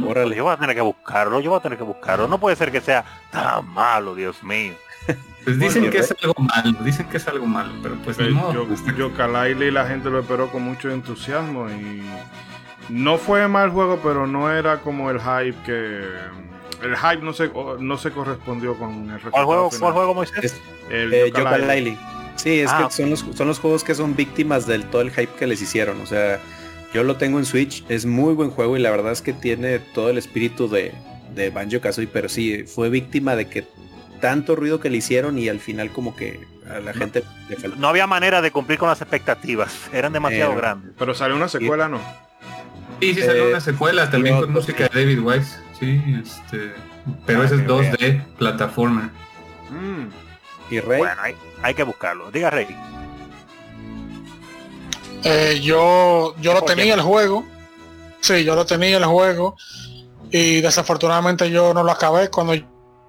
Órale, yo voy a tener que buscarlo, yo voy a tener que buscarlo. No puede ser que sea tan malo, Dios mío. Pues dicen que es algo malo, dicen que es algo malo, pero pues yo, yo y la gente lo esperó con mucho entusiasmo y no fue mal juego, pero no era como el hype que el hype no se, no se correspondió con el resultado. ¿Cuál juego, ¿cuál juego Moisés? El eh, Sí, es ah, que son, los, son los juegos que son víctimas del todo el hype que les hicieron. O sea, yo lo tengo en Switch, es muy buen juego y la verdad es que tiene todo el espíritu de, de Banjo Kazooie, pero sí, fue víctima de que tanto ruido que le hicieron y al final como que a la gente No había manera de cumplir con las expectativas, eran demasiado eh, grandes. Pero salió una secuela, ¿no? Sí, sí salió una secuela, también con música de David Wise. Sí, este. Pero ah, ese es 2D, plataforma. Mm. ¿Y Rey? Bueno, hay, que buscarlo. Diga Rey. Eh, yo yo lo tenía el juego. Sí, yo lo tenía el juego. Y desafortunadamente yo no lo acabé. Cuando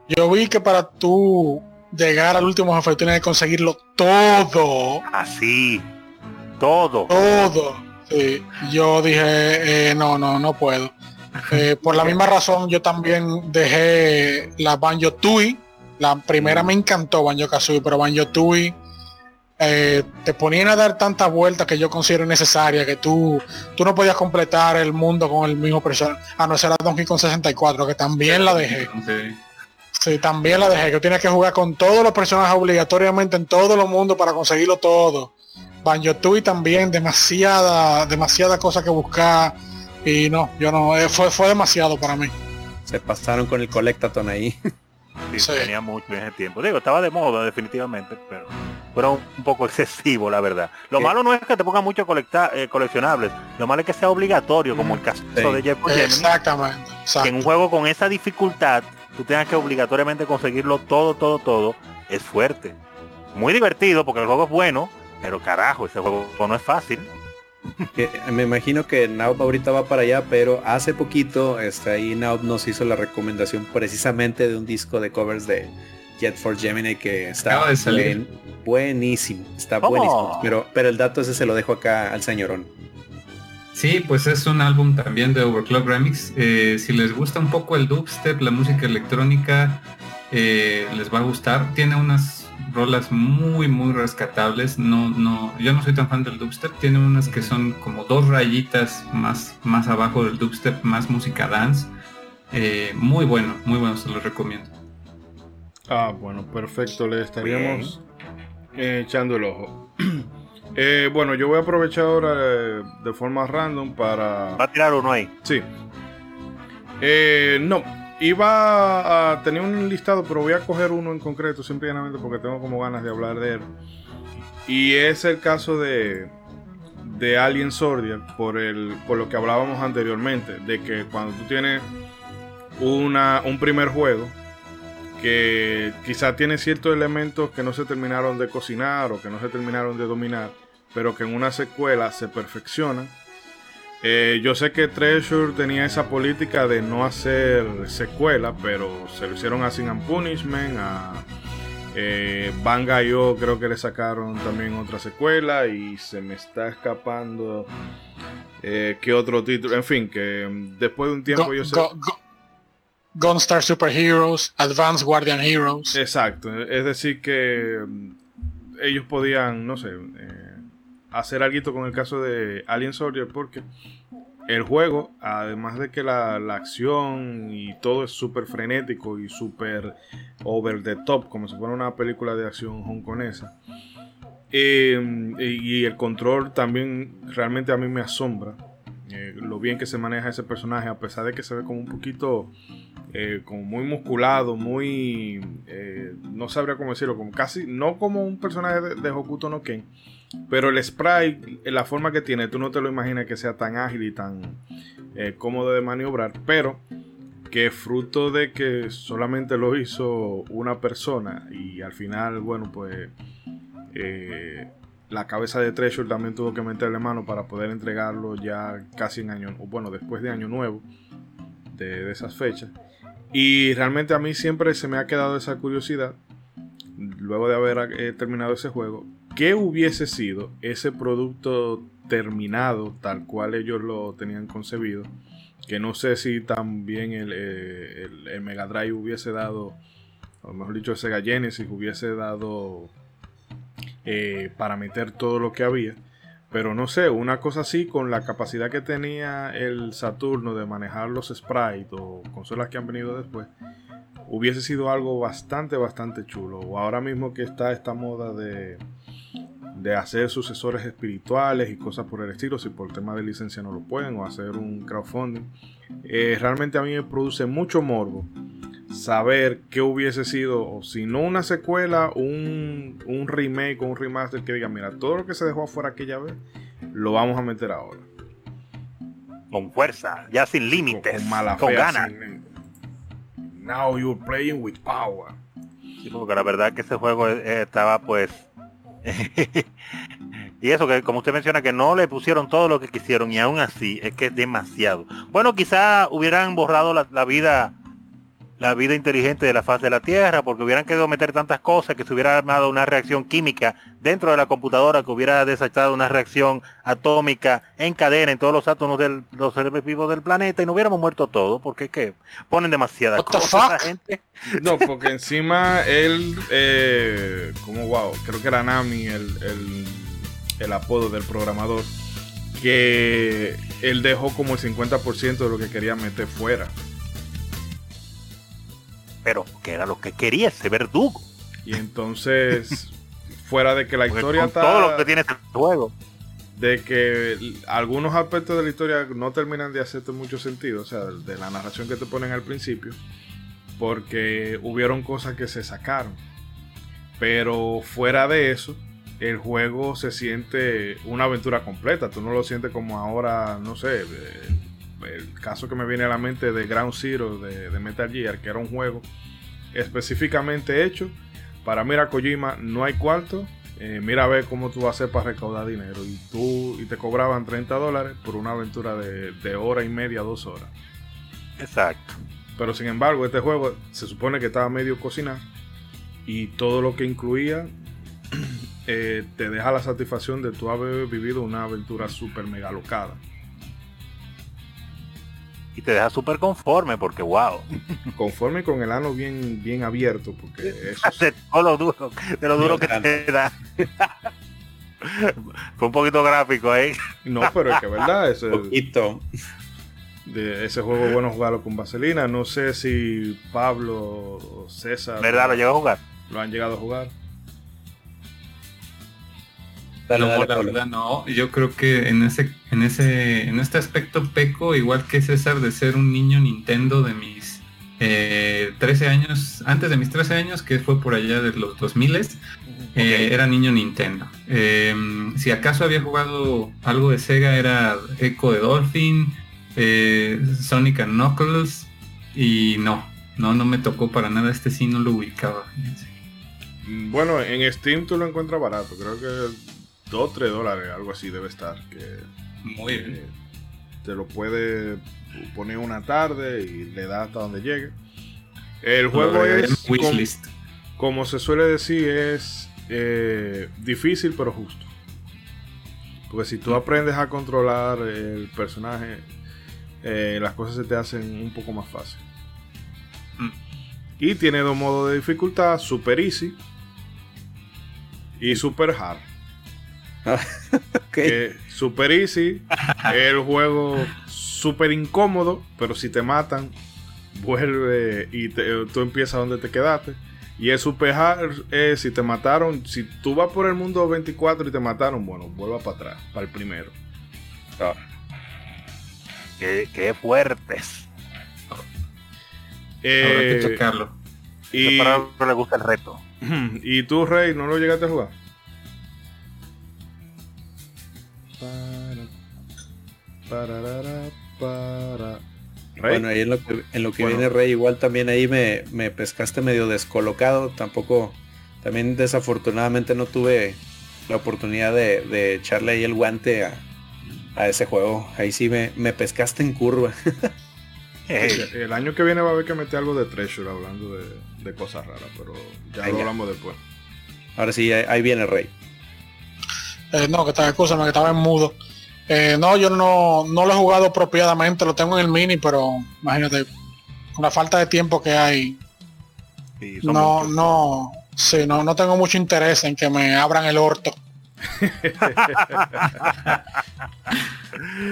yo vi que para tú llegar al último jefe tienes que conseguirlo todo. Así. todo. Todo. Sí, yo dije, eh, no, no, no puedo. Eh, [laughs] por la misma razón yo también dejé la Banjo Tui. La primera me encantó Banjo Kazooie, pero Banjo Tui eh, te ponían a dar tantas vueltas que yo considero necesaria que tú tú no podías completar el mundo con el mismo personaje a no ser a Donkey Kong 64 que también la dejé sí. También la dejé que tienes que jugar con todos los personajes obligatoriamente en todos los mundos para conseguirlo todo Banjo Tui también demasiada demasiada cosa que buscar y no, yo no, eh, fue, fue demasiado para mí. Se pasaron con el Collectaton ahí. [laughs] Sí, tenía mucho en ese tiempo. Digo, estaba de moda definitivamente, pero fueron un poco [laughs] excesivo, la verdad. Lo malo no es que te pongan mucho colecta, eh, coleccionables, lo malo es que sea obligatorio, como el caso de Jeff Exactamente. Que en un juego con esa dificultad, tú tengas que obligatoriamente conseguirlo todo, todo, todo, es fuerte. Muy divertido porque el juego es bueno, pero carajo, ese juego no es fácil. me imagino que Naub ahorita va para allá, pero hace poquito este, ahí Naub nos hizo la recomendación precisamente de un disco de covers de Jet for Gemini que está buenísimo, está buenísimo. Pero, pero el dato ese se lo dejo acá al señorón. Sí, pues es un álbum también de Overclock Remix. Eh, si les gusta un poco el dubstep, la música electrónica, eh, les va a gustar. Tiene unas rolas muy, muy rescatables. No, no, yo no soy tan fan del dubstep. Tiene unas que son como dos rayitas más, más abajo del dubstep, más música dance. Eh, muy bueno, muy bueno, se los recomiendo. Ah, bueno, perfecto. Le estaríamos echando el ojo. [clears throat] Eh, bueno, yo voy a aprovechar ahora eh, de forma random para. ¿Va a tirar uno ahí? Sí. Eh, no, iba a tener un listado, pero voy a coger uno en concreto, simplemente porque tengo como ganas de hablar de él. Y es el caso de, de Alien Soldier, por, el, por lo que hablábamos anteriormente, de que cuando tú tienes una, un primer juego, que quizá tiene ciertos elementos que no se terminaron de cocinar o que no se terminaron de dominar, pero que en una secuela se perfeccionan. Eh, yo sé que Treasure tenía esa política de no hacer secuela, pero se lo hicieron a Sin and Punishment, a eh, Banga yo creo que le sacaron también otra secuela y se me está escapando eh, que otro título, en fin, que mm, después de un tiempo yo sé... Gunstar Super Heroes, Advanced Guardian Heroes. Exacto, es decir que mm, ellos podían, no sé, eh, hacer algo con el caso de Alien Soldier porque el juego, además de que la, acción y todo es súper frenético y súper over the top, como si fuera una película de acción hongkonesa, eh, y, el control también realmente a mí me asombra. Eh, lo bien que se maneja ese personaje, a pesar de que se ve como un poquito, eh, como muy musculado, muy, no sabría cómo decirlo, como casi, no como un personaje de, de Hokuto no Ken, pero el sprite, la forma que tiene, tú no te lo imaginas que sea tan ágil y tan eh, cómodo de maniobrar. Pero que fruto de que solamente lo hizo una persona y al final, bueno, pues eh, la cabeza de Treasure también tuvo que meterle mano para poder entregarlo ya casi en año, bueno, después de año nuevo, de, de esas fechas. Y realmente a mí siempre se me ha quedado esa curiosidad, luego de haber eh, terminado ese juego, ¿Qué hubiese sido ese producto terminado tal cual ellos lo tenían concebido? Que no sé si también el, eh, el, Mega Drive hubiese dado, o mejor dicho, el Sega Genesis hubiese dado eh, para meter todo lo que había. Pero no sé, una cosa así con la capacidad que tenía el Saturno de manejar los sprites o consolas que han venido después, hubiese sido algo bastante, bastante chulo. O ahora mismo que está esta moda de de hacer sucesores espirituales y cosas por el estilo, si por tema de licencia no lo pueden, o hacer un crowdfunding. Eh, realmente a mí me produce mucho morbo saber qué hubiese sido, o si no una secuela, un, un remake o un remaster que diga, mira, todo lo que se dejó afuera aquella vez, lo vamos a meter ahora. Con fuerza, ya sin límites, con, ganas. now you're playing with power. Sí, porque la verdad que ese juego eh, estaba pues [laughs] y eso que como usted menciona que no le pusieron todo lo que quisieron y aún así es que es demasiado. Bueno, quizá hubieran borrado la, vida la vida inteligente de la faz de la Tierra porque hubieran querido meter tantas cosas que se hubiera armado una reacción química dentro de la computadora que hubiera desatado una reacción atómica en cadena en todos los átomos de los seres vivos del planeta y no hubiéramos muerto todo porque es que ponen demasiadas cosas gente [laughs] no, porque encima él, eh, como wow, creo que era Nami el, el, apodo del programador, que él dejó como el 50% de lo que quería meter fuera. Pero que era lo que quería ese verdugo. Y entonces, [laughs] fuera de que la historia está... Todo lo que tiene este juego. De que algunos aspectos de la historia no terminan de hacerte mucho sentido, o sea, de la narración que te ponen al principio porque hubieron cosas que se sacaron. Pero fuera de eso, el juego se siente una aventura completa. Tú no lo sientes como ahora, no sé, el caso que me viene a la mente de Ground Zero de, Metal Gear, que era un juego específicamente hecho para Mira Kojima. No hay cuarto, eh, mira a ver cómo tú vas a hacer para recaudar dinero. Y tú y te cobraban 30 dólares por una aventura de, de hora y media, dos horas. Exacto. Pero sin embargo, este juego se supone que estaba medio cocinado y todo lo que incluía [clears throat] eh, te deja la satisfacción de tú haber vivido una aventura súper mega locada. Y te deja súper conforme porque wow. Conforme con el ano bien, bien abierto porque eso [laughs] de todo lo duro, de lo duro que te da. [laughs] Fue un poquito gráfico ahí. No, pero es que verdad, [laughs] ese, poquito. De ese juego bueno jugarlo con Vaselina. No sé si Pablo o César. ¿Verdad? ¿Lo llegó a jugar? ¿Lo han llegado a jugar? No, la verdad no. Yo creo que en ese, en ese, en este aspecto peco, igual que César, de ser un niño Nintendo de mis 13 eh, años, antes de mis 13 años, que fue por allá de los 2000 eh, era niño Nintendo. Em, si acaso había jugado algo de Sega, era Echo de Dolphin, eh, Sonic and Knuckles, y no, no, no me tocó para nada. Este sí no lo ubicaba. Bueno, en Steam tú lo encuentras barato, creo que 2 3 dólares, algo así debe estar. Que, Muy bien. Te lo puede poner una tarde y le da hasta donde llegue. El juego es, como, como, se suele decir, es eh, difícil pero justo. Porque si tú mm. aprendes a controlar el personaje, eh, las cosas se te hacen un poco más fácil. Mm. Y tiene dos modos de dificultad, super easy y super hard. [laughs] super easy, el juego super incómodo, pero si te matan, vuelve y tú empiezas donde te quedaste. Y el super hard es si te mataron, si tú vas por el mundo 24 y te mataron, bueno, vuelva para atrás, para el primero. Ah. Qué, fuertes. Eh, que checarlo. Y para no le gusta el reto. [clears throat] ¿Y tú, Rey, no lo llegaste a jugar? Bueno, ahí en lo que, en lo que viene Rey, igual también ahí me, me, pescaste medio descolocado. Tampoco, también desafortunadamente no tuve la oportunidad de, echarle ahí el guante a, ese juego. Ahí sí me, me pescaste en curva. [laughs] el, año que viene va a haber que meter algo de Treasure hablando de, cosas raras, pero ya lo hablamos después. Ahora sí, ahí, viene Rey. Eh, no, que estaba, escúchame, que estaba en mudo. Eh, no, yo no, no lo he jugado apropiadamente, lo tengo en el mini, pero imagínate, con la falta de tiempo que hay, no, no, sí, no, no tengo mucho interés en que me abran el orto.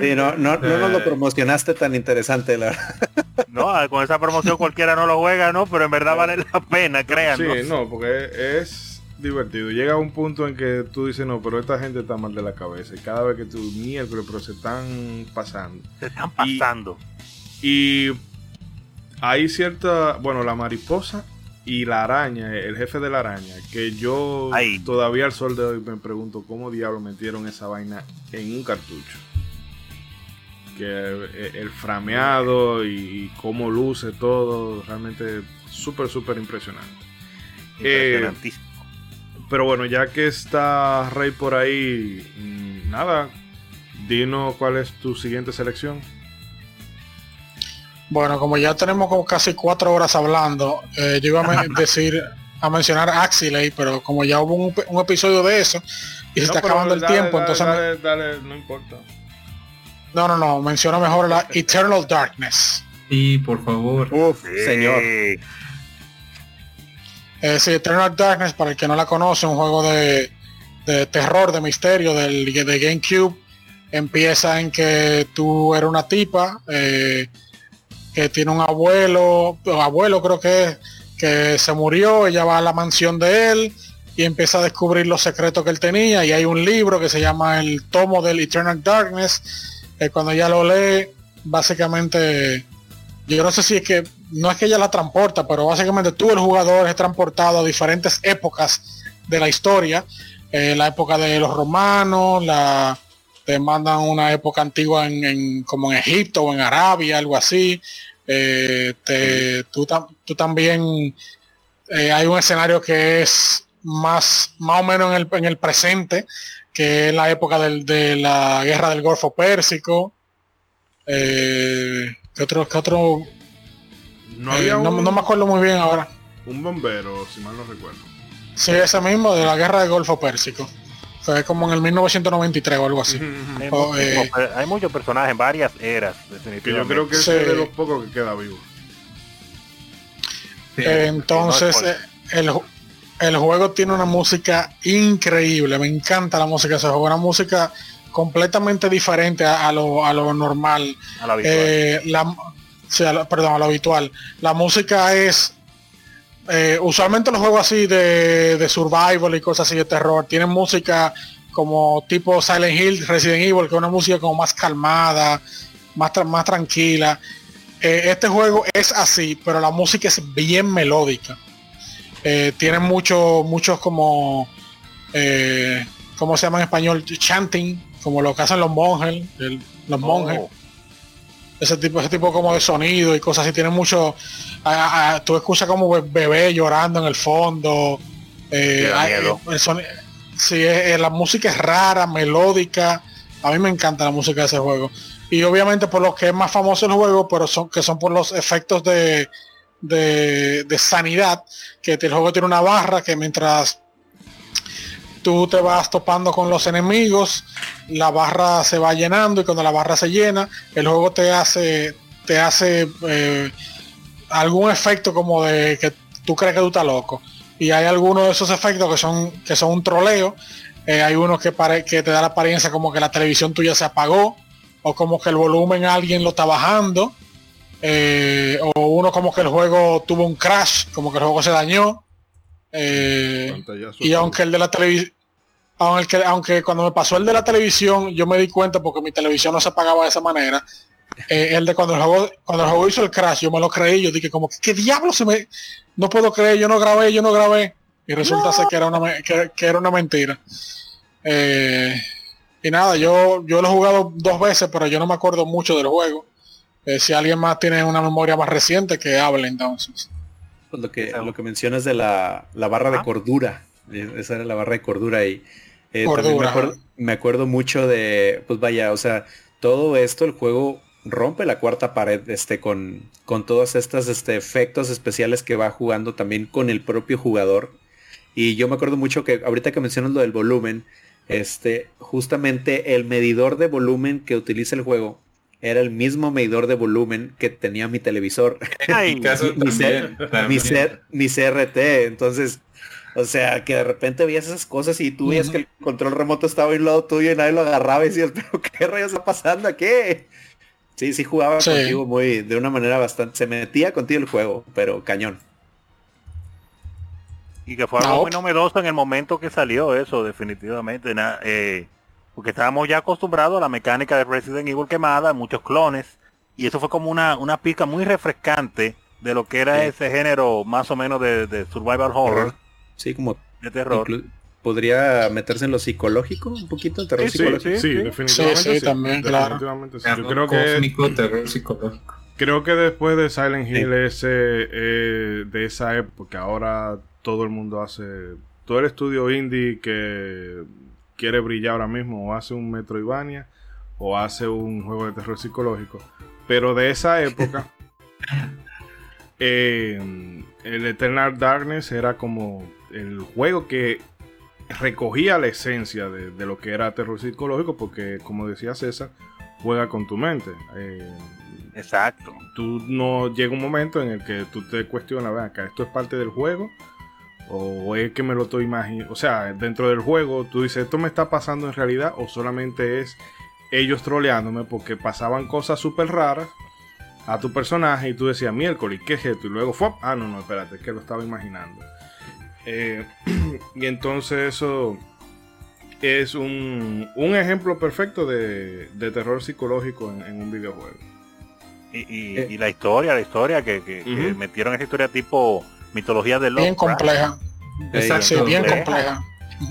sí, no, no, no nos lo promocionaste tan interesante, la No, con esa promoción cualquiera no lo juega, ¿no? Pero en verdad vale la pena, créanlo. Sí, no, porque es divertido. Llega un punto en que tú dices, no, pero esta gente está mal de la cabeza. Y cada vez que tú, miércoles, pero se están pasando. [laughs] Se están pasando. Y, hay cierta, bueno, la mariposa y la araña, el jefe de la araña, que yo todavía al sol de hoy me pregunto cómo diablos metieron esa vaina en un cartucho. Que el, frameado y, cómo luce todo, realmente súper, súper impresionante. Impresionantísimo. Pero bueno, ya que está Rey por ahí, mm, nada, dinos cuál es tu siguiente selección. Bueno, como ya tenemos como casi cuatro horas hablando, eh, yo iba a [laughs] decir a mencionar Axilay, pero como ya hubo un, episodio de eso y se está acabando el tiempo, entonces dale, no importa. No, no, no, menciono mejor la [laughs] Eternal Darkness. Sí, por favor. Uf, señor. Eh, sí, Eternal Darkness, para el que no la conoce, un juego de, terror, de misterio del, de GameCube. Empieza en que tú eres una tipa eh, que tiene un abuelo, abuelo creo que que se murió, ella va a la mansión de él y empieza a descubrir los secretos que él tenía y hay un libro que se llama el tomo del Eternal Darkness, que cuando ella lo lee, básicamente, yo no sé si es que no es que ella la transporta, pero básicamente tú el jugador es transportado a diferentes épocas de la historia. Eh, la época de los romanos, te mandan una época antigua en, como en Egipto o en Arabia, algo así. Eh, tú, también eh, hay un escenario que es más, más o menos en el, en el presente, que es la época del, de la guerra del Golfo Pérsico. ¿Qué? Qué otro? No, eh, no, me acuerdo muy bien ahora. Un bombero, si mal no recuerdo. Sí, ese mismo, de la guerra del Golfo Pérsico. Fue como en el 1993 o algo así. Eh, hay, muchos personajes en varias eras, definitivamente. yo creo que es de los pocos que queda vivo. Entonces, el, el, juego tiene una música increíble. Me encanta la música de ese juego. Una música completamente diferente a, lo, a lo, normal. A la, eh, perdón, a lo habitual. La música es eh, usualmente los juegos así de, de, survival y cosas así de terror tienen música como tipo Silent Hill, Resident Evil, que es una música como más calmada, más, más tranquila. Eh, este juego es así, pero la música es bien melódica. Eh, tiene muchos, muchos como, eh, ¿cómo se llama en español? Chanting, como lo que hacen los monjes, los monjes. Ese tipo, ese tipo como de sonido y cosas así. Tiene mucho. tú escuchas como bebé llorando en el fondo. Eh, eh, la música es rara, melódica. A mí me encanta la música de ese juego. Y obviamente por lo que es más famoso el juego, pero son que son por los efectos de, de, de sanidad, que el juego tiene una barra que mientras tú te vas topando con los enemigos, la barra se va llenando y cuando la barra se llena, el juego te hace, te hace eh, algún efecto como de que tú crees que tú estás loco. Y hay algunos de esos efectos que son, que son un troleo. Eh, hay unos que, que te da la apariencia como que la televisión tuya se apagó o como que el volumen alguien lo está bajando. Eh, o uno como que el juego tuvo un crash, como que el juego se dañó. y aunque el de la televisión aunque, aunque cuando me pasó el de la televisión, yo me di cuenta porque mi televisión no se apagaba de esa manera. Eh, el de cuando el juego, cuando el juego hizo el crash, yo me lo creí, yo dije como, ¿qué diablo se me? No puedo creer, yo no grabé, yo no grabé. Y resulta ser que era una, que, era una mentira. Eh, y nada, yo, yo lo he jugado dos veces, pero yo no me acuerdo mucho del juego. Eh, si alguien más tiene una memoria más reciente, que hable entonces. Pues lo que, lo que mencionas de la, la barra de cordura. Esa era la barra de cordura y eh, me acuerdo, mucho de, pues vaya, o sea, todo esto, el juego rompe la cuarta pared este, con, con todos estos este, efectos especiales que va jugando también con el propio jugador. Y yo me acuerdo mucho que ahorita que mencionas lo del volumen, este, justamente el medidor de volumen que utiliza el juego era el mismo medidor de volumen que tenía mi televisor. [laughs] mi, mi, mi, CRT. Entonces, o sea, que de repente veías esas cosas y tú veías que el control remoto estaba a un lado tuyo y nadie lo agarraba y decías, [laughs] pero ¿qué rayos está pasando aquí? Sí, sí jugaba contigo muy, de una manera bastante, se metía contigo el juego, pero cañón. Y que fue algo muy novedoso en el momento que salió eso, definitivamente. Eh, porque estábamos ya acostumbrados a la mecánica de Resident Evil quemada, muchos clones, y eso fue como una, una pica muy refrescante de lo que era ese género más o menos de, survival horror. Sí, como de terror. Podría meterse en lo psicológico un poquito, el terror psicológico. Sí, definitivamente. Sí, también, claro. Yo creo que terror psicológico. Creo que después de Silent Hill ese eh, de esa época, ahora todo el mundo hace, todo el estudio indie que quiere brillar ahora mismo o hace un Metroidvania o hace un juego de terror psicológico. Pero de esa época, [laughs] eh, el Eternal Darkness era como el juego que recogía la esencia de, lo que era terror psicológico, porque como decía César, juega con tu mente. Eh, Exacto. Tú no llega un momento en el que tú te cuestionas, vean, acá esto es parte del juego o es que me lo estoy imaginando. O sea, dentro del juego tú dices, esto me está pasando en realidad o solamente es ellos troleándome porque pasaban cosas súper raras a tu personaje y tú decías miércoles, ¿qué es esto? Y luego fue, ah, no, no, espérate, es que lo estaba imaginando. Eh, [clears throat] y entonces eso es un, un ejemplo perfecto de, de terror psicológico en, un videojuego. Y, y, la historia, la historia que, que, metieron esa historia tipo mitología de Bien compleja. Exacto, bien compleja.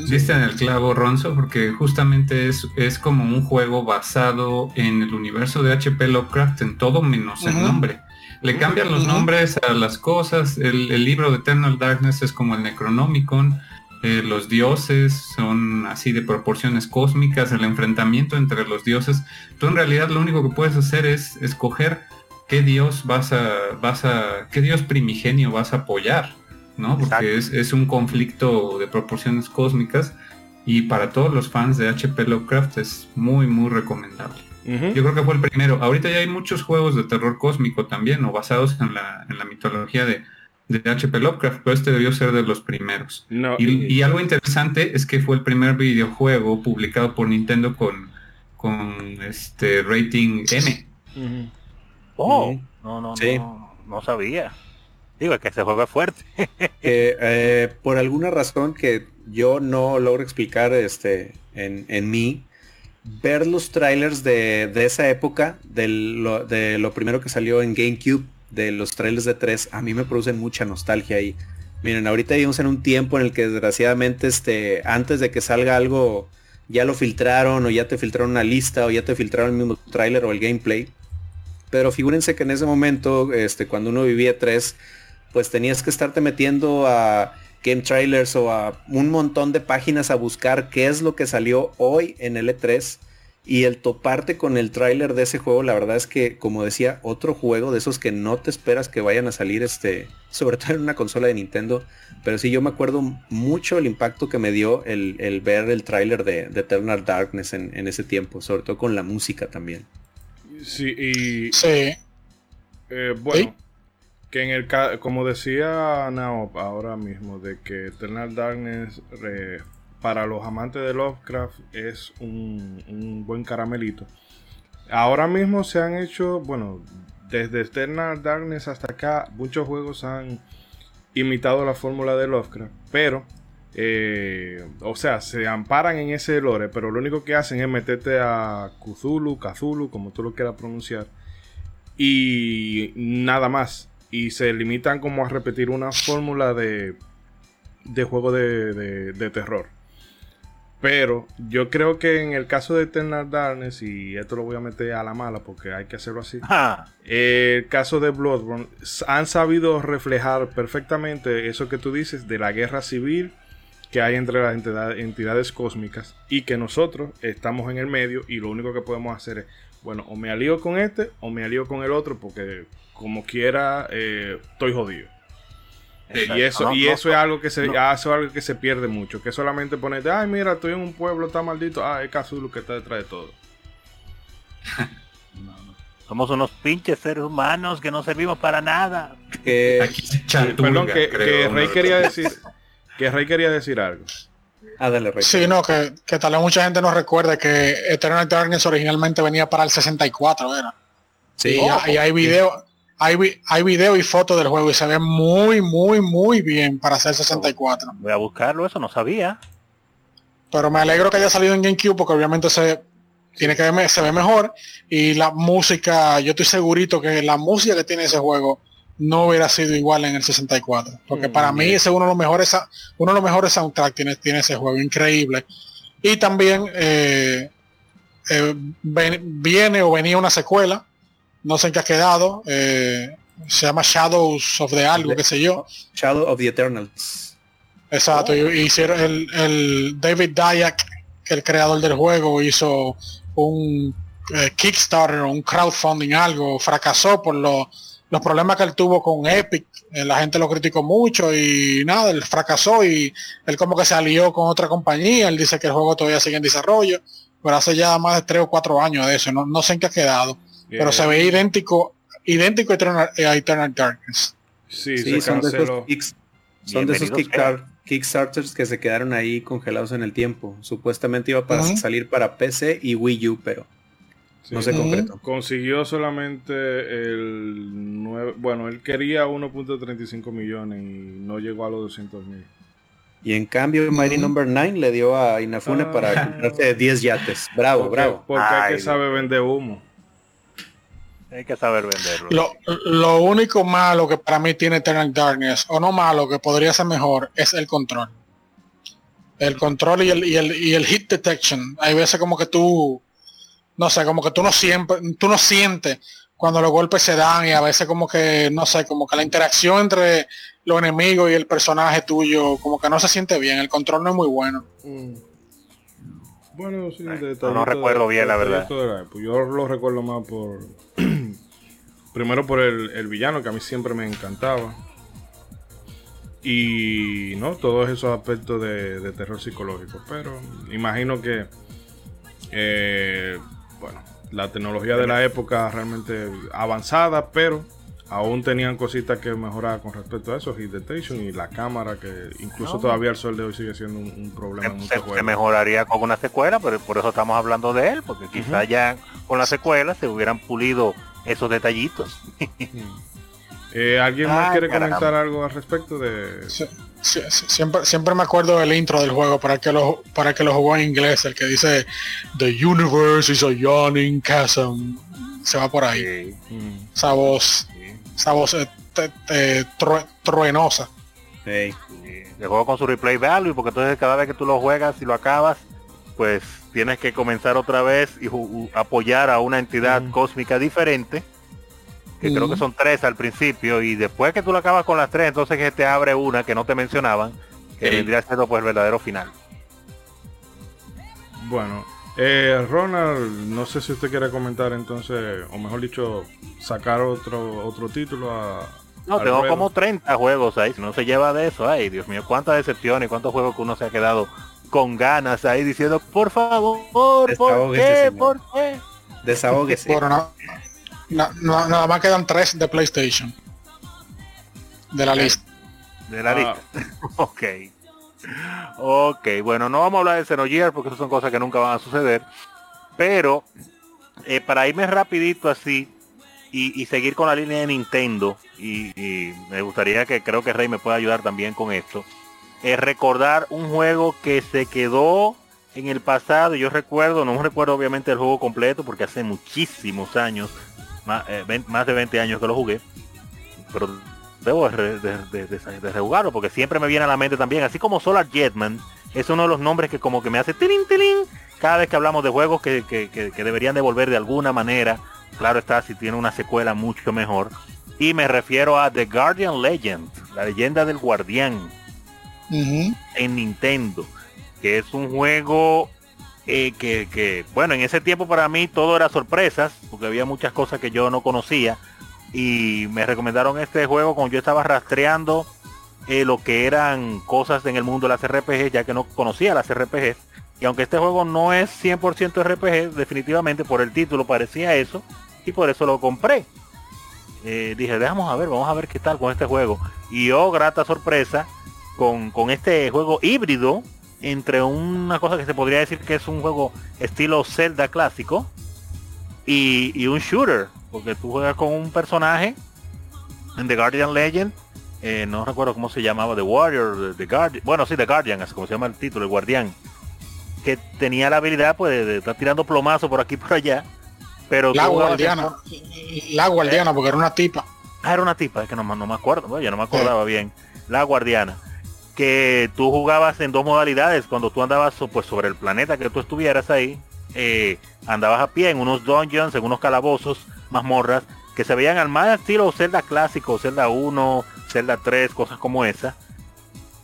Viste en el clavo, Ronzo, porque justamente es, es como un juego basado en el universo de HP Lovecraft en todo menos el nombre. Le cambian los nombres a las cosas. El, libro de Eternal Darkness es como el Necronomicon. eh, los dioses son así de proporciones cósmicas, el enfrentamiento entre los dioses. Tú en realidad lo único que puedes hacer es escoger qué dios vas a, vas a, qué dios primigenio vas a apoyar, ¿no? Porque es, un conflicto de proporciones cósmicas y para todos los fans de HP Lovecraft es muy, muy recomendable. Yo creo que fue el primero. Ahorita ya hay muchos juegos de terror cósmico también, o basados en la, en la mitología de, de HP Lovecraft, pero este debió ser de los primeros. y, algo interesante es que fue el primer videojuego publicado por Nintendo con, con este rating M. Oh, no, no, no, no sabía. Digo, que ese juego es fuerte. [laughs] Eh, por alguna razón que yo no logro explicar este, en, en mí, ver los trailers de, de esa época, de lo, de lo primero que salió en GameCube, de los trailers de 3 a mí me producen mucha nostalgia ahí. Miren, ahorita vivimos en un tiempo en el que desgraciadamente este, antes de que salga algo, ya lo filtraron o ya te filtraron una lista o ya te filtraron el mismo trailer o el gameplay. Pero figúrense que en ese momento, este, cuando uno vivía 3, pues tenías que estarte metiendo a game trailers o a un montón de páginas a buscar qué es lo que salió hoy en L3 y el toparte con el tráiler de ese juego, la verdad es que, como decía, otro juego de esos que no te esperas que vayan a salir, este, sobre todo en una consola de Nintendo. Pero sí, yo me acuerdo mucho el impacto que me dio el, ver el tráiler de, Eternal Darkness en, ese tiempo, sobre todo con la música también. Sí, y... Sí. Eh, bueno, que en el como decía Nao ahora mismo, de que Eternal Darkness para los amantes de Lovecraft es un, buen caramelito. Ahora mismo se han hecho, bueno, desde Eternal Darkness hasta acá, muchos juegos han imitado la fórmula de Lovecraft, pero, eh, o sea, se amparan en ese lore, pero lo único que hacen es meterte a Cthulhu, Cthulhu, como tú lo quieras pronunciar, y nada más. Y se limitan como a repetir una fórmula de, de juego de terror. Pero yo creo que en el caso de Eternal Darkness, y esto lo voy a meter a la mala porque hay que hacerlo así, el caso de Bloodborne han sabido reflejar perfectamente eso que tú dices de la guerra civil que hay entre las entidades cósmicas y que nosotros estamos en el medio y lo único que podemos hacer es, bueno, o me alío con este o me alío con el otro porque como quiera eh, estoy jodido. Y eso, y eso es algo que se, ah, eso es algo que se pierde mucho. Que solamente ponete, ay mira, estoy en un pueblo, está maldito. Ah, es Cthulhu que está detrás de todo. [laughs] Somos unos pinches seres humanos que no servimos para nada. perdón, que, Rey quería decir. Que Rey quería decir algo. Ah, dale, Rey. Sí, no, que, que tal vez mucha gente no recuerde que Eternal Darkness originalmente venía para el 64, ¿verdad? Sí. Y, hay video, hay, hay video y fotos del juego y se ve muy, muy, muy bien para hacer 64. Voy a buscarlo, eso no sabía. Pero me alegro que haya salido en GameCube porque obviamente se tiene que ver, se ve mejor y la música, yo estoy segurito que la música que tiene ese juego no hubiera sido igual en el 64. Porque para mí ese es uno de los mejores uno de los mejores soundtracks tiene, tiene ese juego, increíble. Y también eh, eh, viene o venía una secuela no sé en qué ha quedado. Eh, se llama Shadows of the algo, qué sé yo. Shadow of the Eternals. Exacto, hicieron el, el David Dyack, el creador del juego, hizo un eh, Kickstarter, un crowdfunding, algo, fracasó por los problemas que él tuvo con Epic. Eh, la gente lo criticó mucho y nada, él fracasó y él como que se alió con otra compañía. Él dice que el juego todavía sigue en desarrollo, pero hace ya más de tres o cuatro años de eso. No, no sé en qué ha quedado. Pero se ve idéntico, idéntico a Eternal, Darkness. Sí, son de esos, son de esos Kickstarters que se quedaron ahí congelados en el tiempo. Supuestamente iba a salir para PC y Wii U, pero no se concretó. Consiguió solamente el 9, bueno, él quería 1.35 millones y no llegó a los 200 mil. Y en cambio Mighty Number 9 le dio a Inafune para ah. comprarse 10 yates. Bravo, bravo. Porque hay que saber vender humo. Hay que saber venderlo. Lo, único malo que para mí tiene Eternal Darkness, o no malo, que podría ser mejor, es el control. El control y el, y el, y el hit detection. Hay veces como que tú, no sé, como que tú no siempre, tú no sientes cuando los golpes se dan y a veces como que, no sé, como que la interacción entre los enemigos y el personaje tuyo, como que no se siente bien, el control no es muy bueno. Mm. Bueno, sí, no, recuerdo bien, la verdad. yo lo recuerdo más por... [clears throat] Primero por el, villano, que a mí siempre me encantaba. Y no todos esos aspectos de, terror psicológico. Pero imagino que, eh, bueno, la tecnología de la época realmente avanzada, pero aún tenían cositas que mejorar con respecto a eso, Hit Detection y la cámara, que incluso todavía el sol de hoy sigue siendo un, problema. Se, se, mejoraría con una secuela, pero por eso estamos hablando de él, porque quizá ya con la secuela se hubieran pulido esos detallitos. [laughs] Eh, ¿Alguien más quiere comentar algo al respecto de...? Siempre, siempre me acuerdo del intro del juego para que lo para que lo jugó en inglés, el que dice The universe is a yawning chasm. Se va por ahí. Esa voz esa voz eh, truenosa. El juego con su replay value, porque entonces cada vez que tú lo juegas y lo acabas, pues tienes que comenzar otra vez y apoyar a una entidad cósmica diferente. Que creo que son tres al principio. Y después que tú lo acabas con las tres, entonces que te abre una que no te mencionaban. Que vendría siendo pues el verdadero final. Bueno, eh, Ronald, no sé si usted quiere comentar entonces, o mejor dicho, sacar otro otro título a... No, tengo como 30 juegos ahí, si no se lleva de eso, ay Dios mío, cuántas decepciones, cuántos juegos que uno se ha quedado con ganas ahí diciendo, por favor, ¿por qué? ¿Por qué? Nada más quedan tres de PlayStation. De la lista. De la lista. Ah. [laughs] ok. Ok, bueno, no vamos a hablar de Xenogears porque eso son cosas que nunca van a suceder. Pero eh, para irme rapidito así y, seguir con la línea de Nintendo, y, me gustaría que creo que Rey me pueda ayudar también con esto, es recordar un juego que se quedó en el pasado. Yo recuerdo, no recuerdo obviamente el juego completo porque hace muchísimos años, más, eh, más de 20 años que lo jugué. Pero debo de, de, rejugarlo porque siempre me viene a la mente también, así como Solar Jetman, es uno de los nombres que como que me hace tilín, tilín, cada vez que hablamos de juegos que, deberían devolver de alguna manera. Claro está, si tiene una secuela mucho mejor. Y me refiero a The Guardian Legend, la leyenda del guardián en Nintendo, que es un juego que, bueno, en ese tiempo para mí todo era sorpresas, porque había muchas cosas que yo no conocía y me recomendaron este juego cuando yo estaba rastreando eh, lo que eran cosas en el mundo de las RPG, ya que no conocía las RPG. Y aunque este juego no es 100% RPG, definitivamente por el título parecía eso, y por eso lo compré. Eh, dije, vamos a ver, vamos a ver qué tal con este juego. Y oh, grata sorpresa, con, con este juego híbrido, entre una cosa que se podría decir que es un juego estilo Zelda clásico, y, y un shooter porque tú juegas con un personaje en The Guardian Legend, eh, no recuerdo cómo se llamaba, The Warrior, The Guardian, bueno sí, The Guardian, así como se llama el título, el guardián, que tenía la habilidad pues de, estar tirando plomazo por aquí por allá, pero la guardiana, la guardiana, porque era una tipa. Ah, era una tipa, es que no, no me acuerdo, ya no me acordaba bien. La guardiana. Que tú jugabas en dos modalidades, cuando tú andabas pues sobre el planeta que tú estuvieras ahí, eh, andabas a pie en unos dungeons, en unos calabozos, mazmorras, que se veían al más estilo Zelda clásico, Zelda 1, Zelda 3, cosas como esa.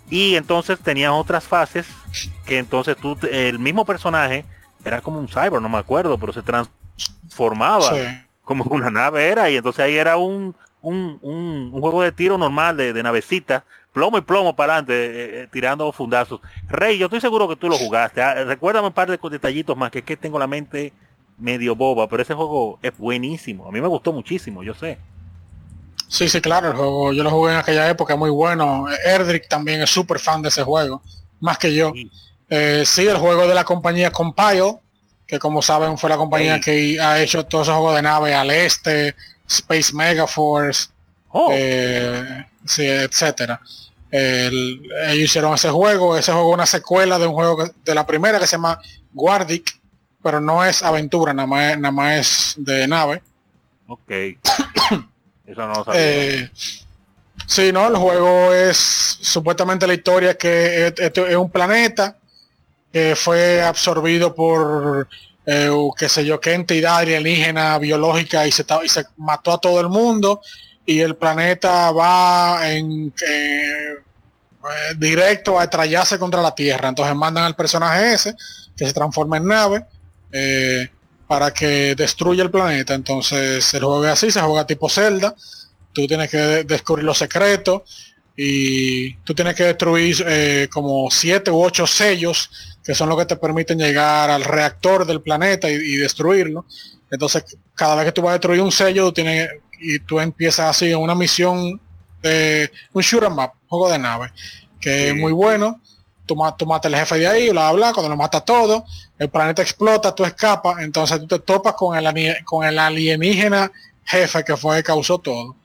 Y entonces tenías otras fases que entonces tú, el mismo personaje, era como un cyber, no me acuerdo, pero se transformaba como una nave era, y entonces ahí era un, un, un, juego de tiro normal de, de navecita, plomo y plomo para adelante, eh, eh, tirando fundazos. Rey, yo estoy seguro que tú lo jugaste. Ah, recuérdame un par de detallitos más, que es que tengo la mente medio boba, pero ese juego es buenísimo. A mí me gustó muchísimo, yo sé. Sí, sí, claro, el juego, yo lo jugué en aquella época, muy bueno. Erdrick también es súper fan de ese juego, más que yo. Sí. Eh, el juego de la compañía Compile, que como saben fue la compañía que ha hecho todos esos juegos de nave al este, Space Megaforce, oh. eh, sí, etcétera. ellos hicieron ese juego, ese juego es una secuela de un juego de la primera que se llama Guardic, pero no es aventura, nada más, nada más es de nave. Ok. [coughs] Eso no lo sabía. Eh, sí, no, el juego es supuestamente la historia que es, un planeta que fue absorbido por eh, qué sé yo, qué entidad alienígena biológica y se, y se mató a todo el mundo y el planeta va en eh, directo a estrellarse contra la Tierra. Entonces mandan al personaje ese que se transforma en nave para que destruya el planeta. Entonces el juego es así, se juega tipo Zelda. Tú tienes que descubrir los secretos y tú tienes que destruir eh, como siete u ocho sellos que son los que te permiten llegar al reactor del planeta y, destruirlo. Entonces, cada vez que tú vas a destruir un sello, tú tienes, y tú empiezas así en una misión de un shoot em up, juego de nave, que es muy bueno. Tú, tú matas al jefe de ahí, bla, bla, cuando lo mata todo, el planeta explota, tú escapas, entonces tú te topas con el, con el alienígena jefe que fue el que causó todo.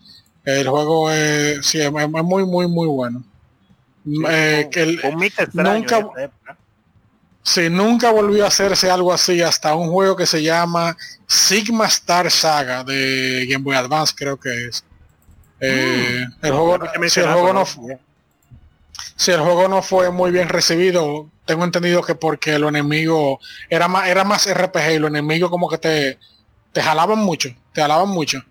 El juego es, sí, es, muy, muy, muy bueno. Eh, que nunca, sí, nunca volvió a hacerse algo así hasta un juego que se llama Sigma Star Saga de Game Boy Advance, creo que es. Eh, mm. el juego, si el juego no fue, si el juego no fue muy bien recibido, tengo entendido que porque lo enemigo era más, era más RPG y los enemigos como que te, te jalaban mucho, te jalaban mucho.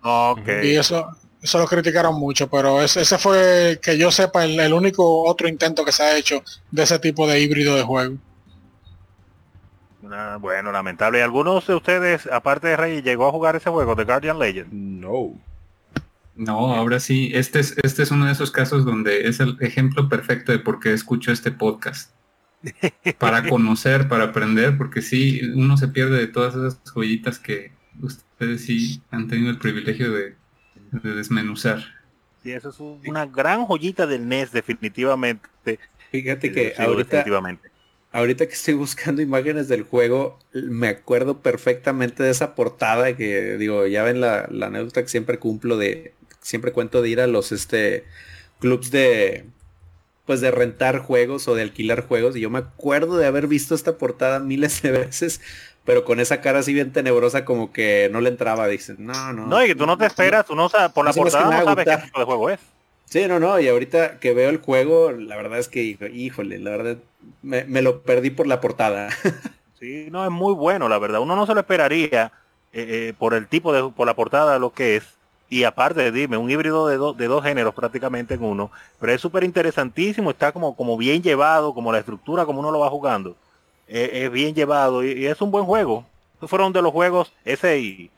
Y eso, eso lo criticaron mucho, pero ese, fue, que yo sepa, el, único otro intento que se ha hecho de ese tipo de híbrido de juego. Bueno, lamentable. ¿Y algunos de ustedes, aparte de Rey, llegó a jugar ese juego de Guardian Legend? No. No, ahora sí. Este es, este es uno de esos casos donde es el ejemplo perfecto de por qué escucho este podcast. [laughs] Para conocer, para aprender, porque sí, uno se pierde de todas esas joyitas que ustedes sí han tenido el privilegio de, de desmenuzar. Sí, eso es una gran joyita del NES, definitivamente. Fíjate que ahorita, ahorita que estoy buscando imágenes del juego, me acuerdo perfectamente de esa portada que, digo, ya ven la, la anécdota que siempre cumplo de, siempre cuento de ir a los este clubs de pues de rentar juegos o de alquilar juegos y yo me acuerdo de haber visto esta portada miles de [laughs] veces pero con esa cara así bien tenebrosa como que no le entraba, dicen, no, no. No, y que tú no te esperas, tú no sabes, por la portada no sabes qué tipo de juego es. Sí, no, no, y ahorita que veo el juego, la verdad es que, híjole, la verdad, me, lo perdí por la portada. [laughs] sí, no, es muy bueno, la verdad, uno no se lo esperaría eh, eh, por el tipo de, por la portada, lo que es. Y aparte, dime, un híbrido de, de dos géneros prácticamente en uno, pero es súper interesantísimo, está como, como bien llevado, como la estructura, como uno lo va jugando es, bien llevado y, es un buen juego. fueron de los juegos ese y...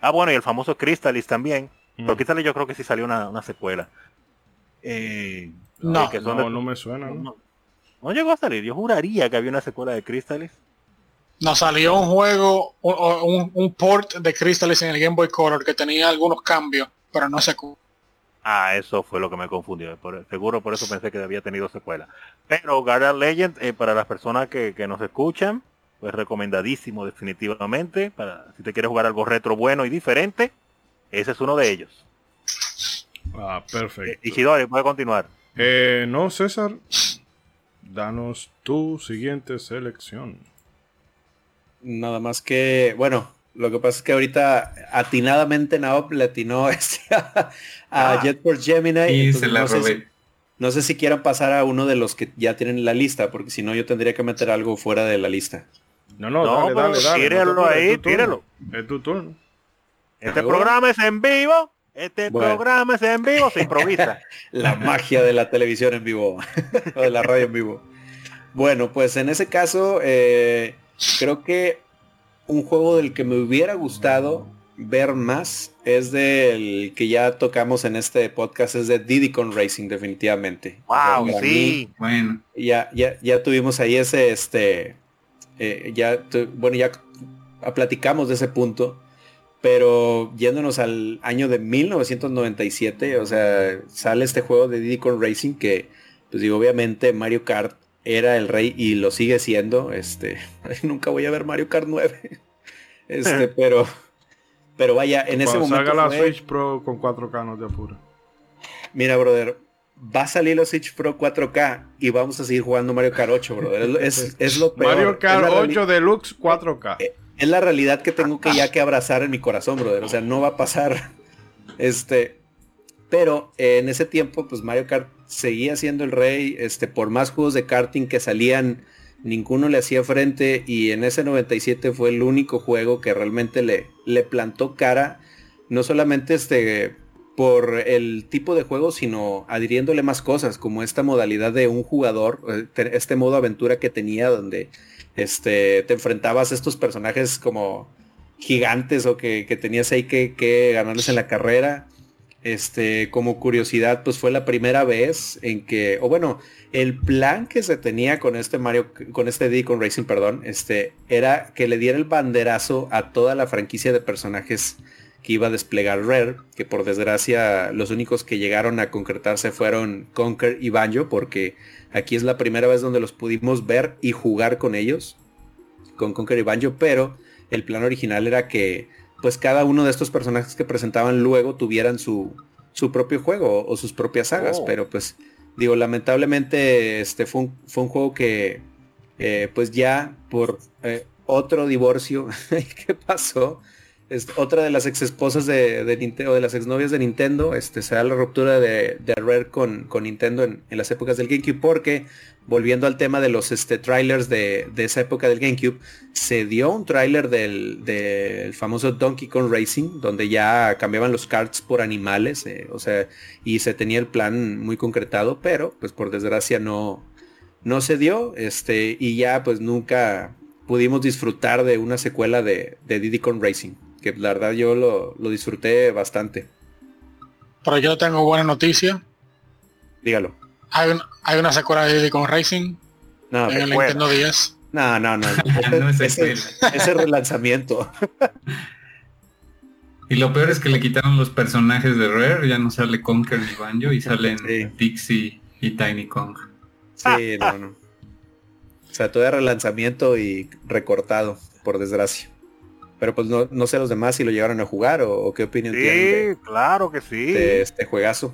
Ah, bueno, y el famoso Crystalis también. Mm. Pero Crystalis yo creo que sí salió una, secuela. Eh, no, no, me suena. ¿no? llegó a salir. Yo juraría que había una secuela de Crystalis. No, salió un juego, un, un, port de Crystalis en el Game Boy Color que tenía algunos cambios, pero no se Ah, eso fue lo que me confundió. seguro por eso pensé que había tenido secuela. Pero Guardian Legend, eh, para las personas que, nos escuchan, pues recomendadísimo definitivamente. Para si te quieres jugar algo retro bueno y diferente, ese es uno de ellos. Ah, perfecto. y Hidori, puede continuar. Eh, no, César. Danos tu siguiente selección. Nada más que, bueno, lo que pasa es que ahorita atinadamente Naop le atinó [laughs] este a, ah. Jet Force Gemini. Y se la no robé. Sé si, no sé si quieran pasar a uno de los que ya tienen la lista, porque si no yo tendría que meter algo fuera de la lista. No, no, dale, dale, dale. Tírelo ahí, tírelo. Es tu turno. Este programa es en vivo. Este programa es en vivo, se improvisa. [laughs] la magia de la televisión en vivo. [laughs] o de la radio en vivo. Bueno, pues en ese caso, eh, creo que un juego del que me hubiera gustado ver más es del que ya tocamos en este podcast, es de Diddy Con Racing, definitivamente. Wow, sí. bueno. Ya, ya, ya tuvimos ahí ese, este, eh, ya, bueno, ya platicamos de ese punto, pero yéndonos al año de 1997, o sea, sale este juego de Diddy Con Racing que, pues digo, obviamente Mario Kart era el rey y lo sigue siendo. Este, [laughs] nunca voy a ver Mario Kart 9. [laughs] Este, pero, pero vaya, en ese momento. Salga la Switch Pro con 4K, no te apures. Mira, brother, va a salir la Switch Pro 4K y vamos a seguir jugando Mario Kart 8, brother. Es, [laughs] es lo peor. Mario Kart 8 Deluxe 4K. Eh, es la realidad que tengo que ya que abrazar en mi corazón, brother. O sea, no va a pasar. [laughs] Este, pero eh, en ese tiempo, pues Mario Kart seguía siendo el rey, este, por más juegos de karting que salían ninguno le hacía frente y en ese 97 fue el único juego que realmente le, le plantó cara, no solamente este por el tipo de juego, sino adhiriéndole más cosas, como esta modalidad de un jugador, eh, este modo aventura que tenía donde este, te enfrentabas a estos personajes como gigantes o que, tenías ahí que, que, ganarles en la carrera. Este, como curiosidad, pues fue la primera vez en que, o bueno, el plan que se tenía con este Mario, con este Deacon Racing, perdón, este, era que le diera el banderazo a toda la franquicia de personajes que iba a desplegar Rare, que por desgracia los únicos que llegaron a concretarse fueron Conker y Banjo, porque aquí es la primera vez donde los pudimos ver y jugar con ellos, con Conker y Banjo, pero el plan original era que pues cada uno de estos personajes que presentaban luego tuvieran su, su propio juego o sus propias sagas, oh. pero pues digo, lamentablemente este fue un, fue un juego que eh, pues ya por eh, otro divorcio [laughs] que pasó, es otra de las ex esposas de, Nintendo, de las exnovias de Nintendo, este, se da la ruptura de, Rare con, con Nintendo en, las épocas del GameCube, porque volviendo al tema de los este, trailers de, esa época del GameCube, se dio un trailer del, famoso Donkey Kong Racing, donde ya cambiaban los carts por animales, eh, o sea, y se tenía el plan muy concretado, pero pues por desgracia no, no se dio, este, y ya pues nunca pudimos disfrutar de una secuela de, de Diddy Kong Racing que la verdad yo lo, disfruté bastante. Pero yo tengo buena noticia. Dígalo. Hay, hay una secuela de Diddy con Racing no, en el Nintendo 10. No, no, no. [laughs] ese, ese relanzamiento. [laughs] Y lo peor es que le quitaron los personajes de Rare, ya no sale Conker ni Banjo y salen Dixie y Tiny Kong. Sí, no, no. O sea, todo es relanzamiento y recortado, por desgracia. Pero pues no, sé los demás si lo llegaron a jugar o, qué opinión tienen. Sí, claro que sí. De este juegazo.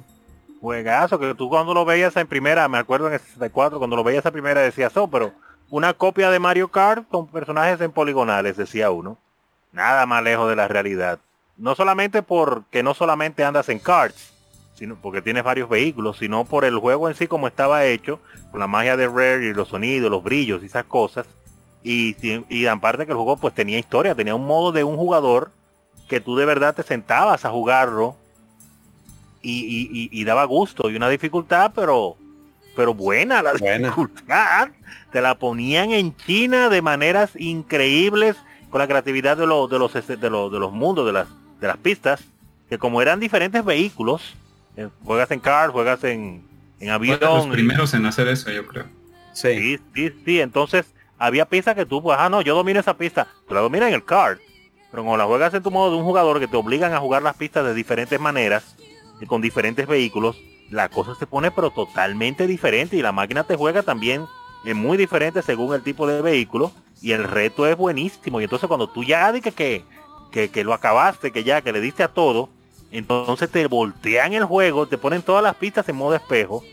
Juegazo, que tú cuando lo veías en primera, me acuerdo en el 64, cuando lo veías en primera decías, oh, pero una copia de Mario Kart con personajes en poligonales, decía uno. Nada más lejos de la realidad. No solamente porque no solamente andas en karts, sino porque tienes varios vehículos, sino por el juego en sí como estaba hecho, con la magia de Rare y los sonidos, los brillos y esas cosas y, y aparte que el juego pues tenía historia, tenía un modo de un jugador que tú de verdad te sentabas a jugarlo y, daba gusto y una dificultad, pero pero buena la dificultad. Te la ponían en China de maneras increíbles con la creatividad de, los de, los, este, de, los, de los mundos, de las, de las pistas, que como eran diferentes vehículos, eh, juegas en car, juegas en, en avión. Los primeros en hacer eso, yo creo. Sí, sí, sí. Entonces, había pistas que tú, pues, ah, no, yo domino esa pista. Tú la dominas en el card. Pero cuando la juegas en tu modo de un jugador que te obligan a jugar las pistas de diferentes maneras y con diferentes vehículos, la cosa se pone pero totalmente diferente y la máquina te juega también es muy diferente según el tipo de vehículo y el reto es buenísimo. Y entonces cuando tú ya dices que, que, que lo acabaste, que ya, que le diste a todo, entonces te voltean el juego, te ponen todas las pistas en modo espejo.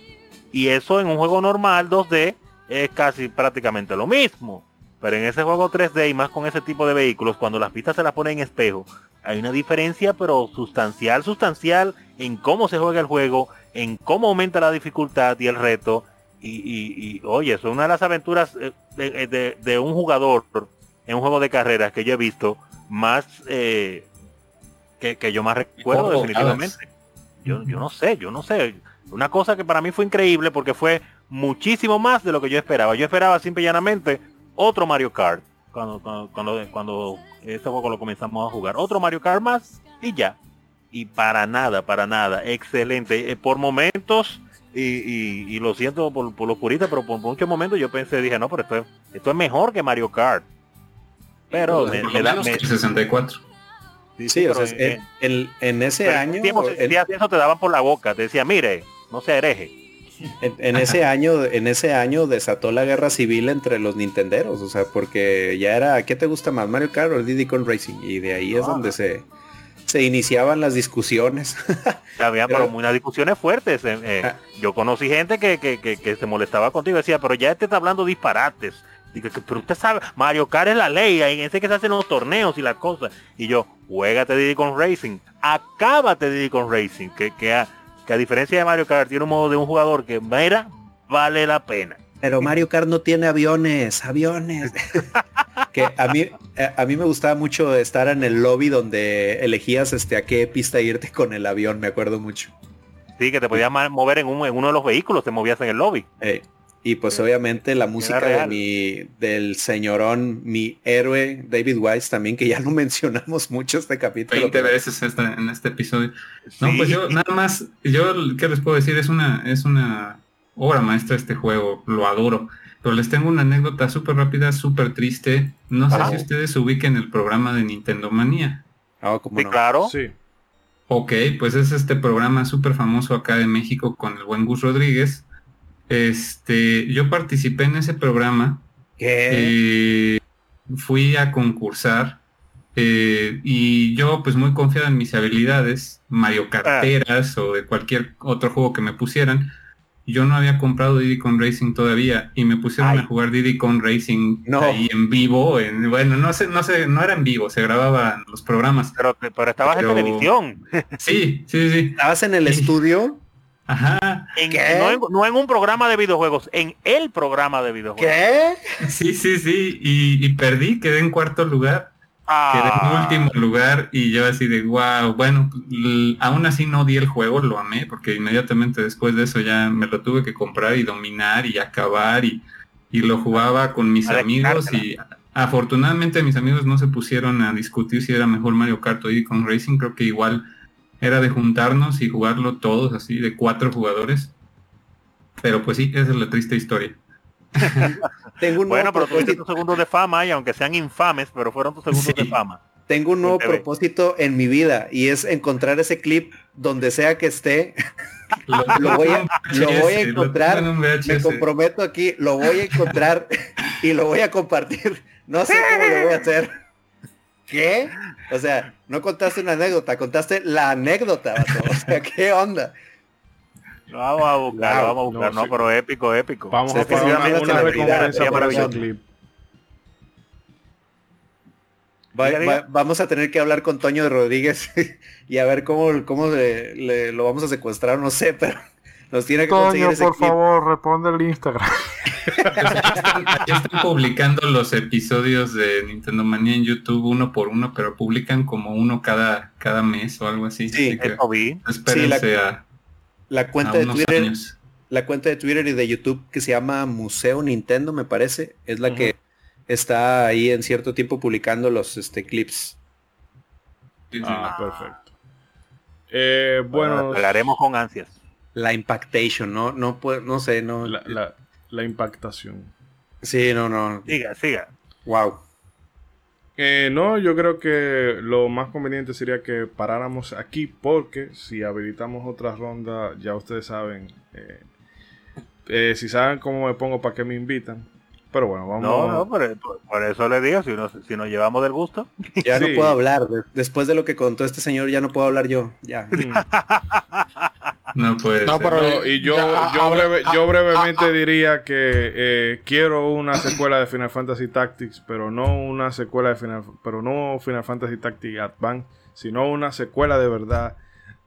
Y eso en un juego normal 2D es casi prácticamente lo mismo. Pero en ese juego 3D y más con ese tipo de vehículos, cuando las pistas se las ponen en espejo, hay una diferencia pero sustancial, sustancial en cómo se juega el juego, en cómo aumenta la dificultad y el reto. Y, oye, eso es una de las aventuras eh, de, un jugador en un juego de carreras que yo he visto más eh, que, yo más recuerdo definitivamente. Yo, yo no sé, yo no sé. Una cosa que para mí fue increíble porque fue muchísimo más de lo que yo esperaba. Yo esperaba simple y llanamente otro Mario Kart. Cuando, cuando, cuando, este juego lo comenzamos a jugar. Otro Mario Kart más y ya. Y para nada, para nada. Excelente. Eh, por momentos, y, lo siento por, por los puristas, pero por muchos momentos yo pensé, dije, no, pero esto es, esto es mejor que Mario Kart. Pero me, da... 64. Sí, o sea, en, ese año... eso te daban por la boca. Te decía, mire, no se hereje. En, ese año, en ese año desató la guerra civil entre los nintenderos, o sea, porque ya era, ¿qué te gusta más, Mario Kart o Diddy Kong Racing? Y de ahí es ah. donde se, se iniciaban las discusiones. Había pero, unas discusiones fuertes. Eh, eh. Ah. yo conocí gente que, que, se molestaba contigo, decía, pero ya este está hablando disparates. pero usted sabe, Mario Kart es la ley, en ese que se hacen los torneos y las cosas. Y yo, juégate Diddy Kong Racing, acábate Diddy Kong Racing, que, que, que a diferencia de Mario Kart tiene un modo de un jugador que mira, vale la pena. pero Mario Kart no tiene aviones, aviones. [laughs] que a mí, a mí me gustaba mucho estar en el lobby donde elegías este a qué pista irte con el avión, me acuerdo mucho. Sí, que te podías mover en, uno de los vehículos, te movías en el lobby. Eh, y pues obviamente la música de mi, del señorón, mi héroe, David Wise también, que ya lo [laughs] mencionamos mucho este capítulo. 20 veces en este episodio. No, pues yo nada más, yo, ¿qué les puedo decir? Es una, es una obra maestra este juego, lo adoro. Pero les tengo una anécdota súper rápida, súper triste. No sé si ustedes ubiquen el programa de Nintendo Manía. Ah, sí, claro. Sí. Ok, pues es este programa súper famoso acá de México con el buen Gus Rodríguez. Este, yo participé en ese programa. ¿Qué? Eh, fui a concursar eh, y yo pues muy confiado en mis habilidades, Mario ah. Carteras o de cualquier otro juego que me pusieran. Yo no había comprado Diddy Con Racing todavía y me pusieron a jugar Diddy Con Racing ahí en vivo. En, bueno, no sé, no sé, no era en vivo, se grababan los programas. Pero, pero estabas en televisión. Sí, sí, sí. ¿Estabas en el estudio? Ajá. no, en, un programa de videojuegos, en el programa de videojuegos. ¿Qué? Sí, sí, sí. Y, perdí, quedé en cuarto lugar. Quedé en ah. último lugar y yo así de wow. Bueno, aún así no di el juego, lo amé, porque inmediatamente después de eso ya me lo tuve que comprar y dominar y acabar y, y lo jugaba con mis amigos y afortunadamente mis amigos no se pusieron a discutir si era mejor Mario Kart o con Racing, creo que igual era de juntarnos y jugarlo todos así, de cuatro jugadores. Pero pues sí, esa es la triste historia. [laughs] Tengo un bueno, pero tuviste tus segundos de fama y aunque sean infames, pero fueron tus segundos de fama. Tengo un nuevo propósito en mi vida y es encontrar ese clip donde sea que esté. Lo, voy a, encontrar. Me comprometo aquí, lo voy a encontrar [laughs] y lo voy a compartir. No sé cómo lo voy a hacer. ¿Qué? O sea, no contaste una anécdota, contaste la anécdota. O sea, [laughs] ¿qué onda? vamos a buscar, vamos a buscar, no, pero épico, épico. Vamos a hacer una, una recompensa para ese clip. vamos a tener que hablar con Toño de Rodríguez [laughs] y a ver cómo, cómo lo vamos a secuestrar, no sé, pero nos tiene que conseguir ese por favor, responde el Instagram. [laughs] ya están publicando los episodios de Nintendo Manía en YouTube uno por uno, pero publican como uno cada, cada mes o algo así. Sí, Espérense la, la cuenta de Twitter. La cuenta de Twitter y de YouTube que se llama Museo Nintendo, me parece, es la que está ahí en cierto tiempo publicando los este, clips. Ah, perfecto. Eh, bueno, hablaremos con ansias. La impactation, no, no puedo, no sé, no. La, la, impactación. Sí, no, no. Siga, siga. Wow. Eh, no, yo creo que lo más conveniente sería que paráramos aquí porque si habilitamos otra ronda, ya ustedes saben, eh, eh, si saben cómo me pongo, para que me invitan. Pero bueno, vamos. No, no, por, eso le digo, si, si nos llevamos del gusto. Ya no puedo hablar. Después de lo que contó este señor, ya no puedo hablar yo. Ya. [laughs] no puede no, Pero, y yo, yo, yo, brevemente diría que eh, quiero una secuela de Final Fantasy Tactics, pero no una secuela de Final, pero no Final Fantasy Tactics Advance, sino una secuela de verdad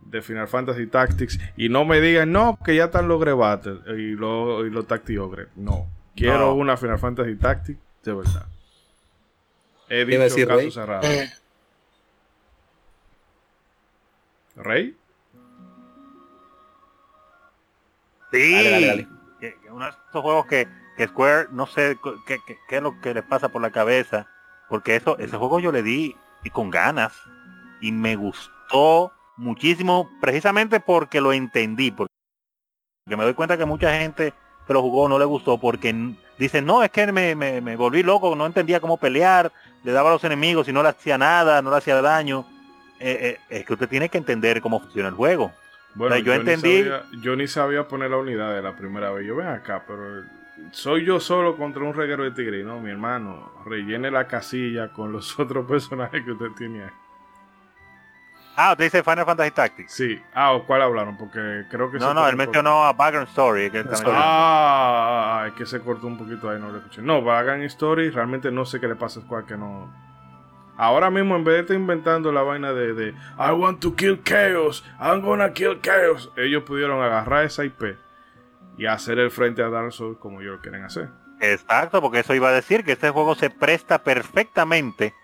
de Final Fantasy Tactics. Y no me digan, no, que ya están los Grebates y los, y los Tactiogre. No Quiero una Final Fantasy Tactic de verdad. He dicho decir, caso Rey? cerrado. Eh. ¿Rey? Sí. Dale, dale, dale. Uno de esos juegos que, que Square no sé qué, es lo que le pasa por la cabeza. Porque eso, ese juego yo le di y con ganas. Y me gustó muchísimo precisamente porque lo entendí. Porque me doy cuenta que mucha gente que lo jugó no le gustó porque dicen, no, es que me, me, volví loco, no entendía cómo pelear, le daba a los enemigos y no le hacía nada, no le hacía daño. Eh, eh, es que usted tiene que entender cómo funciona el juego. Bueno, yo, entendí. yo ni sabía poner la unidad de la primera vez. Yo ven acá, pero soy yo solo contra un reguero de tigre. No, mi hermano, rellene la casilla con los [laughs] otros personajes que usted tiene ahí. Ah, usted dice Final Fantasy Tactics. Sí. Ah, ¿cuál hablaron? Porque creo que... No, no, él mencionó a Background Story. Que ah, es que se cortó un poquito ahí, no lo escuché. No, Background Story, realmente no sé qué le pasa a Squad que no... Ahora mismo, en vez de estar inventando la vaina de, de I want to kill chaos, I'm gonna kill chaos, ellos pudieron agarrar esa IP y hacer el frente a Dark Souls como ellos lo quieren hacer. Exacto, porque eso iba a decir que este juego se presta perfectamente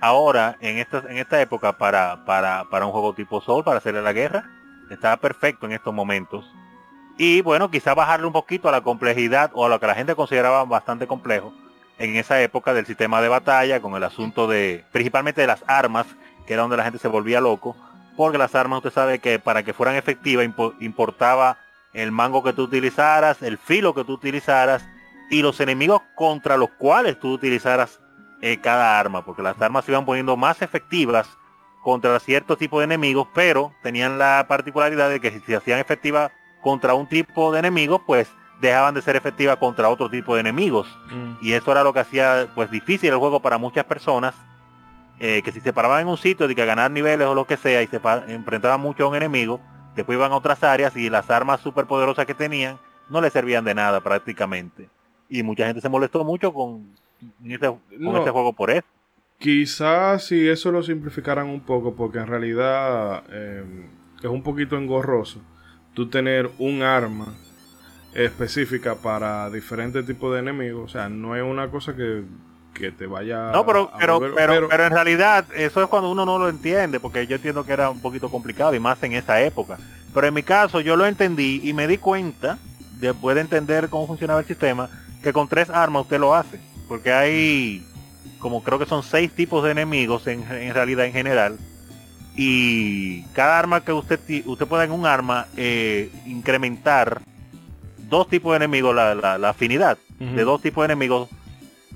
ahora, en esta, en esta época, para, para, para un juego tipo Soul, para hacerle la guerra. Está perfecto en estos momentos. Y bueno, quizá bajarle un poquito a la complejidad o a lo que la gente consideraba bastante complejo en esa época del sistema de batalla, con el asunto de, principalmente de las armas, que era donde la gente se volvía loco, porque las armas usted sabe que para que fueran efectivas importaba el mango que tú utilizaras, el filo que tú utilizaras y los enemigos contra los cuales tú utilizaras eh, cada arma, porque las armas se iban poniendo más efectivas contra cierto tipo de enemigos, pero tenían la particularidad de que si se hacían efectivas contra un tipo de enemigo, pues dejaban de ser efectivas contra otro tipo de enemigos. Mm. Y eso era lo que hacía pues difícil el juego para muchas personas, eh, que si se paraban en un sitio de que ganar niveles o lo que sea y se enfrentaban mucho a un enemigo, después iban a otras áreas y las armas superpoderosas que tenían no les servían de nada prácticamente. Y mucha gente se molestó mucho con, este, este juego por eso. Quizás si eso lo simplificaran un poco, porque en realidad eh, es un poquito engorroso tú tener un arma específica para diferentes tipos de enemigos. O sea, no es una cosa que, te vaya no pero pero, pero, pero en realidad eso es cuando uno no lo entiende porque yo entiendo que era un poquito complicado y más en esa época pero en mi caso yo lo entendí y me di cuenta después de entender cómo funcionaba el sistema que con tres armas usted lo hace porque hay como creo que son seis tipos de enemigos en, realidad en general y cada arma que usted usted pueda en un arma eh, incrementar dos tipos de enemigos la, afinidad de dos tipos de enemigos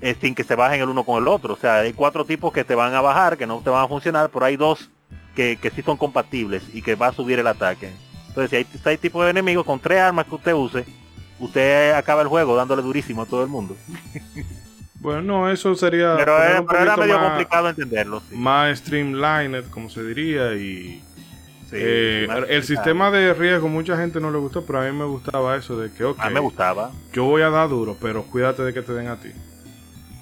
eh, sin que se bajen el uno con el otro o sea hay cuatro tipos que te van a bajar que no te van a funcionar pero hay dos que, que sí son compatibles y que va a subir el ataque entonces si hay seis tipos de enemigos con tres armas que usted use usted acaba el juego dándole durísimo a todo el mundo [laughs] Bueno, eso sería. Pero, era, medio complicado entenderlo. Más streamlined, como se diría, y. Eh, el sistema de riesgo, mucha gente no le gustó, pero a mí me gustaba eso de que, ok. A mí me gustaba. Yo voy a dar duro, pero cuídate de que te den a ti.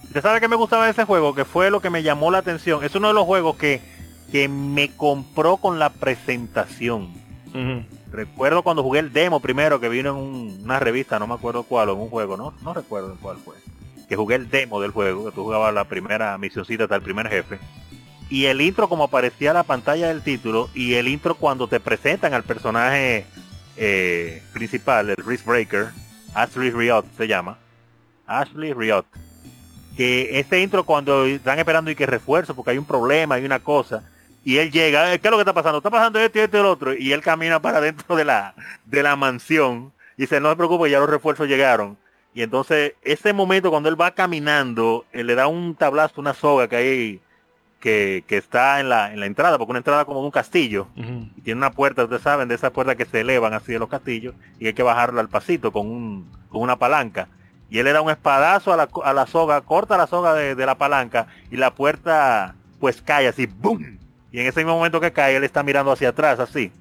¿Usted sabe que me gustaba ese juego? Que fue lo que me llamó la atención. Es uno de los juegos que, que me compró con la presentación. Recuerdo cuando jugué el demo primero que vino en una revista, no me acuerdo cuál, o en un juego, no, no recuerdo cuál fue que jugué el demo del juego, que tú jugabas la primera misioncita hasta el primer jefe. Y el intro como aparecía la pantalla del título y el intro cuando te presentan al personaje eh, principal, el Risk Breaker, Ashley Riot se llama. Ashley Riot. Que ese intro cuando están esperando y que refuerzo porque hay un problema, hay una cosa. Y él llega, eh, ¿qué es lo que está pasando? Está pasando esto y esto y el otro. Y él camina para dentro de la, de la mansión. Y dice, no se preocupe, ya los refuerzos llegaron. Y entonces, ese momento cuando él va caminando, él le da un tablazo, una soga que hay, que, que está en la, en la entrada, porque una entrada como de un castillo. Y tiene una puerta, ustedes saben, de esas puertas que se elevan así de los castillos, y hay que bajarla al pasito con, un, con una palanca. Y él le da un espadazo a la, a la soga, corta la soga de, de la palanca, y la puerta pues cae así, ¡boom! Y en ese mismo momento que cae, él está mirando hacia atrás, así.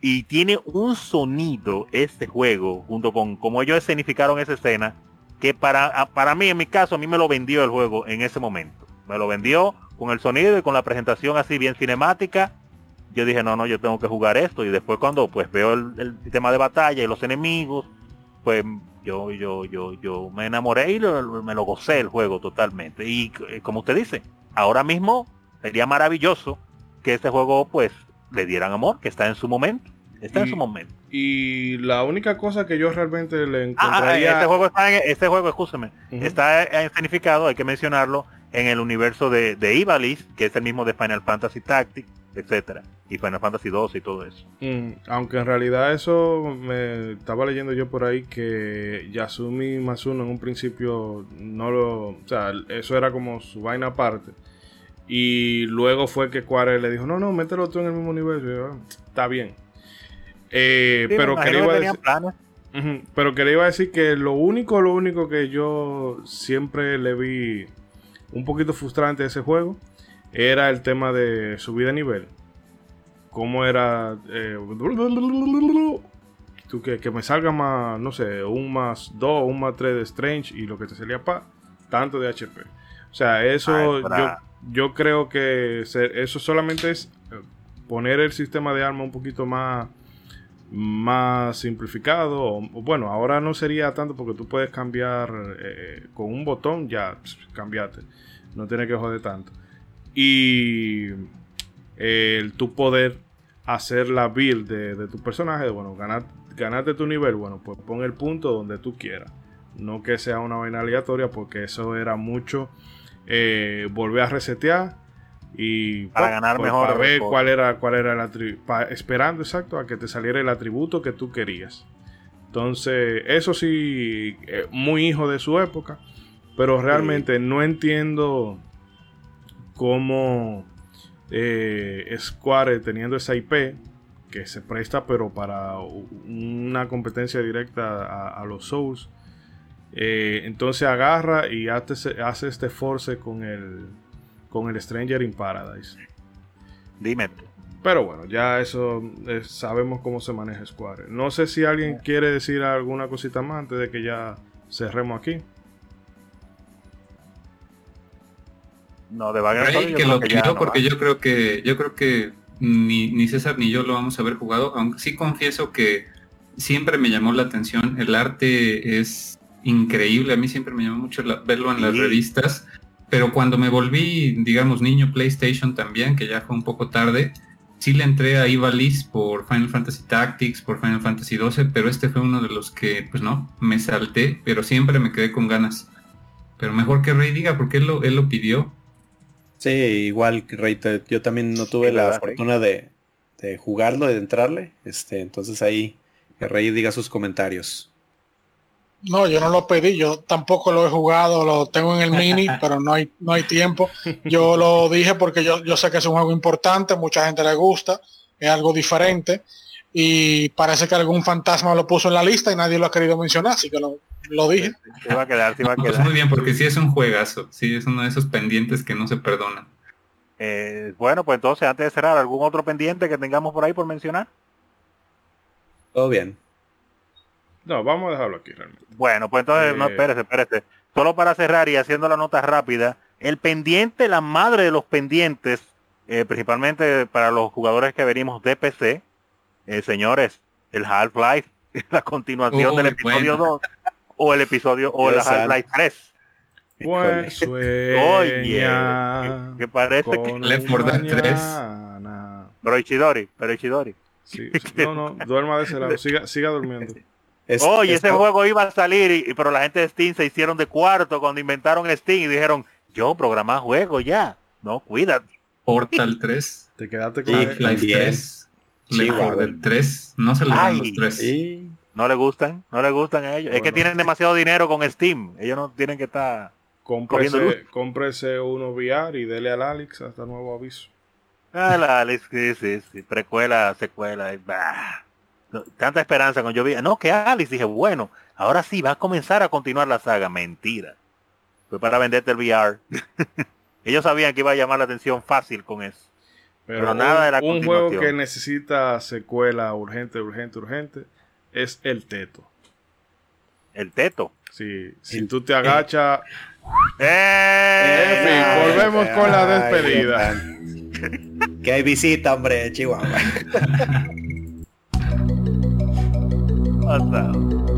Y tiene un sonido este juego, junto con como ellos escenificaron esa escena, que para, para mí, en mi caso, a mí me lo vendió el juego en ese momento. Me lo vendió con el sonido y con la presentación así bien cinemática. Yo dije, no, no, yo tengo que jugar esto. Y después cuando pues veo el, sistema de batalla y los enemigos, pues yo, yo, yo, yo me enamoré y me lo gocé el juego totalmente. Y eh, como usted dice, ahora mismo sería maravilloso que este juego pues le dieran amor, que está en su momento. Está en su momento. Y la única cosa que yo realmente le ah, ah, encontraría... este juego está en, este juego, escúcheme, está escenificado, hay que mencionarlo, en el universo de, de Ivalice, que es el mismo de Final Fantasy Tactics, etcétera y Final Fantasy 2 y todo eso. Mm, aunque en realidad eso me estaba leyendo yo por ahí que Yasumi Masuno en un principio no lo, o sea, eso era como su vaina aparte. Y luego fue que Quares le dijo, no, no, mételo tú en el mismo universo. Ah, está bien. Eh, pero, que iba a decir, pero que le iba a decir que lo único, lo único que yo siempre le vi un poquito frustrante de ese juego era el tema de subir de nivel. Cómo era... Eh, tú, que, que, me salga más, no sé, un más 2, un más 3 de Strange y lo que te salía para tanto de HP. O sea, eso yo yo creo que eso solamente es eh, poner el sistema de arma un poquito más más simplificado. bueno, ahora no sería tanto porque tú puedes cambiar eh, con un botón, ya cambiate. No tienes que joder tanto. Y el tu poder hacer la build de, tu personaje, bueno, ganar, ganarte tu nivel, bueno, pues pon el punto donde tú quieras. No que sea una vaina aleatoria porque eso era mucho eh, volver a resetear y para ganar pues, mejor para ver cuál era cuál era el atributo esperando exacto a que te saliera el atributo que tú querías. Entonces eso sí eh, muy hijo de su época pero realmente no entiendo cómo eh, Square teniendo esa IP que se presta pero para una competencia directa a, los Souls eh, entonces agarra y hace, hace este force con el con el Stranger in Paradise. Dime. Pero bueno ya eso eh, sabemos cómo se maneja Square. No sé si alguien quiere decir alguna cosita más antes de que ya cerremos aquí. No, de Bagger que lo que porque yo creo que yo creo que ni, ni, César ni yo lo vamos a haber jugado, aunque sí confieso que siempre me llamó la atención, el arte es increíble, a mí siempre me llamó mucho verlo en las revistas, pero cuando me volví, digamos, niño PlayStation también, que ya fue un poco tarde, sí le entré a Ivalice por Final Fantasy Tactics, por Final Fantasy 12, pero este fue uno de los que, pues no, me salté, pero siempre me quedé con ganas. Pero mejor que Rey diga, porque él lo, él lo pidió. Sí, igual, Rey, yo también no tuve la fortuna de, jugarlo, de entrarle. Este, entonces ahí que Rey diga sus comentarios. No, yo no lo pedí, yo tampoco lo he jugado, lo tengo en el mini, [laughs] pero no hay, no hay tiempo. Yo lo dije porque yo, yo sé que es un juego importante, mucha gente le gusta, es algo diferente y parece que algún fantasma lo puso en la lista y nadie lo ha querido mencionar, así que lo, lo dije. Se va a quedar, se va a pues quedar. muy bien, porque sí es un juegazo, sí es uno de esos pendientes que no se perdonan. Eh, bueno, pues entonces antes de cerrar, ¿algún otro pendiente que tengamos por ahí por mencionar? Todo bien. No, vamos a dejarlo aquí realmente. Bueno, pues entonces, no, eh, espérese, espérese. Solo para cerrar y haciendo la nota rápida, el pendiente, la madre de los pendientes, eh, principalmente para los jugadores que venimos de PC, señores, el Half-Life, [laughs] la continuación del episodio 2 o el episodio o el Half-Life 3. Pues sueña que, parece que Left 4 Dead 3. Pero Ichidori, pero Ichidori. Sí, no, no, duerma de ese lado, [laughs] siga, siga durmiendo. Oye, ese juego iba a salir, y, pero la gente de Steam se hicieron de cuarto cuando inventaron Steam y dijeron, yo programar juego ya. No, cuídate. Portal 3. Te quedaste con Half-Life 3. Left 4 Dead 3. No se le dan los 3. No le gustan, no le gustan a ellos. es que tienen demasiado dinero con Steam. Ellos no tienen que estar. Cómprese, cómprese uno VR y dele al Alex hasta nuevo aviso. Al Alex, sí, sí, sí. Precuela, secuela. Tanta esperanza con yo vi. No, que Alex dije, bueno, ahora sí va a comenzar a continuar la saga. Mentira. Fue para venderte el VR. [laughs] ellos sabían que iba a llamar la atención fácil con eso. Pero, nada de la Un juego que necesita secuela urgente, urgente, urgente es el teto. El teto. Sí, si tú te agachas. [laughs] ¡Eh! En fin, volvemos con la despedida. [laughs] que hay visita, hombre, Chihuahua. Unbound.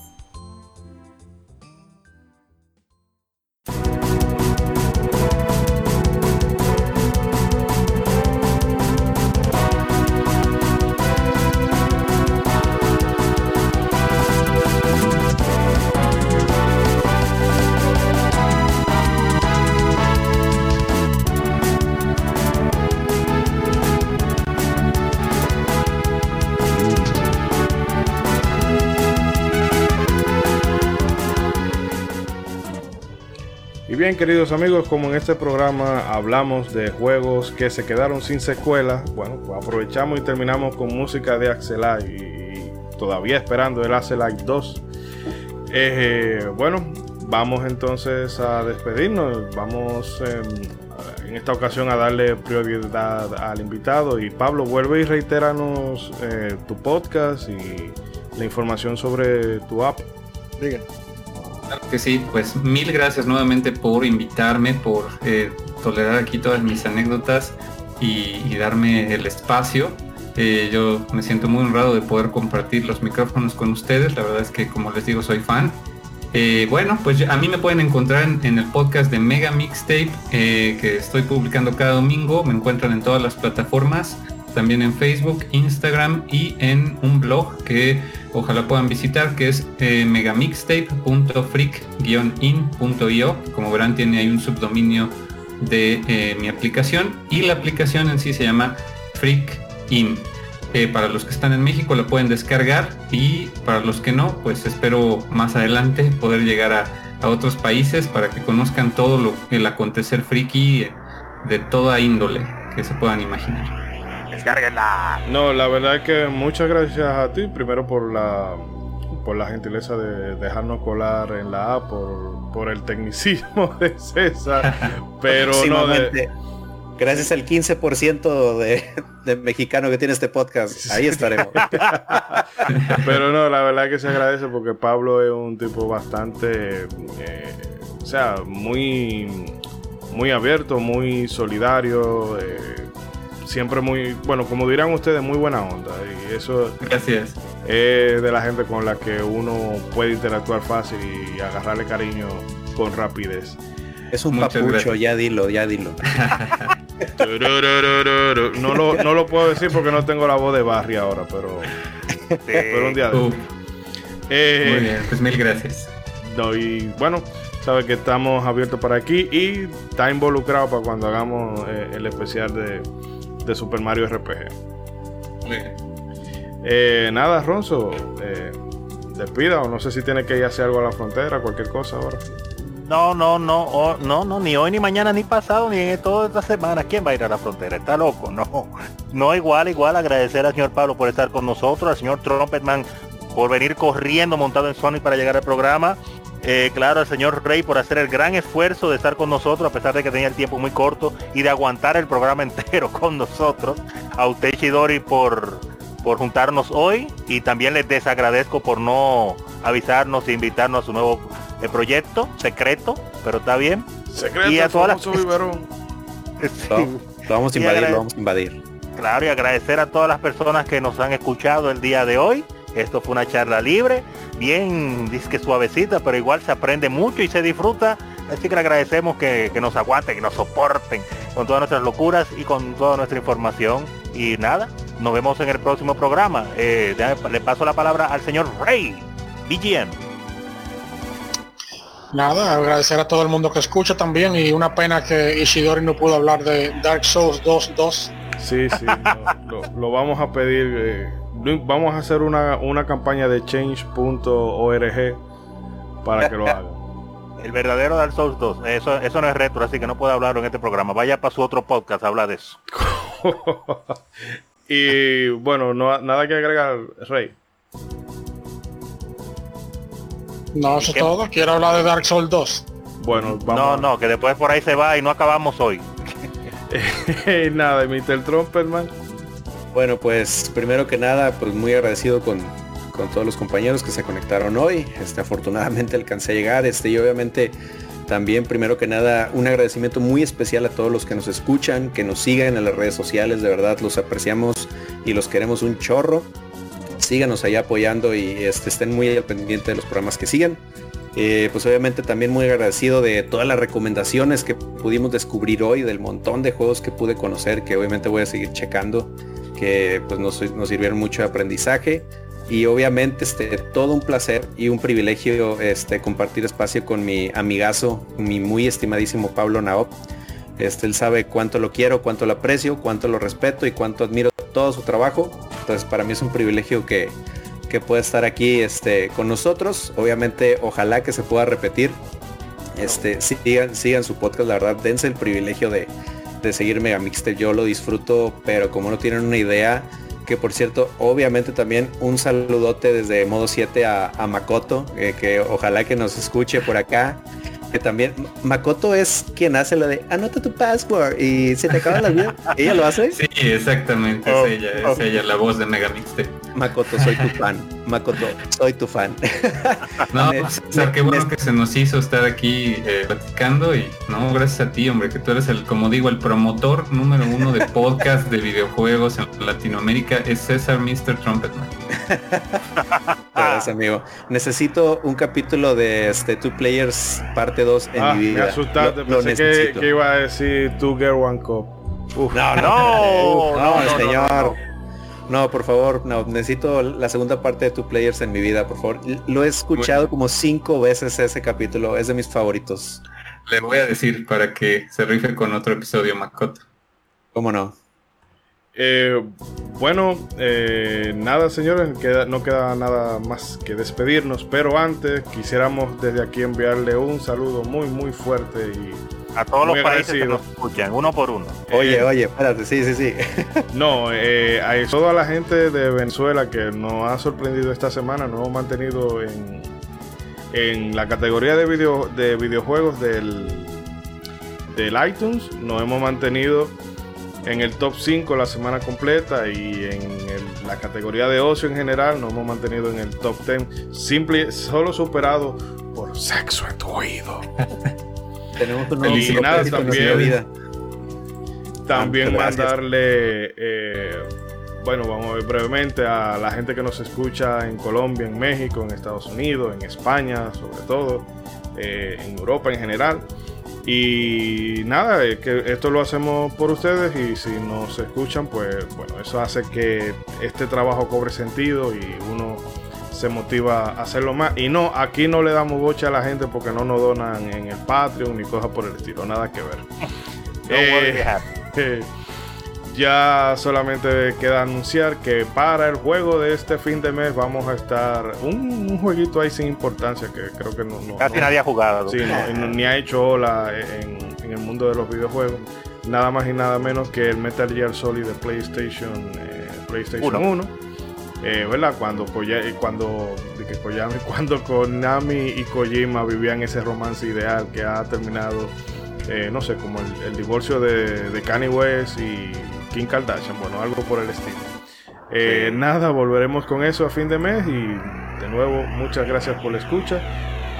Bien, queridos amigos, como en este programa hablamos de juegos que se quedaron sin secuela, bueno, pues aprovechamos y terminamos con música de Axelite y, todavía esperando el Axelite 2. Eh, bueno, vamos entonces a despedirnos. Vamos em, en esta ocasión a darle prioridad al invitado. Y Pablo, vuelve y reitéranos eh, tu podcast y la información sobre tu app. Claro que sí, pues mil gracias nuevamente por invitarme, por eh, tolerar aquí todas mis anécdotas y, darme el espacio. Eh, yo me siento muy honrado de poder compartir los micrófonos con ustedes. La verdad es que como les digo soy fan. Eh, bueno, pues a mí me pueden encontrar en, el podcast de Mega Mixtape que estoy publicando cada domingo. Me encuentran en todas las plataformas, también en Facebook, Instagram y en un blog que ojalá puedan visitar, que es eh, megamixtape.freak-in.io. Como verán, tiene ahí un subdominio de eh, mi aplicación y la aplicación en sí se llama Freak In. Eh, para los que están en México la pueden descargar y para los que no, pues espero más adelante poder llegar a, a otros países para que conozcan todo lo, el acontecer friki de toda índole que se puedan imaginar. No, la verdad es que muchas gracias a ti, primero por la por la gentileza de dejarnos colar en la app, por, el tecnicismo [laughs] de César, pero no Gracias al 15% de, de mexicano que tiene este podcast, ahí estaremos. [laughs] pero no, la verdad es que se agradece porque Pablo es un tipo bastante, eh, o sea, muy, muy abierto, muy solidario. Eh, siempre muy, bueno, como dirán ustedes, muy buena onda. Y eso Gracias. es de la gente con la que uno puede interactuar fácil y agarrarle cariño con rapidez. Es un papucho, ya dilo, ya dilo. no, lo, no lo puedo decir porque no tengo la voz de Barry ahora, pero, pero un día de eh, Muy bien, pues mil gracias. No, y bueno, sabe que estamos abiertos para aquí y está involucrado para cuando hagamos eh, el especial de, de Super Mario RPG. Eh, nada, Ronzo, eh, despida o no sé si tiene que ir a hacer algo a la frontera, cualquier cosa ahora. No, no, no, no, no, ni hoy, ni mañana, ni pasado, ni en toda esta semana. ¿Quién va a ir a la frontera? Está loco, no. No, igual, igual agradecer al señor Pablo por estar con nosotros, al señor Trumpetman por venir corriendo montado en Sony para llegar al programa. Eh, claro, al señor Rey por hacer el gran esfuerzo de estar con nosotros, a pesar de que tenía el tiempo muy corto y de aguantar el programa [laughs] entero con nosotros. A usted, Chidori, por, por juntarnos hoy y también les desagradezco por no avisarnos e invitarnos a su nuevo eh, proyecto secreto, pero está bien. Secreto, y a todas las... [laughs] vamos a invadir, lo vamos a invadir. Claro, y agradecer a todas las personas que nos han escuchado el día de hoy esto fue una charla libre, bien disque suavecita, pero igual se aprende mucho y se disfruta. Así que le agradecemos que, nos aguanten y nos soporten con todas nuestras locuras y con toda nuestra información. Y nada, nos vemos en el próximo programa. Eh, le paso la palabra al señor Rey, BGM. Nada, agradecer a todo el mundo que escucha también y una pena que Ishidori no pudo hablar de Dark Souls 2.2. Sí, sí, lo, vamos a pedir. Eh, vamos a hacer una, una campaña de change.org para que lo [laughs] hagan. El verdadero Dark Souls 2. Eso, eso no es retro, así que no puedo hablarlo en este programa. Vaya para su otro podcast, habla de eso. [laughs] y bueno, no, nada que agregar, Rey. No, eso es todo. Quiero hablar de Dark Souls 2. Bueno, vamos. No, no, que después por ahí se va y no acabamos hoy. [laughs] nada, Mr. Trumpetman. Bueno, pues primero que nada, pues muy agradecido con, todos los compañeros que se conectaron hoy. Este, afortunadamente [laughs] alcancé a llegar. Este, y obviamente también, primero que nada, un agradecimiento muy especial a todos los que nos escuchan, que nos sigan en las redes sociales. De verdad, los apreciamos y los queremos un chorro. Síganos ahí apoyando y este, estén muy al pendiente de los programas que sigan. Eh, pues obviamente también muy agradecido de todas las recomendaciones que pudimos descubrir hoy, del montón de juegos que pude conocer, que obviamente voy a seguir checando que pues, nos, sirvieron mucho de aprendizaje. Y obviamente este todo un placer y un privilegio este compartir espacio con mi amigazo mi muy estimadísimo Pablo Naop este él sabe cuánto lo quiero cuánto lo aprecio cuánto lo respeto y cuánto admiro todo su trabajo. Entonces para mí es un privilegio que que pueda estar aquí este con nosotros. Obviamente ojalá que se pueda repetir. Este, sigan, sigan su podcast, la verdad, dense el privilegio de, de seguir Megamixter. Yo lo disfruto, pero como no tienen una idea, que por cierto, obviamente también un saludote desde modo 7 a, Makoto, eh, que ojalá que nos escuche por acá que también Makoto es quien hace lo de anota tu password y se te acaba la vida. [laughs] ¿Ella lo hace? Sí, exactamente, es oh, ella, es ella la voz de Megamixte. Makoto, soy tu fan. Makoto, soy tu fan. [laughs] no, pues, o sea, qué bueno que se nos hizo estar aquí eh, platicando y no, gracias a ti, hombre, que tú eres el, como digo, el promotor número uno de podcast de videojuegos en Latinoamérica es César Mr. Trumpetman. Gracias, [laughs] amigo. Necesito un capítulo de este Two Players parte 2 en ah, mi vida. Me asustaste, pensé que, iba a decir Two Girl One Cup. No, [laughs] no, no, señor. No, por favor, no, necesito la segunda parte de Two Players en mi vida, por favor. Lo he escuchado como cinco veces ese capítulo, es de mis favoritos. Le voy a decir para que se rife con otro episodio, Makoto. ¿Cómo no? Eh, bueno, eh, nada señores, no queda nada más que despedirnos, pero antes quisiéramos desde aquí enviarle un saludo muy muy fuerte y a todos los países que nos escuchan, uno por uno. Oye, eh, oye, espérate, sí, sí, sí. [laughs] no, a toda la gente de Venezuela que nos ha sorprendido esta semana, nos hemos mantenido en, en la categoría de, video, de videojuegos del, del iTunes, nos hemos mantenido en el top 5 la semana completa y en la categoría de ocio en general nos hemos mantenido en el top 10, simple, solo superado por sexo en tu oído. [laughs] Tenemos un nuevo también, vida. también mandarle, eh, bueno, vamos a ver brevemente a la gente que nos escucha en Colombia, en México, en Estados Unidos, en España, sobre todo, eh, en Europa en general. Y nada, que esto lo hacemos por ustedes y si nos escuchan, pues bueno, eso hace que este trabajo cobre sentido y uno se motiva a hacerlo más. Y no, aquí no le damos bocha a la gente porque no nos donan en el Patreon ni cosas por el estilo, nada que ver. [laughs] eh, [laughs] ya solamente queda anunciar que para el juego de este fin de mes vamos a estar un, jueguito ahí sin importancia que creo que no, casi nadie ha jugado. Sí, ni ha hecho ola en, el mundo de los videojuegos. Nada más y nada menos que el Metal Gear Solid de PlayStation eh, PlayStation 1 eh, ¿verdad? Cuando, cuando, [laughs] cuando Konami y Kojima vivían ese romance ideal que ha terminado, eh, no sé, como el, divorcio de, de Kanye West y Kim Kardashian, bueno, algo por el estilo. Eh, nada, volveremos con eso a fin de mes y de nuevo muchas gracias por la escucha.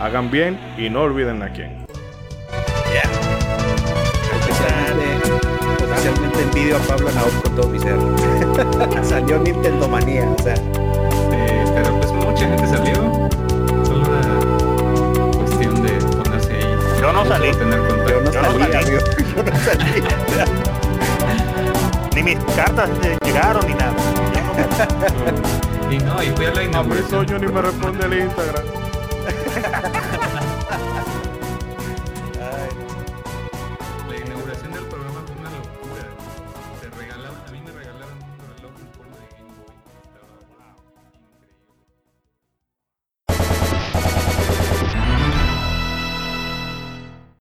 Hagan bien y no olviden a quién. Especialmente, envidio a Pablo Naop con todo mi ser. [laughs] salió Nintendo manía, o sea. pero pues mucha gente salió. Solo una cuestión de ponerse ahí. Yo no salí. Tener Yo no salí, amigo. [laughs] Yo no salí. [laughs] ni mis cartas llegaron ni nada. y no, y fui a la inauguración. A ni me responde el Instagram.